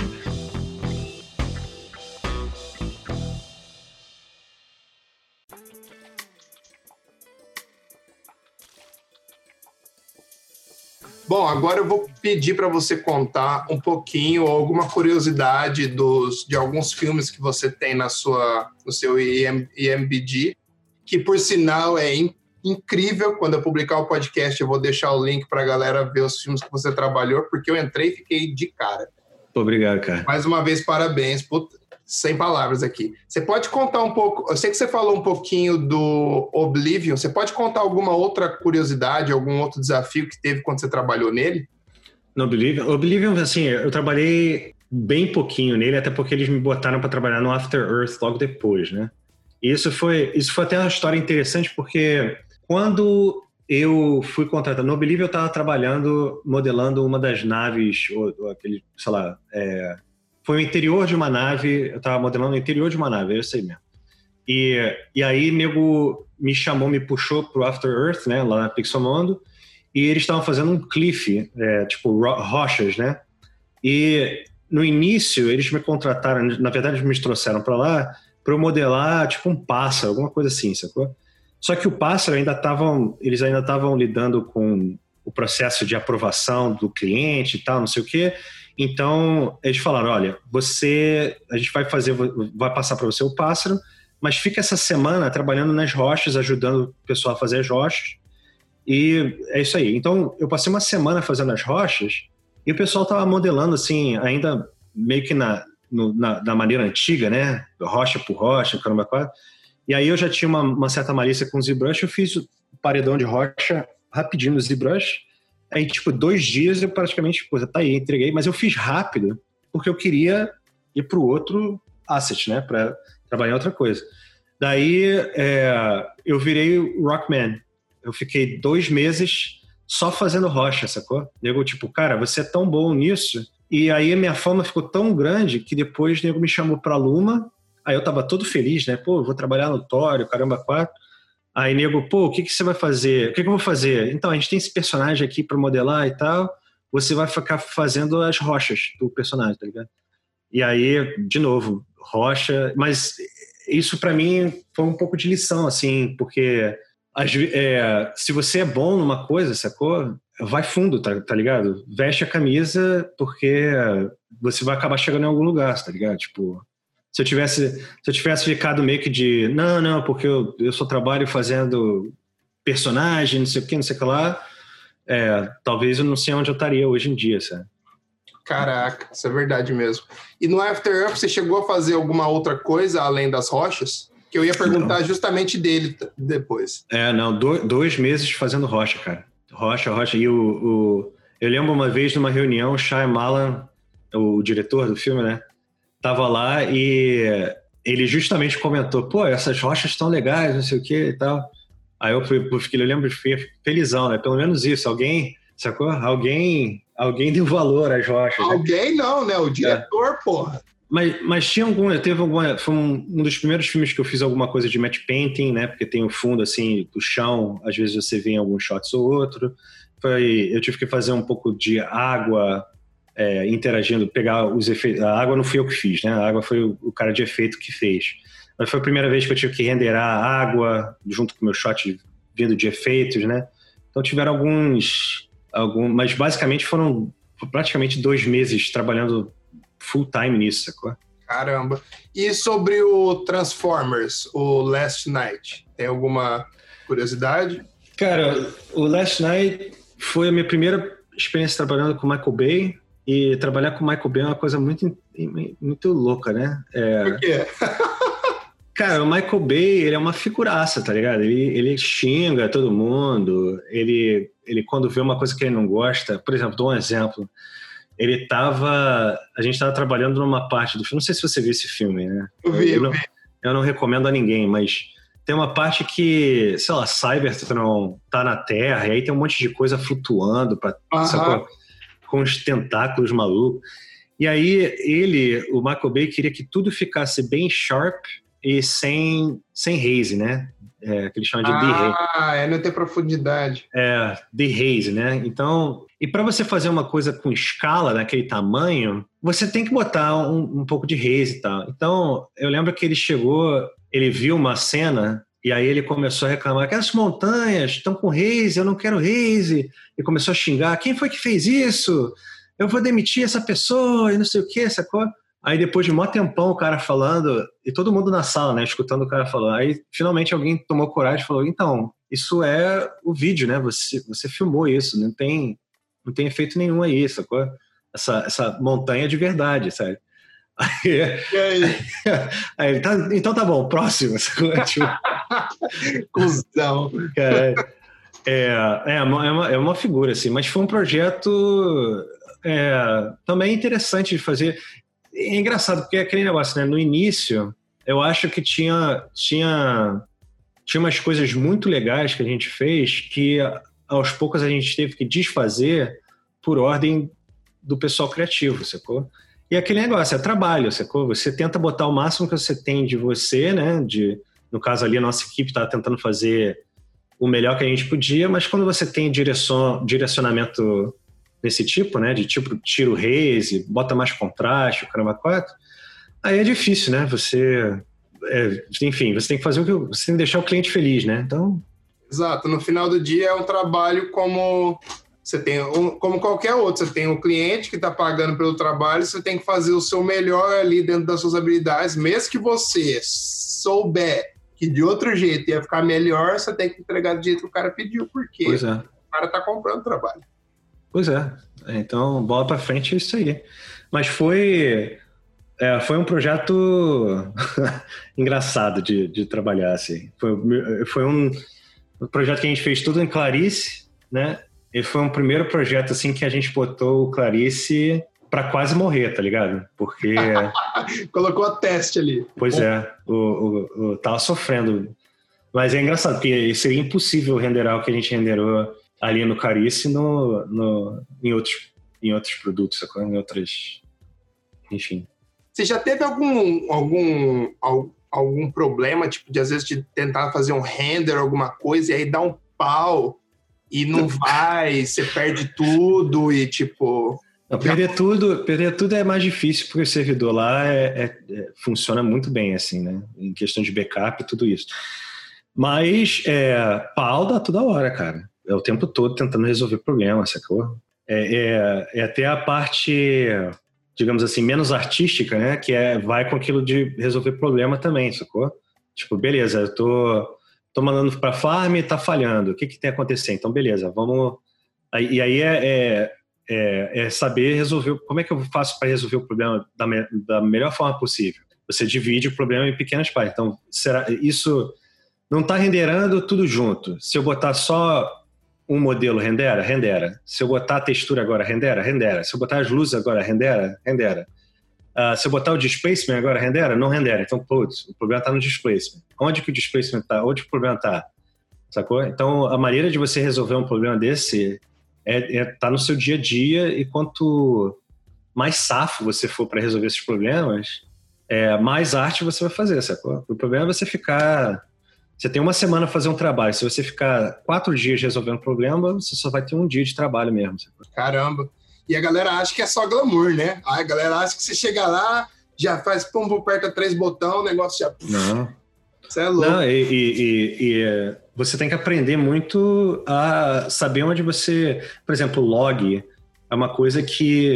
Bom, agora eu vou pedir para você contar um pouquinho alguma curiosidade dos, de alguns filmes que você tem na sua, no seu IMBD, que por sinal é in, incrível. Quando eu publicar o podcast, eu vou deixar o link para a galera ver os filmes que você trabalhou, porque eu entrei e fiquei de cara. Obrigado, cara. Mais uma vez, parabéns. Puta, sem palavras aqui. Você pode contar um pouco. Eu sei que você falou um pouquinho do Oblivion. Você pode contar alguma outra curiosidade, algum outro desafio que teve quando você trabalhou nele? No Oblivion, Oblivion, assim, eu trabalhei bem pouquinho nele, até porque eles me botaram para trabalhar no After Earth logo depois, né? E isso foi, isso foi até uma história interessante, porque quando eu fui contratado no Oblivion, eu estava trabalhando, modelando uma das naves, ou, ou aquele, sei lá, é, foi o interior de uma nave, eu estava modelando o interior de uma nave, isso aí mesmo. E, e aí, nego me chamou, me puxou pro After Earth, né, lá na Pixomondo, e eles estavam fazendo um cliff, é, tipo rochas, né? E no início eles me contrataram, na verdade eles me trouxeram para lá para eu modelar tipo um pássaro, alguma coisa assim, sacou? Só que o pássaro ainda estavam, eles ainda estavam lidando com o processo de aprovação do cliente e tal, não sei o quê. Então eles falaram, olha, você, a gente vai fazer, vai passar para você o pássaro, mas fica essa semana trabalhando nas rochas, ajudando o pessoal a fazer as rochas. E é isso aí. Então, eu passei uma semana fazendo as rochas e o pessoal tava modelando, assim, ainda meio que na, no, na, na, maneira antiga, né? Rocha por rocha, caramba, quatro. E aí eu já tinha uma, uma certa malícia com o ZBrush, eu fiz o paredão de rocha rapidinho no ZBrush. Aí, tipo, dois dias eu praticamente, pô, tá aí, entreguei, mas eu fiz rápido, porque eu queria ir pro outro asset, né? Pra trabalhar outra coisa. Daí é, eu virei Rockman, eu fiquei dois meses só fazendo rocha, sacou? Nego, tipo, cara, você é tão bom nisso. E aí a minha fama ficou tão grande que depois o nego me chamou pra Luma. Aí eu tava todo feliz, né? Pô, vou trabalhar no Tório, caramba, quatro. Aí nego, pô, o que, que você vai fazer? O que, que eu vou fazer? Então, a gente tem esse personagem aqui para modelar e tal. Você vai ficar fazendo as rochas do personagem, tá ligado? E aí, de novo, rocha. Mas isso para mim foi um pouco de lição, assim, porque é, se você é bom numa coisa, sacou? Vai fundo, tá, tá ligado? Veste a camisa porque você vai acabar chegando em algum lugar, tá ligado? Tipo, se eu tivesse, se eu tivesse ficado meio que de, não, não, porque eu, eu só trabalho fazendo personagem, não sei o que, não sei o que lá, é, talvez eu não sei onde eu estaria hoje em dia, sabe? Caraca, isso é verdade mesmo. E no After Earth você chegou a fazer alguma outra coisa além das rochas? que eu ia perguntar não. justamente dele depois. É, não, dois meses fazendo rocha, cara. Rocha, rocha. E o, o eu lembro uma vez numa reunião, o Shyamalan, o diretor do filme, né? Tava lá e ele justamente comentou, pô, essas rochas estão legais, não sei o que e tal. Aí eu fui, fiquei, eu lembro, fui felizão, né? Pelo menos isso, alguém, sacou? Alguém, alguém deu valor às rochas. Né? Alguém né? não, né? O diretor, é. porra. Mas, mas tinha algum, teve alguma, foi um, um, dos primeiros filmes que eu fiz alguma coisa de matte painting, né? Porque tem o fundo assim do chão, às vezes você vê em alguns shots ou outro. Foi, eu tive que fazer um pouco de água é, interagindo, pegar os efeitos. A água não fui eu que fiz, né? A água foi o, o, cara de efeito que fez. Mas foi a primeira vez que eu tive que renderar a água junto com o meu shot vindo de efeitos, né? Então tiveram alguns, alguns, mas basicamente foram praticamente dois meses trabalhando full time nisso, sacou? Caramba. E sobre o Transformers, o Last Night, tem alguma curiosidade? Cara, o Last Night foi a minha primeira experiência trabalhando com Michael Bay. E trabalhar com Michael Bay é uma coisa muito, muito louca, né? É... Por quê? Cara, o Michael Bay, ele é uma figuraça, tá ligado? Ele, ele xinga todo mundo. Ele, ele, quando vê uma coisa que ele não gosta... Por exemplo, dou um exemplo ele tava. A gente tava trabalhando numa parte do filme. Não sei se você viu esse filme, né? Eu vi, eu, não, vi. eu não recomendo a ninguém, mas tem uma parte que, sei lá, Cybertron tá na Terra, e aí tem um monte de coisa flutuando pra, sabe, com os tentáculos malucos. E aí ele, o Michael Bay, queria que tudo ficasse bem sharp e sem, sem haze, né? É, que eles chamam de ah, Ah, é não ter profundidade. É, de haze, né? Então, e para você fazer uma coisa com escala daquele tamanho, você tem que botar um, um pouco de haze e tal. Então, eu lembro que ele chegou, ele viu uma cena e aí ele começou a reclamar: aquelas montanhas estão com haze, eu não quero haze. E começou a xingar: quem foi que fez isso? Eu vou demitir essa pessoa e não sei o que, sacou? Aí depois de um tempão o cara falando, e todo mundo na sala, né, escutando o cara falando. Aí finalmente alguém tomou coragem e falou: então, isso é o vídeo, né? Você, você filmou isso, não tem não tem efeito nenhum aí, sacou? essa, essa montanha de verdade, sabe? Aí, aí? ele, tá, então tá bom, próximo. tipo, Cusão. É, é, uma, é, uma, é uma figura, assim, mas foi um projeto é, também interessante de fazer. É engraçado, porque é aquele negócio, né? No início, eu acho que tinha, tinha, tinha umas coisas muito legais que a gente fez que aos poucos a gente teve que desfazer por ordem do pessoal criativo, sacou? E aquele negócio, é trabalho, sacou? Você tenta botar o máximo que você tem de você, né? De, no caso ali, a nossa equipe estava tentando fazer o melhor que a gente podia, mas quando você tem direção, direcionamento desse tipo, né? De tipo tiro raise, bota mais contraste, o caramba quatro, aí é difícil, né? Você. É, enfim, você tem que fazer o que. Você tem que deixar o cliente feliz, né? Então. Exato. No final do dia é um trabalho como você tem como qualquer outro, você tem um cliente que está pagando pelo trabalho, você tem que fazer o seu melhor ali dentro das suas habilidades, mesmo que você souber que de outro jeito ia ficar melhor, você tem que entregar do jeito que o cara pediu, porque pois é. o cara está comprando trabalho. Pois é. Então, bola para frente é isso aí. Mas foi é, foi um projeto engraçado de, de trabalhar assim. Foi, foi um, um projeto que a gente fez tudo em Clarice, né? E foi um primeiro projeto assim que a gente botou o Clarice para quase morrer, tá ligado? Porque colocou a teste ali. Pois é, o, o, o, tava sofrendo. Mas é engraçado porque seria impossível renderar o que a gente renderou ali no Clarice no, no em outros em outros produtos, em outras, enfim. Você já teve algum algum algum problema, tipo, de às vezes de tentar fazer um render, alguma coisa, e aí dá um pau e não vai, você perde tudo e tipo. Não, perder tudo, perder tudo é mais difícil porque o servidor lá é, é, é, funciona muito bem assim, né? Em questão de backup e tudo isso. Mas é, pau dá toda hora, cara. É o tempo todo tentando resolver problema, sacou? É, é, é até a parte, digamos assim, menos artística, né? Que é vai com aquilo de resolver problema também, sacou? Tipo, beleza, eu tô tô mandando para farm e tá falhando. O que que tem a acontecer? Então, beleza, vamos. E aí é, é, é, é saber resolver. Como é que eu faço para resolver o problema da, me, da melhor forma possível? Você divide o problema em pequenas partes. Então, será isso não está renderando tudo junto? Se eu botar só um modelo rendera, rendera. Se eu botar a textura agora, rendera, rendera. Se eu botar as luzes agora, rendera, rendera. Uh, se eu botar o displacement agora, rendera? Não rendera. Então, putz, o problema está no displacement. Onde que o displacement está? Onde o problema está? Sacou? Então, a maneira de você resolver um problema desse é, é tá no seu dia a dia e quanto mais safo você for para resolver esses problemas, é, mais arte você vai fazer, sacou? O problema é você ficar... Você tem uma semana para fazer um trabalho. Se você ficar quatro dias resolvendo um problema, você só vai ter um dia de trabalho mesmo. Sacou? Caramba! E a galera acha que é só glamour, né? A galera acha que você chega lá, já faz pum, aperta três botões, o negócio já. Não. Você é louco. Não, e, e, e, e, é, você tem que aprender muito a saber onde você. Por exemplo, log é uma coisa que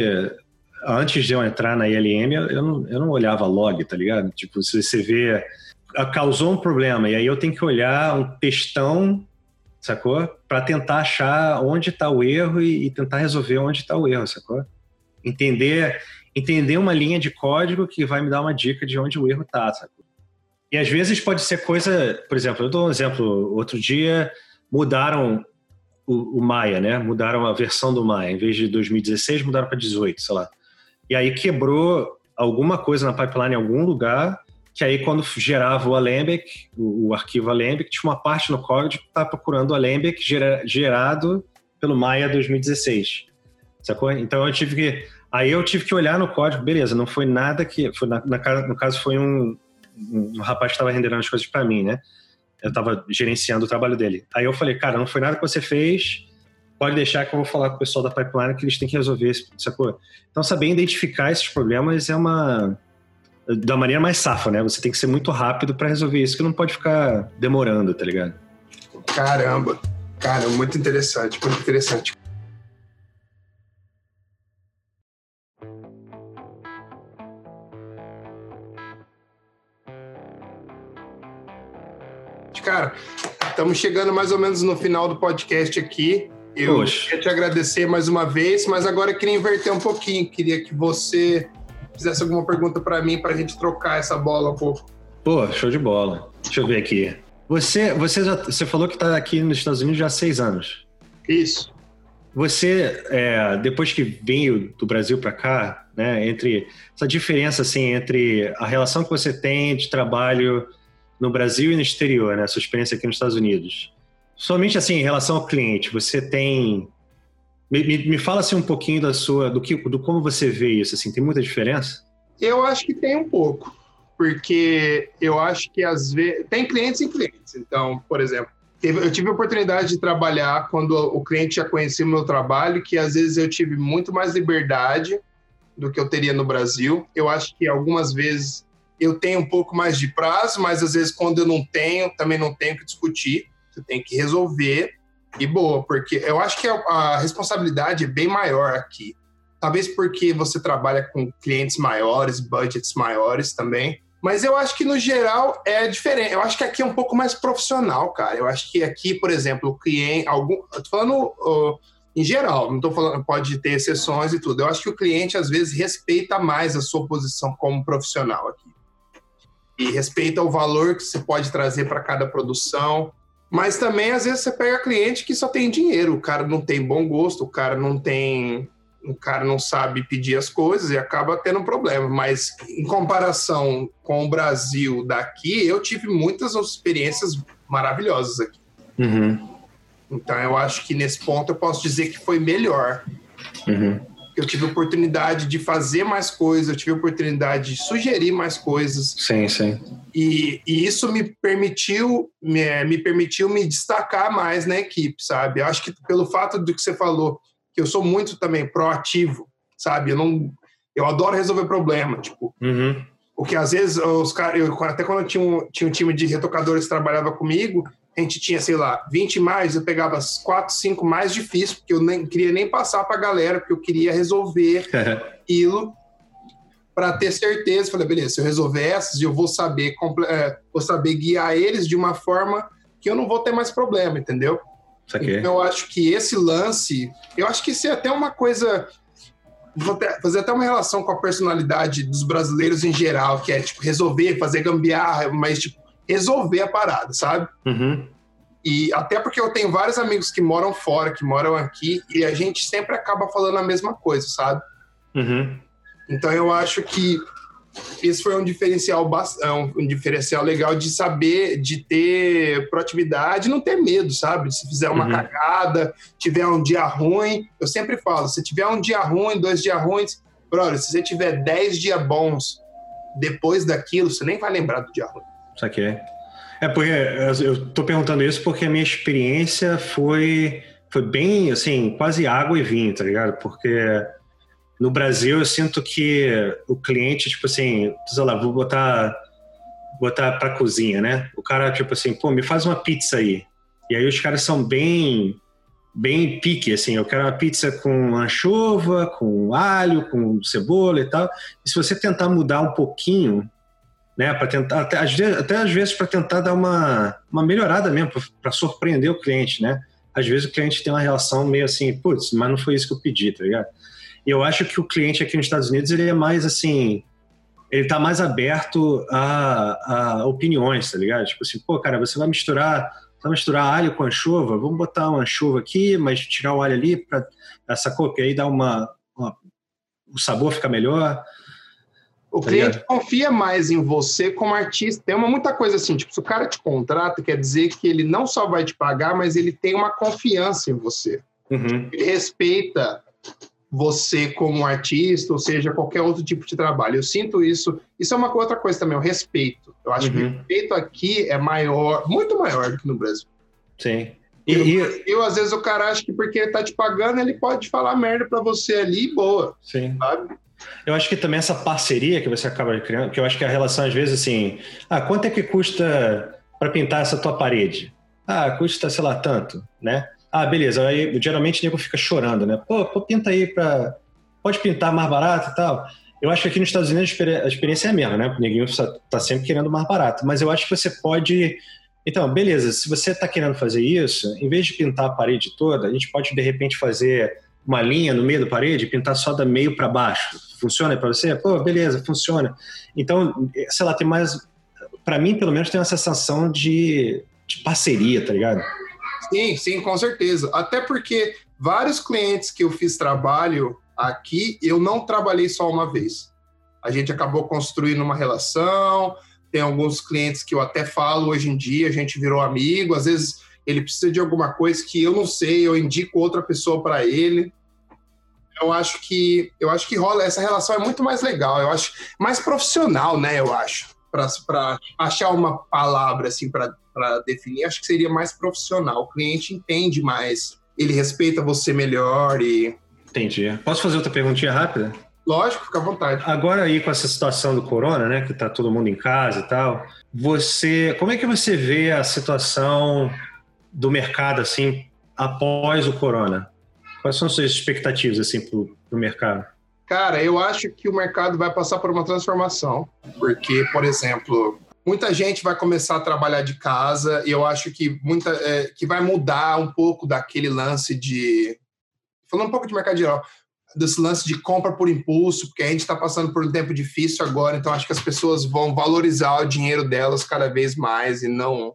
antes de eu entrar na ILM, eu não, eu não olhava log, tá ligado? Tipo, se você vê. Causou um problema, e aí eu tenho que olhar um textão sacou? Para tentar achar onde está o erro e, e, tentar resolver onde está o erro, sacou? Entender, entender uma linha de código que vai me dar uma dica de onde o erro está, sacou? E às vezes pode ser coisa, por exemplo, eu dou um exemplo, outro dia mudaram o, o Maia, né? Mudaram a versão do Maia, em vez de 2016 mudaram para 18, sei lá. E aí quebrou alguma coisa na pipeline em algum lugar que aí quando gerava o Alembic, o, o arquivo Alembic, tinha uma parte no código que estava procurando o Alembic gera, gerado pelo Maya 2016. Sacou? Então eu tive que. Aí eu tive que olhar no código, beleza, não foi nada que. Foi na, na no caso, foi um, um rapaz que estava renderando as coisas para mim, né? Eu estava gerenciando o trabalho dele. Aí eu falei, cara, não foi nada que você fez, pode deixar que eu vou falar com o pessoal da pipeline que eles têm que resolver, sacou? Então, saber identificar esses problemas é uma da maneira mais safa, né? Você tem que ser muito rápido para resolver isso, que não pode ficar demorando, tá ligado? Caramba, cara, muito interessante, muito interessante. Cara, estamos chegando mais ou menos no final do podcast aqui. Eu Poxa. queria te agradecer mais uma vez, mas agora eu queria inverter um pouquinho. Queria que você fizesse alguma pergunta para mim, para a gente trocar essa bola um pouco. Pô, show de bola. Deixa eu ver aqui. Você, você, já, você falou que está aqui nos Estados Unidos já há seis anos. Isso. Você, é, depois que veio do Brasil para cá, né, entre essa diferença assim entre a relação que você tem de trabalho no Brasil e no exterior, né, sua experiência aqui nos Stados Unidos, somente assim em relação ao cliente, você tem me, me, fala assim um pouquinho da sua do que do como você vê isso, assim, tem muita diferença? Eu acho que tem um pouco, porque eu acho que às vezes tem clientes e clientes. Então, por exemplo, eu tive a oportunidade de trabalhar quando o cliente já conhecia o meu trabalho, que às vezes eu tive muito mais liberdade do que eu teria no Brasil. Eu acho que algumas vezes eu tenho um pouco mais de prazo, mas às vezes quando eu não tenho, também não tenho que discutir. Você tem que resolver e boa, porque eu acho que a, a responsabilidade é bem maior aqui. Talvez porque você trabalha com clientes maiores, budgets maiores também. Mas eu acho que no geral é diferente. Eu acho que aqui é um pouco mais profissional, cara. Eu acho que aqui, por exemplo, o cliente, algum, eu tô falando uh, em geral, não estou falando pode ter exceções e tudo. Eu acho que o cliente às vezes respeita mais a sua posição como profissional aqui e respeita o valor que você pode trazer para cada produção. Mas também às vezes você pega cliente que só tem dinheiro, o cara não tem bom gosto, o cara não tem o cara não sabe pedir as coisas e acaba tendo um problema. Mas em comparação com o Brasil daqui, eu tive muitas experiências maravilhosas aqui. Uhum. Então eu acho que nesse ponto eu posso dizer que foi melhor. Uhum. Eu tive oportunidade de fazer mais coisas, eu tive oportunidade de sugerir mais coisas. Sim, sim. E, e isso me permitiu me, me permitiu me destacar mais na equipe, sabe? Acho que pelo fato do que você falou, que eu sou muito também proativo, sabe? Eu não, eu adoro resolver problema, tipo. Uhum. Porque às vezes os caras, até quando eu tinha um, tinha um time de retocadores que trabalhava comigo, a gente tinha, sei lá, 20 mais, eu pegava as 4, 5 mais difíceis, porque eu nem queria nem passar para a galera, porque eu queria resolver aquilo para ter certeza. Falei, beleza, se eu resolver essas, eu vou saber, é, vou saber guiar eles de uma forma que eu não vou ter mais problema, entendeu? Então, eu acho que esse lance, eu acho que isso é até uma coisa. Vou fazer até uma relação com a personalidade dos brasileiros em geral, que é tipo resolver, fazer gambiarra, mas tipo, resolver a parada, sabe? Uhum. E até porque eu tenho vários amigos que moram fora, que moram aqui, e a gente sempre acaba falando a mesma coisa, sabe? Uhum. Então eu acho que esse foi um diferencial é um diferencial legal de saber, de ter proatividade, não ter medo, sabe? Se fizer uma uhum. cagada, tiver um dia ruim, eu sempre falo, se tiver um dia ruim, dois dias ruins, brother, se você tiver dez dias bons depois daquilo, você nem vai lembrar do dia ruim. Saquei. É porque eu tô perguntando isso porque a minha experiência foi foi bem assim, quase água e vinho, tá ligado? Porque no Brasil, eu sinto que o cliente, tipo assim, sei lá, vou botar botar para cozinha, né? O cara tipo assim, pô, me faz uma pizza aí. E aí os caras são bem bem pique, assim, eu quero uma pizza com anchova, com alho, com cebola e tal. E se você tentar mudar um pouquinho, né, para tentar até às vezes, até às vezes para tentar dar uma, uma melhorada mesmo, para surpreender o cliente, né? Às vezes o cliente tem uma relação meio assim, putz, mas não foi isso que eu pedi, tá ligado? eu acho que o cliente aqui nos Estados Unidos ele é mais assim, ele tá mais aberto a, a opiniões, tá ligado? Tipo assim, pô, cara, você vai misturar, vai misturar alho com anchova, vamos botar uma anchova aqui, mas tirar o alho ali para essa cor, que aí uma, uma, o sabor fica melhor. O tá cliente ligado? confia mais em você como artista. Tem uma muita coisa assim, tipo, se o cara te contrata, quer dizer que ele não só vai te pagar, mas ele tem uma confiança em você. Uhum. Ele respeita você como artista, ou seja, qualquer outro tipo de trabalho. Eu sinto isso. Isso é uma outra coisa também, o respeito. Eu acho uhum. que o respeito aqui é maior, muito maior do que no Brasil. Sim. E, e Brasil, às vezes o cara acha que porque ele tá te pagando, ele pode falar merda para você ali boa. Sim. Sabe? Eu acho que também essa parceria que você acaba criando, que eu acho que a relação às vezes assim, ah, quanto é que custa para pintar essa tua parede? Ah, custa, sei lá, tanto, né? Ah, beleza. Aí geralmente o nego fica chorando, né? Pô, pô, pinta aí pra. Pode pintar mais barato e tal. Eu acho que aqui nos Estados Unidos a experiência é a mesma, né? O neguinho tá sempre querendo mais barato. Mas eu acho que você pode Então, beleza, se você está querendo fazer isso, em vez de pintar a parede toda, a gente pode de repente fazer uma linha no meio da parede pintar só da meio para baixo. Funciona para você? Pô, beleza, funciona. Então, sei lá, tem mais. Para mim, pelo menos, tem uma sensação de, de parceria, tá ligado? Sim, sim, com certeza. Até porque vários clientes que eu fiz trabalho aqui, eu não trabalhei só uma vez. A gente acabou construindo uma relação. Tem alguns clientes que eu até falo hoje em dia, a gente virou amigo. Às vezes ele precisa de alguma coisa que eu não sei, eu indico outra pessoa para ele. Eu acho que eu acho que rola essa relação é muito mais legal, eu acho mais profissional, né? Eu acho para achar uma palavra assim para definir, acho que seria mais profissional. O cliente entende mais, ele respeita você melhor e entendi. Posso fazer outra perguntinha rápida? Lógico, fica à vontade. Agora aí com essa situação do corona, né, que tá todo mundo em casa e tal, você, como é que você vê a situação do mercado assim após o corona? Quais são as suas expectativas assim para o mercado? Cara, eu acho que o mercado vai passar por uma transformação, porque, por exemplo, muita gente vai começar a trabalhar de casa e eu acho que muita é, que vai mudar um pouco daquele lance de falando um pouco de mercado geral desse lance de compra por impulso, porque a gente está passando por um tempo difícil agora, então acho que as pessoas vão valorizar o dinheiro delas cada vez mais e não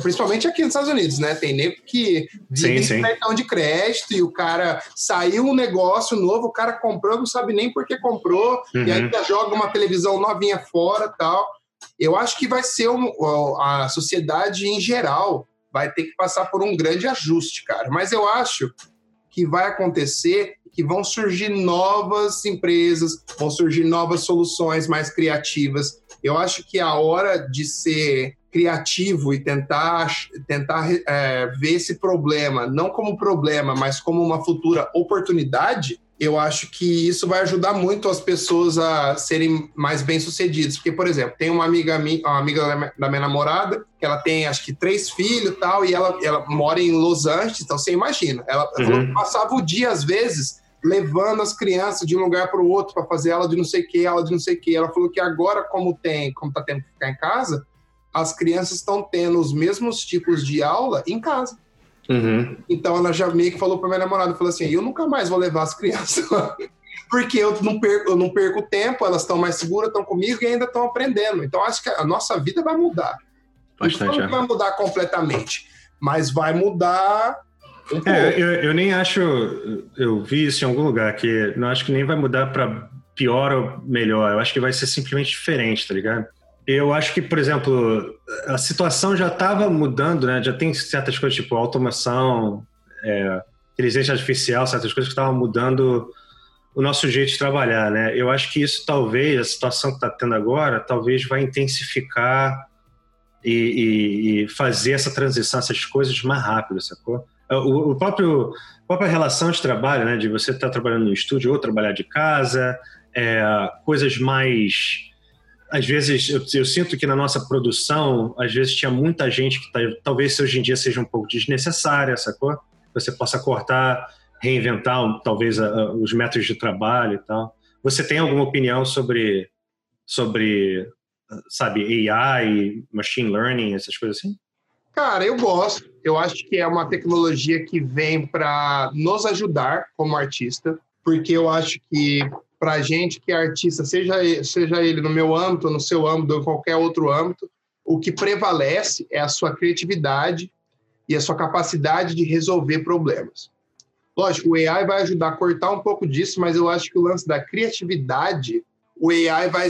principalmente aqui nos Estados Unidos, né? Tem nego que vive sim, cartão de crédito e o cara saiu um negócio novo, o cara comprou, não sabe nem por que comprou, uhum. e aí joga uma televisão novinha fora tal. Eu acho que vai ser um, a sociedade em geral vai ter que passar por um grande ajuste, cara. Mas eu acho que vai acontecer que vão surgir novas empresas, vão surgir novas soluções mais criativas. Eu acho que a hora de ser criativo e tentar, tentar é, ver esse problema, não como problema, mas como uma futura oportunidade, eu acho que isso vai ajudar muito as pessoas a serem mais bem-sucedidas. Porque, por exemplo, tem uma amiga, minha, uma amiga da minha namorada, que ela tem acho que três filhos e tal, e ela, ela mora em Los Angeles, então você imagina. Ela, uhum. passava o dia, às vezes, levando as crianças de um lugar para o outro para fazer aula de não sei o que, aula de não sei o que. Ela falou que agora, como tem, como tá tendo que ficar em casa, as crianças estão tendo os mesmos tipos de aula em casa. Uhum. Então ela já meio que falou para minha namorada, falou assim, eu nunca mais vou levar as crianças lá. Porque eu não perco, eu não perco tempo, elas estão mais seguras, estão comigo e ainda estão aprendendo. Então acho que a nossa vida vai mudar. Bastante, não é. vai mudar completamente, mas vai mudar um é, eu, eu, nem acho, eu vi isso em algum lugar, que não acho que nem vai mudar para pior ou melhor. Eu acho que vai ser simplesmente diferente, tá ligado? Eu acho que, por exemplo, a situação já estava mudando, né? Já tem certas coisas tipo automação, é, inteligência artificial, certas coisas que estavam mudando o nosso jeito de trabalhar, né? Eu acho que isso talvez, a situação que está tendo agora, talvez vai intensificar e, e, e, fazer essa transição, essas coisas mais rápido, sacou? O, o próprio a própria relação de trabalho, né? De você estar tá trabalhando no estúdio ou trabalhar de casa, é, coisas mais às vezes eu, eu, sinto que na nossa produção, às vezes tinha muita gente que tá, talvez hoje em dia seja um pouco desnecessária, sacou? Você possa cortar, reinventar talvez a, a, os métodos de trabalho e tal. Você tem alguma opinião sobre, sobre sabe, AI, machine learning, essas coisas assim? Cara, eu gosto. Eu acho que é uma tecnologia que vem para nos ajudar como artista, porque eu acho que para a gente que é artista, seja, seja ele no meu âmbito, no seu âmbito ou em qualquer outro âmbito, o que prevalece é a sua criatividade e a sua capacidade de resolver problemas. Lógico, o AI vai ajudar a cortar um pouco disso, mas eu acho que o lance da criatividade, o AI vai,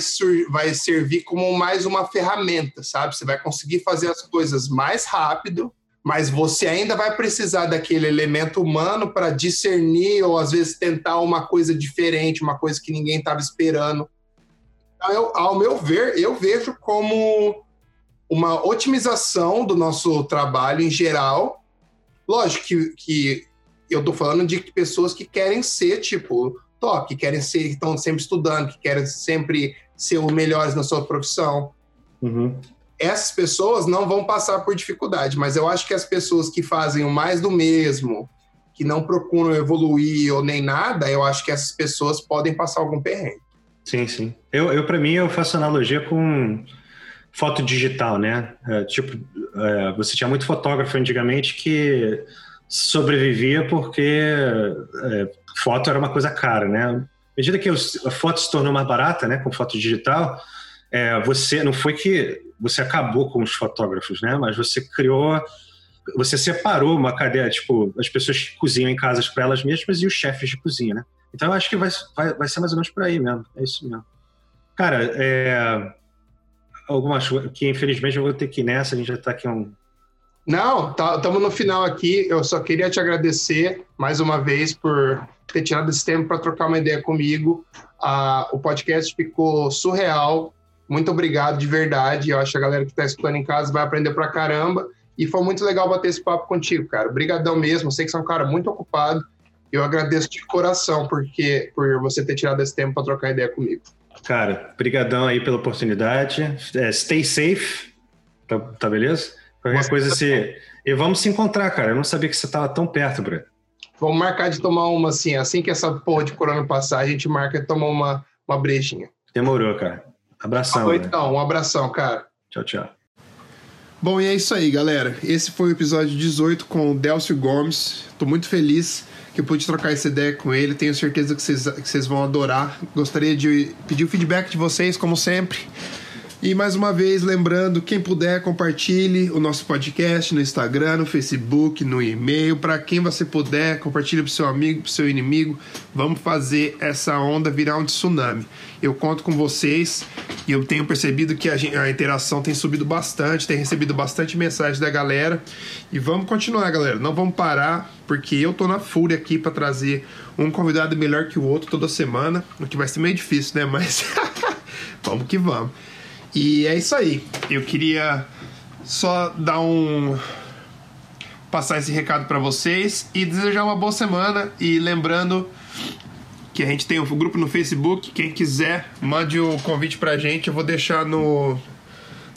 vai servir como mais uma ferramenta, sabe? Você vai conseguir fazer as coisas mais rápido, mas você ainda vai precisar daquele elemento humano para discernir ou às vezes tentar uma coisa diferente, uma coisa que ninguém estava esperando. Então, eu, ao meu ver, eu vejo como uma otimização do nosso trabalho em geral. Lógico que, que eu estou falando de pessoas que querem ser tipo top, que querem ser, que estão sempre estudando, que querem sempre ser os melhores na sua profissão. Uhum essas pessoas não vão passar por dificuldade, mas eu acho que as pessoas que fazem o mais do mesmo, que não procuram evoluir ou nem nada, eu acho que essas pessoas podem passar algum perrengue. Sim, sim. Eu, eu para mim, eu faço analogia com foto digital, né? É, tipo, é, você tinha muito fotógrafo antigamente que sobrevivia porque é, foto era uma coisa cara, né? À medida que a foto se tornou mais barata, né, com foto digital, é, você não foi que você acabou com os fotógrafos, né? Mas você criou, você separou uma cadeia, tipo, as pessoas que cozinham em casas para elas mesmas e os chefes de cozinha, né? Então eu acho que vai, vai, vai ser mais ou menos por aí mesmo. É isso mesmo. Cara, é, algumas que infelizmente eu vou ter que ir nessa, a gente já está aqui um. Não, estamos tá, no final aqui. Eu só queria te agradecer mais uma vez por ter tirado esse tempo para trocar uma ideia comigo. Ah, o podcast ficou surreal. Muito obrigado de verdade. Eu acho que a galera que está escutando em casa vai aprender pra caramba. E foi muito legal bater esse papo contigo, cara. Obrigadão mesmo. Sei que você é um cara muito ocupado. Eu agradeço de coração porque por você ter tirado esse tempo para trocar ideia comigo. Cara, brigadão aí pela oportunidade. É, stay safe, tá, tá beleza? Qualquer Nossa, coisa se... E vamos se encontrar, cara. Eu não sabia que você estava tão perto, Breno. Vamos marcar de tomar uma assim. Assim que essa porra de corona passar, a gente marca de tomar uma, uma brejinha. Demorou, cara. Abração. Ah, então, um abração, cara. Tchau, tchau. Bom, e é isso aí, galera. Esse foi o episódio 18 com o Delcio Gomes. Tô muito feliz que eu pude trocar essa ideia com ele. Tenho certeza que vocês, que vocês vão adorar. Gostaria de pedir o feedback de vocês, como sempre. E mais uma vez, lembrando, quem puder, compartilhe o nosso podcast no Instagram, no Facebook, no e-mail. Para quem você puder, compartilhe para seu amigo, para seu inimigo. Vamos fazer essa onda virar um tsunami. Eu conto com vocês e eu tenho percebido que a, gente, a interação tem subido bastante, tem recebido bastante mensagem da galera. E vamos continuar, galera. Não vamos parar, porque eu tô na fúria aqui para trazer um convidado melhor que o outro toda semana, o que vai ser meio difícil, né? Mas vamos que vamos. E é isso aí. Eu queria só dar um passar esse recado para vocês e desejar uma boa semana e lembrando que a gente tem um grupo no Facebook, quem quiser, mande o convite pra gente, eu vou deixar no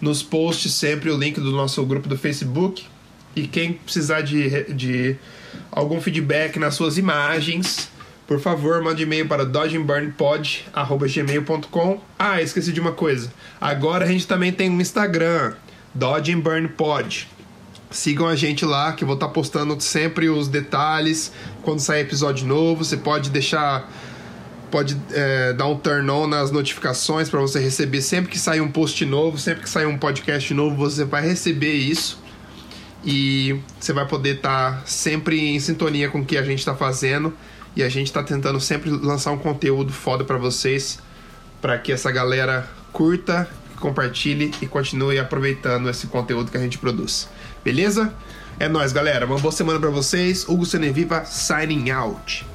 nos posts sempre o link do nosso grupo do Facebook. E quem precisar de, de algum feedback nas suas imagens, por favor, mande e-mail para dodgeburnpod.gmail.com. Ah, esqueci de uma coisa. Agora a gente também tem um Instagram, dodgeburnpod. Sigam a gente lá, que eu vou estar postando sempre os detalhes. Quando sair episódio novo, você pode deixar. Pode é, dar um turn on nas notificações para você receber sempre que sair um post novo, sempre que sair um podcast novo, você vai receber isso. E você vai poder estar sempre em sintonia com o que a gente está fazendo e a gente está tentando sempre lançar um conteúdo foda para vocês, para que essa galera curta, compartilhe e continue aproveitando esse conteúdo que a gente produz. Beleza? É nóis, galera. Uma boa semana para vocês. Hugo Seneviva signing out.